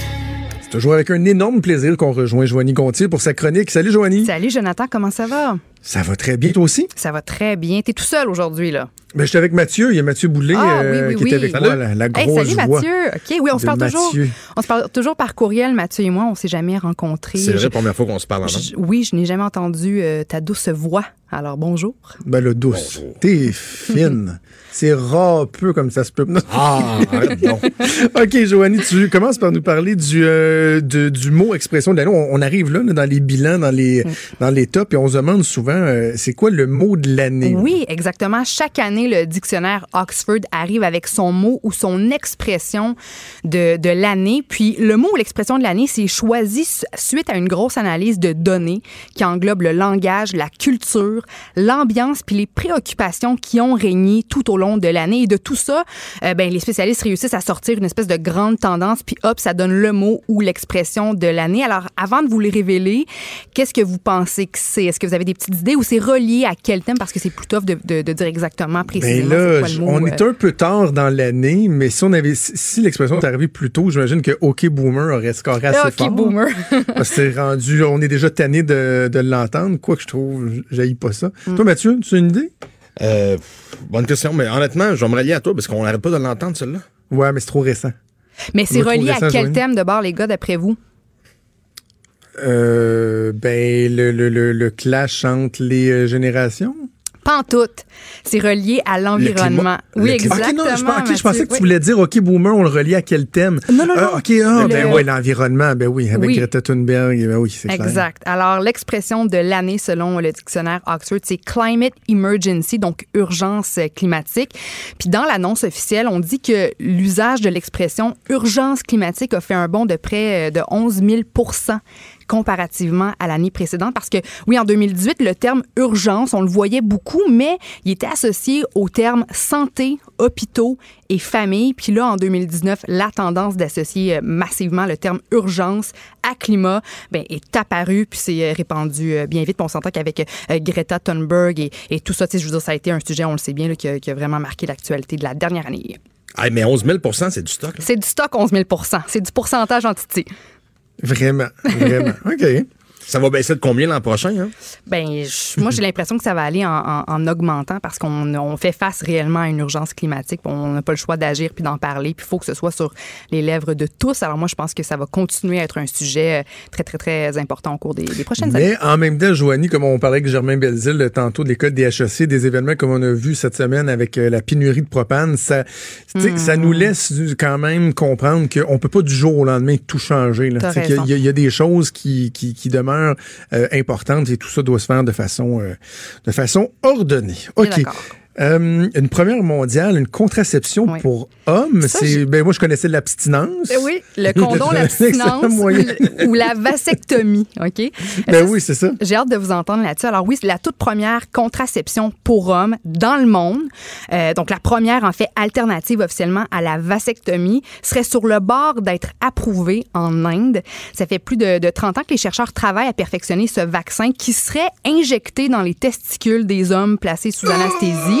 C'est toujours avec un énorme plaisir qu'on rejoint Joanie Gontier pour sa chronique. Salut Joanie. Salut Jonathan, comment ça va? Ça va très bien, toi aussi? Ça va très bien. T'es tout seul aujourd'hui, là. Ben, j'étais avec Mathieu. Il y a Mathieu Boulay Ah, oui, euh, qui oui. était avec moi, la, la Hey, grosse salut voix Mathieu. OK, oui, on se parle toujours. Mathieu. On se parle toujours par courriel, Mathieu et moi. On s'est jamais rencontrés. C'est la première fois qu'on se parle. je- oui, je n'ai jamais entendu euh, ta douce voix. Alors, bonjour. Ben, le douce. T'es fine. [LAUGHS] C'est rare peu comme ça se peut. Ah, donc. [LAUGHS] OK, Joanie, tu commences par nous parler du, euh, de- du mot expression de l'année. On, on arrive là, là, dans les bilans, dans les, dans les tops, et on se demande souvent, euh, c'est quoi le mot de l'année? Oui, exactement. Chaque année, le dictionnaire Oxford arrive avec son mot ou son expression de, de l'année. Puis le mot ou l'expression de l'année, c'est choisi su- suite à une grosse analyse de données qui englobe le langage, la culture, l'ambiance, puis les préoccupations qui ont régné tout au long de l'année. Et de tout ça, euh, ben, les spécialistes réussissent à sortir une espèce de grande tendance, puis hop, ça donne le mot ou l'expression de l'année. Alors, avant de vous les révéler, qu'est-ce que vous pensez que c'est? Est-ce que vous avez des petites idées ou c'est relié à quel thème? Parce que c'est plus tough de dire exactement, Ben là, c'est quoi le mot. on euh, est un peu tard dans l'année, mais si on avait, si, si l'expression est arrivée plus tôt, j'imagine que OK Boomer aurait scoré assez OK, fort. boomer. [LAUGHS] parce que c'est rendu, on est déjà tanné de, de l'entendre. Quoi que je trouve, j'haïs pas ça. Mm. Toi, Mathieu, tu as une idée? Euh, bonne question, mais honnêtement, je vais me rallier à toi parce qu'on n'arrête pas de l'entendre, celle-là. Ouais, mais c'est trop récent. Mais c'est relié à quel Joanie. thème de bord, les gars, d'après vous? Euh, ben, le, le, le, le clash entre les euh, générations. Pas en tout. C'est relié à l'environnement. Oui, Le exactement. Non, je, pensais que tu voulais dire, OK, Boomer, on le relie à quel thème? Non, non, Ah, non. OK, ah, Le- ben oui, l'environnement, ben oui, avec Oui. Greta Thunberg, ben oui, c'est clair. Exact. Alors, l'expression de l'année, selon le dictionnaire Oxford, c'est climate emergency, donc urgence climatique. Puis dans l'annonce officielle, on dit que l'usage de l'expression urgence climatique a fait un bond de près de 11 000 comparativement à l'année précédente parce que oui en 2018 le terme urgence on le voyait beaucoup mais il était associé au terme santé hôpitaux et famille puis là en 2019 la tendance d'associer euh, massivement le terme urgence à climat ben, est apparue puis c'est euh, répandu euh, bien vite. Puis on s'entend qu'avec Greta Thunberg et, et tout ça tu sais, je veux dire ça a été un sujet on le sait bien là, qui, a, qui a vraiment marqué l'actualité de la dernière année. Ah, mais 11 000 c'est du stock. c'est du stock 11 000 c'est du pourcentage en titi Vraiment, vraiment. [LAUGHS] OK. Ça va baisser de combien l'an prochain? Hein? Ben, je- moi, j'ai l'impression que ça va aller en, en- en augmentant parce qu'on on fait face réellement à une urgence climatique. On n'a pas le choix d'agir puis d'en parler. Puis il faut que ce soit sur les lèvres de tous. Alors moi, je pense que ça va continuer à être un sujet euh, très, très, très important au cours des, des prochaines années. Mais en même temps, Joanie, comme on parlait avec Germain Belzile euh, tantôt de l'école des HEC, des événements comme on a vu cette semaine avec euh, la pénurie de propane, ça, ça nous laisse du- quand même comprendre qu'on peut pas du jour au lendemain tout changer. il y, a- il y a des choses qui, qui, qui demeurent euh, importantes et tout ça doit se faire de façon, euh, de façon ordonnée. OK. Euh, une première mondiale, une contraception pour hommes. C'est, ben moi je connaissais l'abstinence. Eh Oui, le [LAUGHS] condom, l'abstinence ou la vasectomie, OK? Ben oui, c'est ça. J'ai hâte de vous entendre là-dessus. Alors oui, c'est la toute première contraception pour hommes dans le monde. Euh, donc la première, en fait, alternative officiellement à la vasectomie, serait sur le bord d'être approuvée en Inde. Ça fait plus de, de 30 ans que les chercheurs travaillent à perfectionner ce vaccin qui serait injecté dans les testicules des hommes placés sous anesthésie.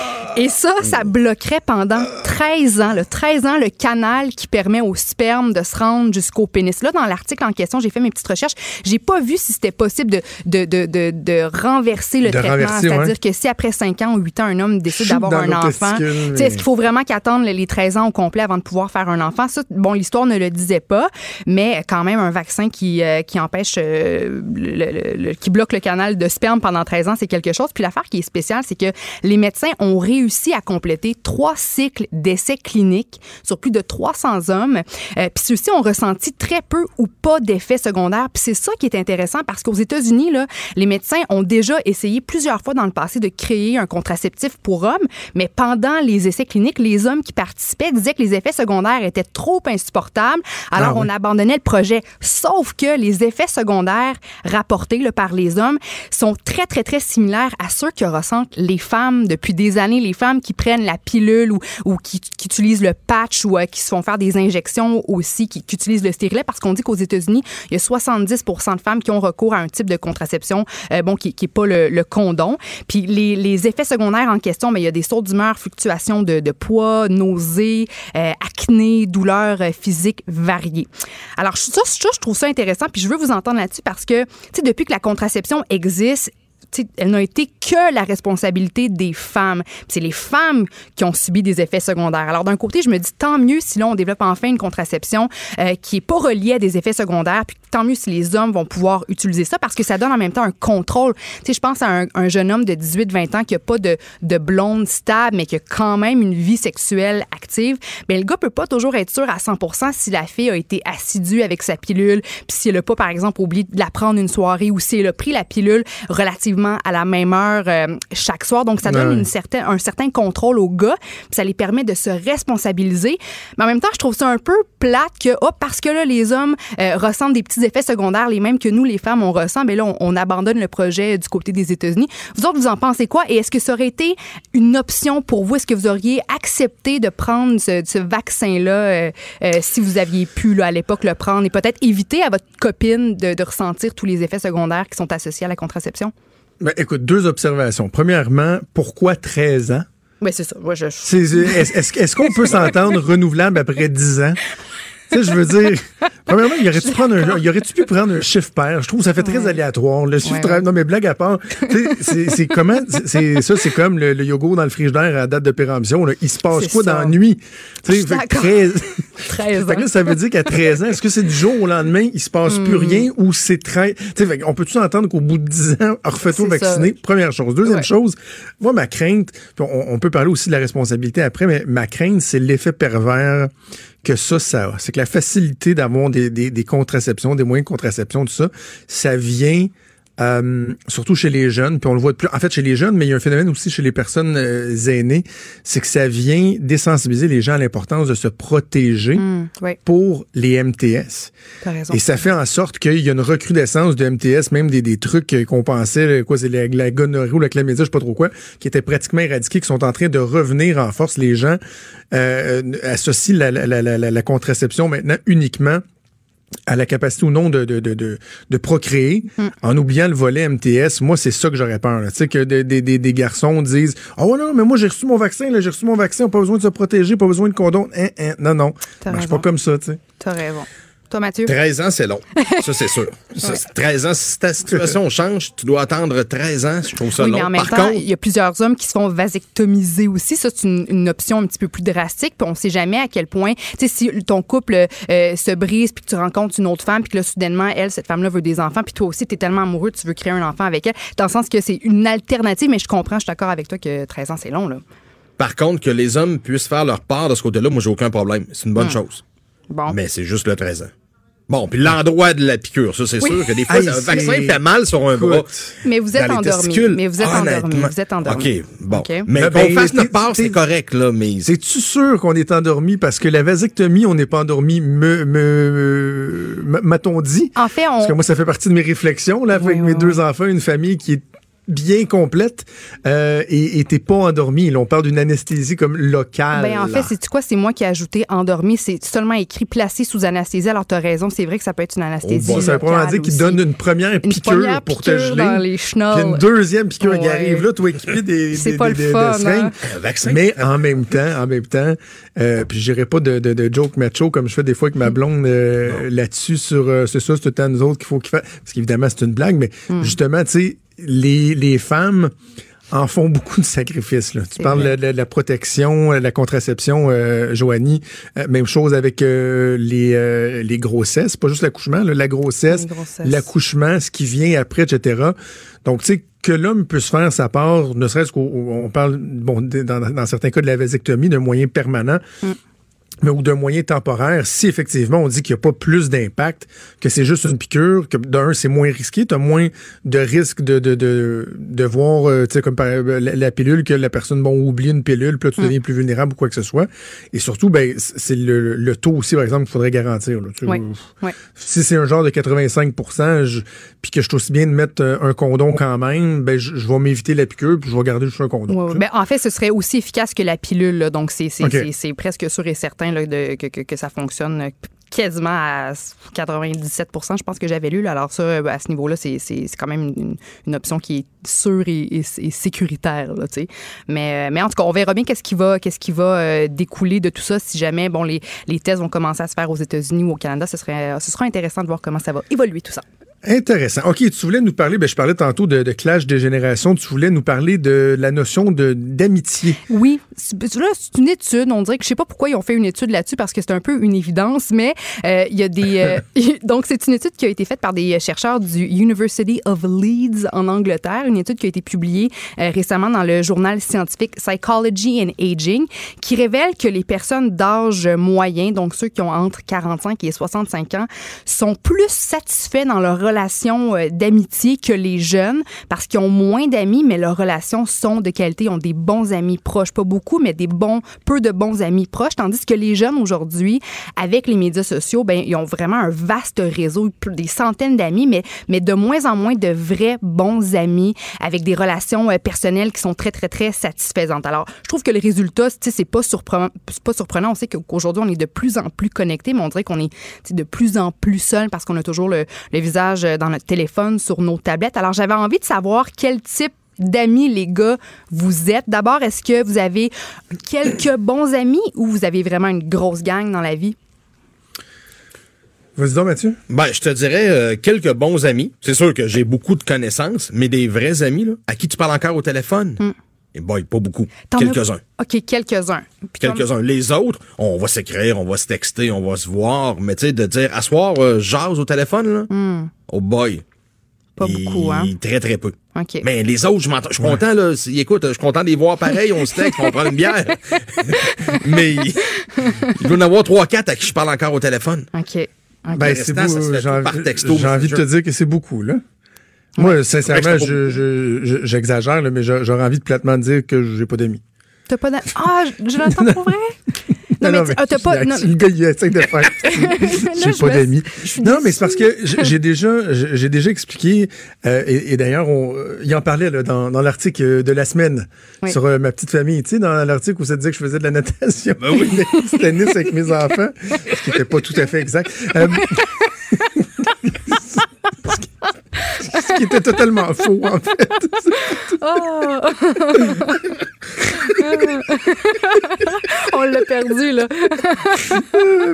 Et ça, ça bloquerait pendant 13 ans, le 13 ans, le canal qui permet au sperme de se rendre jusqu'au pénis. Là, dans l'article en question, j'ai fait mes petites recherches. J'ai pas vu si c'était possible de, de, de, de, de renverser le De traitement. C'est-à-dire ouais. que si après 5 ans ou 8 ans, un homme décide d'avoir un enfant, mais- est-ce qu'il faut vraiment qu'attendre les 13 ans au complet avant de pouvoir faire un enfant? Ça, bon, l'histoire ne le disait pas, mais quand même, un vaccin qui, euh, qui empêche, euh, le- le- le- qui bloque le canal de sperme pendant 13 ans, c'est quelque chose. Puis l'affaire qui est spéciale, c'est que les médecins ont réussi à compléter trois cycles d'essais cliniques sur plus de 300 hommes. Euh, puis ceux-ci ont ressenti très peu ou pas d'effets secondaires. Puis c'est ça qui est intéressant parce qu'aux États-Unis, là, les médecins ont déjà essayé plusieurs fois dans le passé de créer un contraceptif pour hommes, mais pendant les essais cliniques, les hommes qui participaient disaient que les effets secondaires étaient trop insupportables. Alors Ah oui. on abandonnait le projet. Sauf que les effets secondaires rapportés là, par les hommes sont très, très, très similaires à ceux que ressentent les femmes depuis des années. Les femmes qui prennent la pilule ou, ou qui, qui utilisent le patch ou euh, qui se font faire des injections aussi, qui, qui utilisent le stérilet, parce qu'on dit qu'aux États-Unis, il y a 70 de femmes qui ont recours à un type de contraception, euh, bon, qui n'est pas le, le condom. Puis les, les effets secondaires en question, mais il y a des sauts d'humeur, fluctuations de, de poids, nausées, euh, acné, douleurs physiques variées. Alors ça, ça, je trouve ça intéressant, puis je veux vous entendre là-dessus parce que, tu sais, depuis que la contraception existe, elle n'a été que la responsabilité des femmes. C'est les femmes qui ont subi des effets secondaires. Alors d'un côté, je me dis tant mieux si là on développe enfin une contraception euh, qui est pas reliée à des effets secondaires, puis tant mieux si les hommes vont pouvoir utiliser ça parce que ça donne en même temps un contrôle. Tu je pense à un, un jeune homme de 18-20 ans qui a pas de, de blonde stable, mais qui a quand même une vie sexuelle active. Mais le gars peut pas toujours être sûr à 100% si la fille a été assidue avec sa pilule, puis si elle a pas par exemple oublié de la prendre une soirée ou si elle a pris la pilule relativement à la même heure euh, chaque soir. Donc, ça donne Ouais. une certain, un certain contrôle aux gars, puis ça les permet de se responsabiliser. Mais en même temps, je trouve ça un peu plate que, hop, parce que là, les hommes euh, ressentent des petits effets secondaires, les mêmes que nous, les femmes, on ressent, mais là, on, on abandonne le projet du côté des États-Unis. Vous autres, vous en pensez quoi? Et est-ce que ça aurait été une option pour vous? Est-ce que vous auriez accepté de prendre ce, ce vaccin-là euh, euh, si vous aviez pu, là, à l'époque, le prendre et peut-être éviter à votre copine de, de ressentir tous les effets secondaires qui sont associés à la contraception? Ben, écoute, deux observations. Premièrement, pourquoi 13 ans? Oui, c'est ça. Moi, je... Est-ce qu'on peut [LAUGHS] s'entendre renouvelable après 10 ans? Tu sais, je veux dire, [LAUGHS] premièrement, il aurait-tu pu prendre un chiffre pair? Je trouve que ça fait très aléatoire. Le chiffre, Ouais, tra- non, mais blague à part, tu sais, c'est- [LAUGHS] comment, c'est- ça, c'est comme le, le yogourt dans le frigidaire à date de péremption. là. Il se passe quoi ça. dans la nuit? Fait que d'accord. 13 13 [LAUGHS] Fait que là, ça veut dire qu'à 13 ans, est-ce que c'est du jour au lendemain, il se passe plus Hmm. rien ou c'est très. Tu sais, fait qu'on peut-tu entendre qu'au bout de 10 ans, refais-toi vacciner? Première chose. Deuxième Ouais. chose, moi, ma crainte, on, on peut parler aussi de la responsabilité après, mais ma crainte, c'est l'effet pervers que ça, ça. C'est que la facilité d'avoir des, des, des contraceptions, des moyens de contraception, tout ça, ça vient euh, surtout chez les jeunes, puis on le voit de plus. En fait, chez les jeunes, mais il y a un phénomène aussi chez les personnes euh, aînées, c'est que ça vient désensibiliser les gens à l'importance de se protéger Mm, ouais. pour les MTS. Raison. Et ça fait en sorte qu'il y a une recrudescence de MTS, même des, des trucs euh, qu'on pensait, quoi, c'est la, la gonorrhée ou la chlamydia, je sais pas trop quoi, qui étaient pratiquement éradiqués, qui sont en train de revenir en force. Les gens euh, associent la, la, la, la, la contraception maintenant uniquement à la capacité ou non de, de, de, de, procréer, en oubliant le volet MTS, moi, c'est ça que j'aurais peur. Tu sais, que des, des, des, garçons disent « Oh non, mais moi, j'ai reçu mon vaccin, j'ai reçu mon vaccin, pas besoin de se protéger, pas besoin de condom. Hein, hein. Non, non, marche pas comme ça, tu sais. T'as raison. Toi, Mathieu? 13 ans, c'est long. [LAUGHS] Ça, c'est sûr. Ça, c'est 13 ans, si ta situation change, tu dois attendre 13 ans. Je trouve ça oui, long. mais en même Par temps, contre, il y a plusieurs hommes qui se font vasectomiser aussi. Ça, c'est une, une option un petit peu plus drastique. Puis on sait jamais à quel point, tu sais, si ton couple euh, se brise puis que tu rencontres une autre femme puis que là, soudainement, elle, cette femme-là veut des enfants puis toi aussi, tu es tellement amoureux, tu veux créer un enfant avec elle. Dans le sens que c'est une alternative, mais je comprends, je suis d'accord avec toi que 13 ans, c'est long, là. par contre, que les hommes puissent faire leur part de ce côté-là, moi, j'ai aucun problème. C'est une bonne Hmm. chose. Bon. Mais c'est juste le 13 ans. Bon, puis l'endroit de la piqûre, ça, c'est Oui. sûr que des fois, Hey, un vaccin fait mal sur un bras. Mais vous êtes endormi. Mais vous êtes endormi. Vous êtes endormi. OK, bon. Mais Ben, qu'on ben, fasse notre part, c'est correct, là, mais... C'est-tu sûr qu'on est endormi? Parce que la vasectomie, on n'est pas endormi, me, me, me- m'a-t-on dit? En fait, on. Parce que moi, ça fait partie de mes réflexions, là, avec mes deux enfants, une famille qui est bien complète euh, et et t'es pas endormi. Là, on parle d'une anesthésie comme locale. Ben, en fait, c'est quoi? C'est moi qui ai ajouté endormi. C'est seulement écrit placé sous anesthésie. Alors, tu as raison. C'est vrai que ça peut être une anesthésie. Oh, Bon, ça veut dire qu'il donne une première piqûre première pour te piqûre geler. dans les chenolles. Puis une deuxième piqûre qui arrive là, toi équipé des, des, pas des- des- fun, des seringues. hein? Mais en même temps, en même temps, euh, puis j'irai pas de, de, de joke macho comme je fais des fois avec ma Mm. blonde euh, là-dessus sur euh, c'est ça, c'est tout le temps nous autres qu'il faut qu'il fasse. Parce qu'évidemment, c'est une blague, mais Mm. justement, tu sais, les, les femmes en font beaucoup de sacrifices. Là. Tu parles de, de la protection, euh, la contraception, euh, Joanie. Euh, même chose avec euh, les, les grossesses, pas juste l'accouchement, la grossesse, l'accouchement, ce qui vient après, etc. Donc, tu sais, que l'homme puisse faire sa part, ne serait-ce qu'on on parle, bon, de- dans, dans certains cas de la vasectomie, d'un moyen permanent, mais ou d'un moyen temporaire, si effectivement on dit qu'il n'y a pas plus d'impact, que c'est juste une piqûre, que d'un, c'est moins risqué, tu as moins de risque de, de, de, de voir, euh, tu sais, comme par, la, la pilule, que la personne, bon, oublie une pilule, puis là, tu deviens plus vulnérable ou quoi que ce soit. Et surtout, ben, c'est le, le taux aussi, par exemple, qu'il faudrait garantir. là. Tu Oui. Oui. Si c'est un genre de 85 je- puis que je suis aussi bien de mettre euh, un condom quand même, ben, je, je vais m'éviter la piqûre, puis je vais garder juste un condom. Sais. ben, en fait, ce serait aussi efficace que la pilule. là. donc, c'est presque sûr et certain que, ça fonctionne quasiment à 97% je pense que j'avais lu. là. Alors ça, euh, à ce niveau-là, c'est quand même une, option qui est sûre et, sécuritaire. Là, mais, euh, mais en tout cas, on verra bien qu'est-ce qui va, qu'est-ce qui va euh, découler de tout ça. Si jamais bon, les, les tests vont commencer à se faire aux États-Unis ou au Canada, ce, serait, ce sera intéressant de voir comment ça va évoluer tout ça. Intéressant. OK, tu voulais nous parler, ben, je parlais tantôt de, de clash de génération, tu voulais nous parler de la notion de d'amitié. Oui, C'est- là, c'est une étude. On dirait que je sais pas pourquoi ils ont fait une étude là-dessus parce que c'est un peu une évidence, mais euh, il y a des. euh, [LAUGHS] [LAUGHS] donc, c'est une étude qui a été faite par des chercheurs du University of Leeds en Angleterre, une étude qui a été publiée euh, récemment dans le journal scientifique Psychology and Aging, qui révèle que les personnes d'âge moyen, donc ceux qui ont entre 45 et 65 ans, sont plus satisfaits dans leur relation euh, d'amitié que les jeunes parce qu'ils ont moins d'amis, mais leurs relations sont de qualité, ont des bons amis proches, pas beaucoup, mais des bons, peu de bons amis proches, tandis que les jeunes aujourd'hui, avec les médias sociaux, ben, ils ont vraiment un vaste réseau, des centaines d'amis, mais, mais de moins en moins de vrais bons amis avec des relations euh, personnelles qui sont très, très, très satisfaisantes. Alors, je trouve que le résultat, c'est pas surprenant, pas surprenant. On sait qu'aujourd'hui, on est de plus en plus connectés, mais on dirait qu'on est de plus en plus seul parce qu'on a toujours le visage euh, dans notre téléphone, sur nos tablettes. Alors, j'avais envie de savoir quel type d'amis, les gars, vous êtes. D'abord, est-ce que vous avez quelques [COUGHS] bons amis ou vous avez vraiment une grosse gang dans la vie? Vas-y donc, Mathieu. Ben, je te dirais euh, quelques bons amis. C'est sûr que j'ai beaucoup de connaissances, mais des vrais amis, là, à qui tu parles encore au téléphone. Et boy, pas beaucoup. Quelques-uns. OK, quelques-uns. Comme- Quelques-uns. Les autres, on va s'écrire, on va se texter, on va se voir. Mais tu sais, de dire, à soir, euh, jase au téléphone, là. Hmm, Oh boy. pas beaucoup, hein? Très, très peu. OK. Mais les autres, je m'entends. Je suis content, là. Si- Écoute, je suis content de les voir pareil, on se texte, on prend une bière. [LAUGHS] Mais il doit y en avoir trois, quatre à qui je parle encore au téléphone. OK. OK. Ben, c'est beau, j'ai tout envie, par texto, j'ai envie de te dire que c'est beaucoup, là. Moi, sincèrement, je- je- je- j'exagère, là, mais j'a- j'aurais envie de platement dire que j'ai pas d'amis. T'as pas d'amis? Ah, je je l'entends pour vrai? [LAUGHS] Non, mais, ah, t'as pas. non- Le gars, il essaie de faire. [LAUGHS] j'ai je pas d'amis. je Non, mais c'est parce que j'ai déjà, j'ai déjà expliqué, euh, et, et d'ailleurs, on- il en parlait là, dans, dans l'article de la semaine Oui. sur euh, ma petite famille. Tu sais, dans l'article où ça disait que je faisais de la natation, Ben oui. [LAUGHS] du tennis avec mes enfants, ce qui n'était pas tout à fait exact. Euh, [LAUGHS] ce qui était totalement faux, en fait. Ah! [LAUGHS] [LAUGHS] On l'a perdu, là.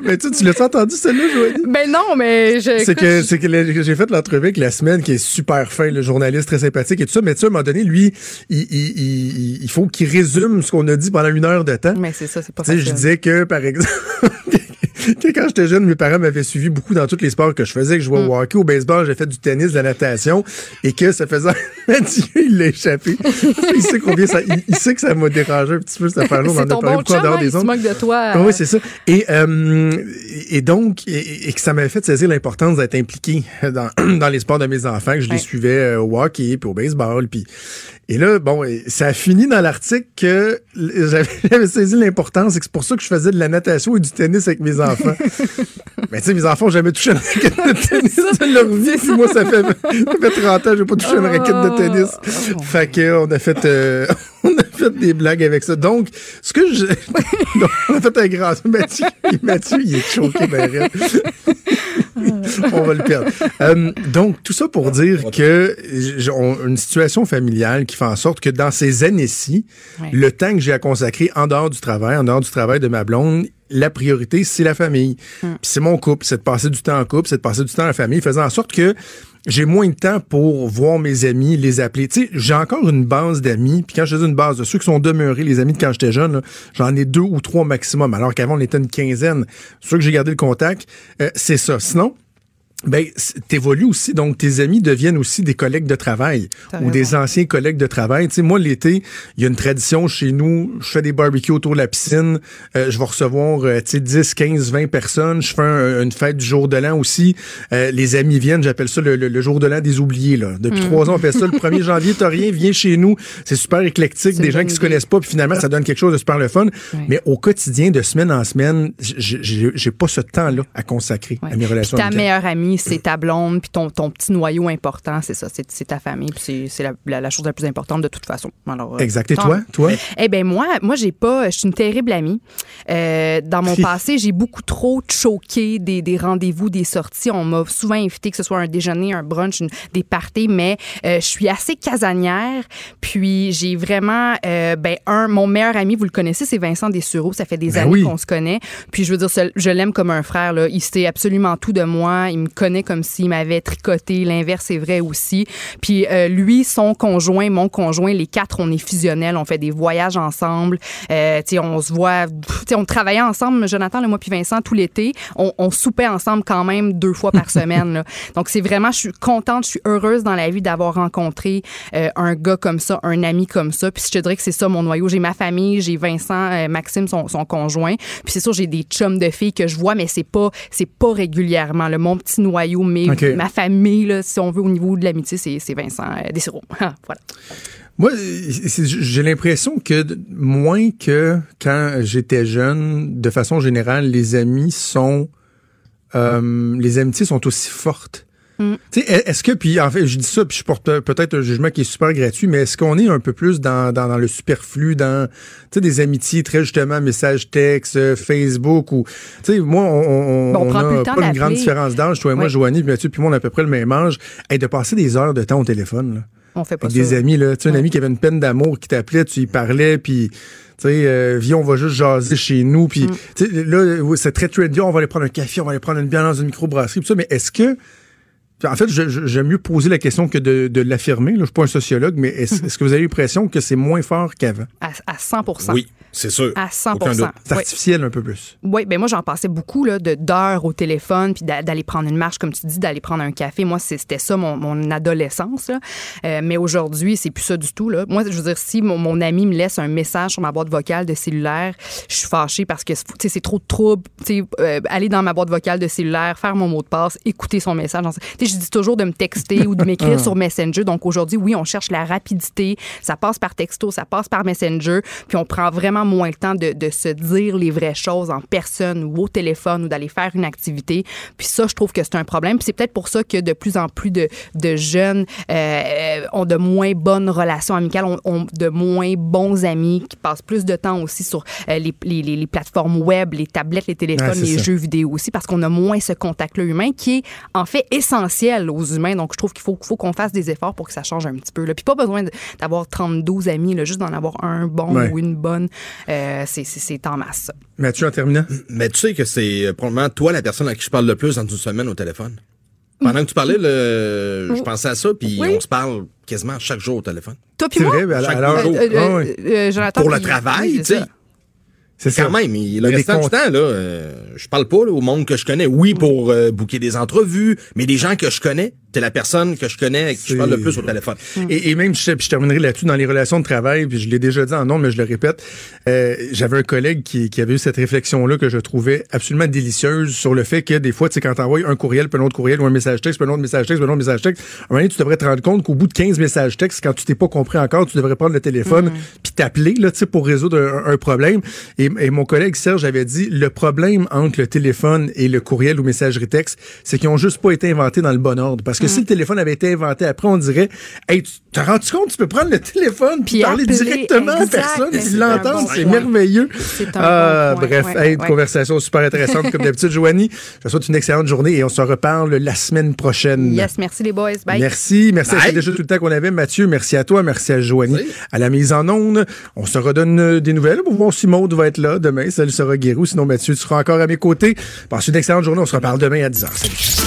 mais tu, tu l'as entendu, celle-là, Joanie? Ben non, mais je. C'est que, je- que j'ai fait l'entrevue avec la semaine qui est super fin, le journaliste très sympathique et tout ça. Mais tu sais, à un moment donné, lui, il, il, il, il faut qu'il résume ce qu'on a dit pendant une heure de temps. Mais c'est ça, c'est pas Tu sais, je facile. disais que, par exemple, quand j'étais jeune, mes parents m'avaient suivi beaucoup dans tous les sports que je faisais, que je jouais au hockey, au baseball, j'ai fait du tennis, de la natation, et que ça faisait [LAUGHS] Mathieu, il l'a échappé. il sait combien ça, il, il sait que ça m'a dérangé un petit peu cette affaire-là. On en a parlé beaucoup en dehors hein, des moque de toi. Ah oui, c'est ça. Et, euh, et donc, et, et que ça m'avait fait saisir l'importance d'être impliqué dans, [CLEARS THROAT] dans les sports de mes enfants, que je les Ouais. suivais euh, au hockey, puis au baseball, puis... Et là, bon, ça a fini dans l'article que [LAUGHS] j'avais saisi l'importance et que c'est pour ça que je faisais de la natation et du tennis avec mes enfants. [LAUGHS] Mais tu sais, mes enfants n'ont jamais touché une raquette de tennis de leur vie. Puis moi, ça fait, ça [LAUGHS] fait 30 ans que j'ai pas touché une raquette de tennis. Fait que on a fait, euh, on a fait des blagues avec ça. Donc, ce que je... Donc, on a fait un grand... Mathieu, Mathieu il est choqué, ben. [LAUGHS] on va le perdre. Euh, donc, tout ça pour dire que j'ai une situation familiale qui fait en sorte que dans ces années-ci, Ouais. le temps que j'ai à consacrer en dehors du travail, en dehors du travail de ma blonde, la priorité, c'est la famille. Puis c'est mon couple, c'est de passer du temps en couple, c'est de passer du temps à la famille, faisant en sorte que j'ai moins de temps pour voir mes amis, les appeler. Tu sais, j'ai encore une base d'amis, puis quand je dis une base de ceux qui sont demeurés, les amis de quand j'étais jeune, j'en ai deux ou trois maximum, alors qu'avant on était une quinzaine. Ceux que j'ai gardé le contact, euh, c'est ça. Sinon, ben, t'évolues aussi, donc tes amis deviennent aussi des collègues de travail ou des anciens collègues de travail. Tu sais, moi, l'été, il y a une tradition chez nous, je fais des barbecues autour de la piscine, euh, je vais recevoir, euh, tu sais, 10, 15, 20 personnes, je fais un- une fête du jour de l'an aussi. Euh, les amis viennent, j'appelle ça le, le- le jour de l'an des oubliés, là. Depuis Mm. trois ans, on fait ça. Le 1er [LAUGHS] janvier, t'as rien, viens chez nous. C'est super éclectique, des gens qui se idée. connaissent pas, puis finalement, ça donne quelque chose de super le fun. Mais au quotidien, de semaine en semaine, j'ai pas ce temps-là à consacrer à mes relations ta meilleure amie, c'est ta blonde, puis ton, ton petit noyau important, c'est ça, c'est c'est ta famille, puis c'est- c'est la, la- la chose la plus importante de toute façon. Alors, euh, Exact. Et toi? Toi? Eh ben moi, moi j'ai pas, je suis une terrible amie. Euh, dans mon passé, j'ai beaucoup trop choqué des, des rendez-vous, des sorties. On m'a souvent invité, que ce soit un déjeuner, un brunch, une- des parties, mais euh, je suis assez casanière. Puis j'ai vraiment, euh, ben un, mon meilleur ami, vous le connaissez, c'est Vincent Dessureau. Ça fait des Ben années oui. qu'on se connaît. Puis je veux dire, je l'aime comme un frère. Là. Il sait absolument tout de moi. Il me connaît comme s'il m'avait tricoté. L'inverse est vrai aussi. Puis euh, lui, son conjoint, mon conjoint, les quatre, on est fusionnels. On fait des voyages ensemble. Euh, on se voit. tu on travaillait ensemble, Jonathan, le moi puis Vincent, tout l'été. On, on soupait ensemble quand même deux fois par [LAUGHS] semaine. là. Donc c'est vraiment, je suis contente, je suis heureuse dans la vie d'avoir rencontré euh, un gars comme ça, un ami comme ça. Puis je te dirais que c'est ça mon noyau. J'ai ma famille, j'ai Vincent, euh, Maxime, son, son conjoint. Puis c'est sûr, j'ai des chums de filles que je vois, mais c'est pas, c'est pas régulièrement. Le mon petit noyau, mais ma famille, là, si on veut au niveau de l'amitié, c'est, c'est Vincent euh, Dessureau. [LAUGHS] voilà. Moi, j'ai l'impression que moins que quand j'étais jeune, de façon générale, les amis sont, euh, les amitiés sont aussi fortes. Mm. Est-ce que, puis en fait, je dis ça, puis je porte peut-être un jugement qui est super gratuit, mais est-ce qu'on est un peu plus dans, dans, dans le superflu, dans, des amitiés très justement, messages textes, euh, Facebook ou, tu sais, moi, on, on, Bon, on a pas une grande différence d'âge, toi et moi. Joanie, puis Mathieu, puis moi, on a à peu près le même âge. Hey, de passer des heures de temps au téléphone, là On fait pas avec ça. des amis là, tu sais un ami qui avait une peine d'amour qui t'appelait, tu y parlais puis tu sais euh, viens on va juste jaser chez nous puis Mm. tu sais là c'est très trendy, on va aller prendre un café, on va aller prendre une bière dans une microbrasserie puis ça mais est-ce que en fait, j'aime mieux poser la question que de, de l'affirmer. Je suis pas un sociologue, mais [LAUGHS] est-ce que vous avez l'impression que c'est moins fort qu'avant? À, à 100 c'est sûr. À 100 Aucun doute. C'est Oui. artificiel un peu plus. Oui, ben moi j'en passais beaucoup là, de d'heures au téléphone, puis d'a- d'aller prendre une marche, comme tu dis, d'aller prendre un café. Moi, c'était ça mon, mon adolescence. là. Euh, mais aujourd'hui, c'est plus ça du tout. Là. Moi, je veux dire, si mon, mon ami me laisse un message sur ma boîte vocale de cellulaire, je suis fâchée parce que tu sais, c'est trop de trouble. Tu sais, euh, aller dans ma boîte vocale de cellulaire, faire mon mot de passe, écouter son message. Tu sais, je dis toujours de me texter ou de m'écrire [LAUGHS] Ah. sur Messenger. Donc aujourd'hui, oui, on cherche la rapidité. Ça passe par texto, ça passe par Messenger, puis on prend vraiment moins le temps de, de se dire les vraies choses en personne ou au téléphone ou d'aller faire une activité. Puis ça, je trouve que c'est un problème. Puis c'est peut-être pour ça que de plus en plus de, de jeunes euh, ont de moins bonnes relations amicales, ont, ont de moins bons amis, qui passent plus de temps aussi sur euh, les, les- les- plateformes web, les tablettes, les téléphones, Ouais, les ça. jeux vidéo aussi, parce qu'on a moins ce contact-là humain qui est en fait essentiel aux humains. Donc, je trouve qu'il faut, faut qu'on fasse des efforts pour que ça change un petit peu. Là. Puis pas besoin d'avoir 32 amis, là, juste d'en avoir un bon Ouais. ou une bonne. Euh, c'est- c'est c'est en masse. ça. Mathieu, en terminant? Mais tu sais que c'est euh, probablement toi la personne à qui je parle le plus dans une semaine au téléphone. Pendant que tu parlais, le... je pensais à ça, puis Oui. on se parle quasiment chaque jour au téléphone. Toi puis moi? vrai, Chaque alors- jour. Euh, euh, Ah euh, Jonathan, Pour le travail, tu c'est sais. ça. C'est quand même. Il, le restant du temps, là, euh, je parle pas au monde que je connais. Oui, pour euh, booker des entrevues, mais des gens que je connais, c'est la personne que je connais avec qui je parle le plus au téléphone. Et, même, je, je terminerai là-dessus, dans les relations de travail, puis je l'ai déjà dit en nom, mais je le répète, euh, j'avais un collègue qui, qui, avait eu cette réflexion-là que je trouvais absolument délicieuse sur le fait que des fois, tu sais, quand t'envoies un courriel, puis un autre courriel, ou un message texte, puis un autre message texte, puis un autre message texte, à un moment donné, tu devrais te rendre compte qu'au bout de 15 messages textes, quand tu t'es pas compris encore, tu devrais prendre le téléphone puis t'appeler, là, tu sais, pour résoudre un, un problème. Et, et, mon collègue Serge avait dit, le problème entre le téléphone et le courriel ou messagerie texte, c'est qu'ils ont juste pas été inventés dans le bon ordre. Parce que si le téléphone avait été inventé après, on dirait, hey, tu t'as rendu compte, tu peux prendre le téléphone puis parler directement à personne, ils l'entendent, c'est merveilleux. Ah, bref, hey, une conversation super intéressante comme d'habitude, Joanie. Je te souhaite une excellente journée et on se reparle la semaine prochaine. Yes, merci les boys. Bye. Merci, merci à déjà tout le temps qu'on avait. Mathieu, merci à toi, merci à Joanie à la mise en onde. On se redonne euh, des nouvelles. Pour voir si Maud va être là demain. Salut sera Guérou. Sinon, Mathieu, tu seras encore à mes côtés. Passe une excellente journée. On se reparle demain à 10h.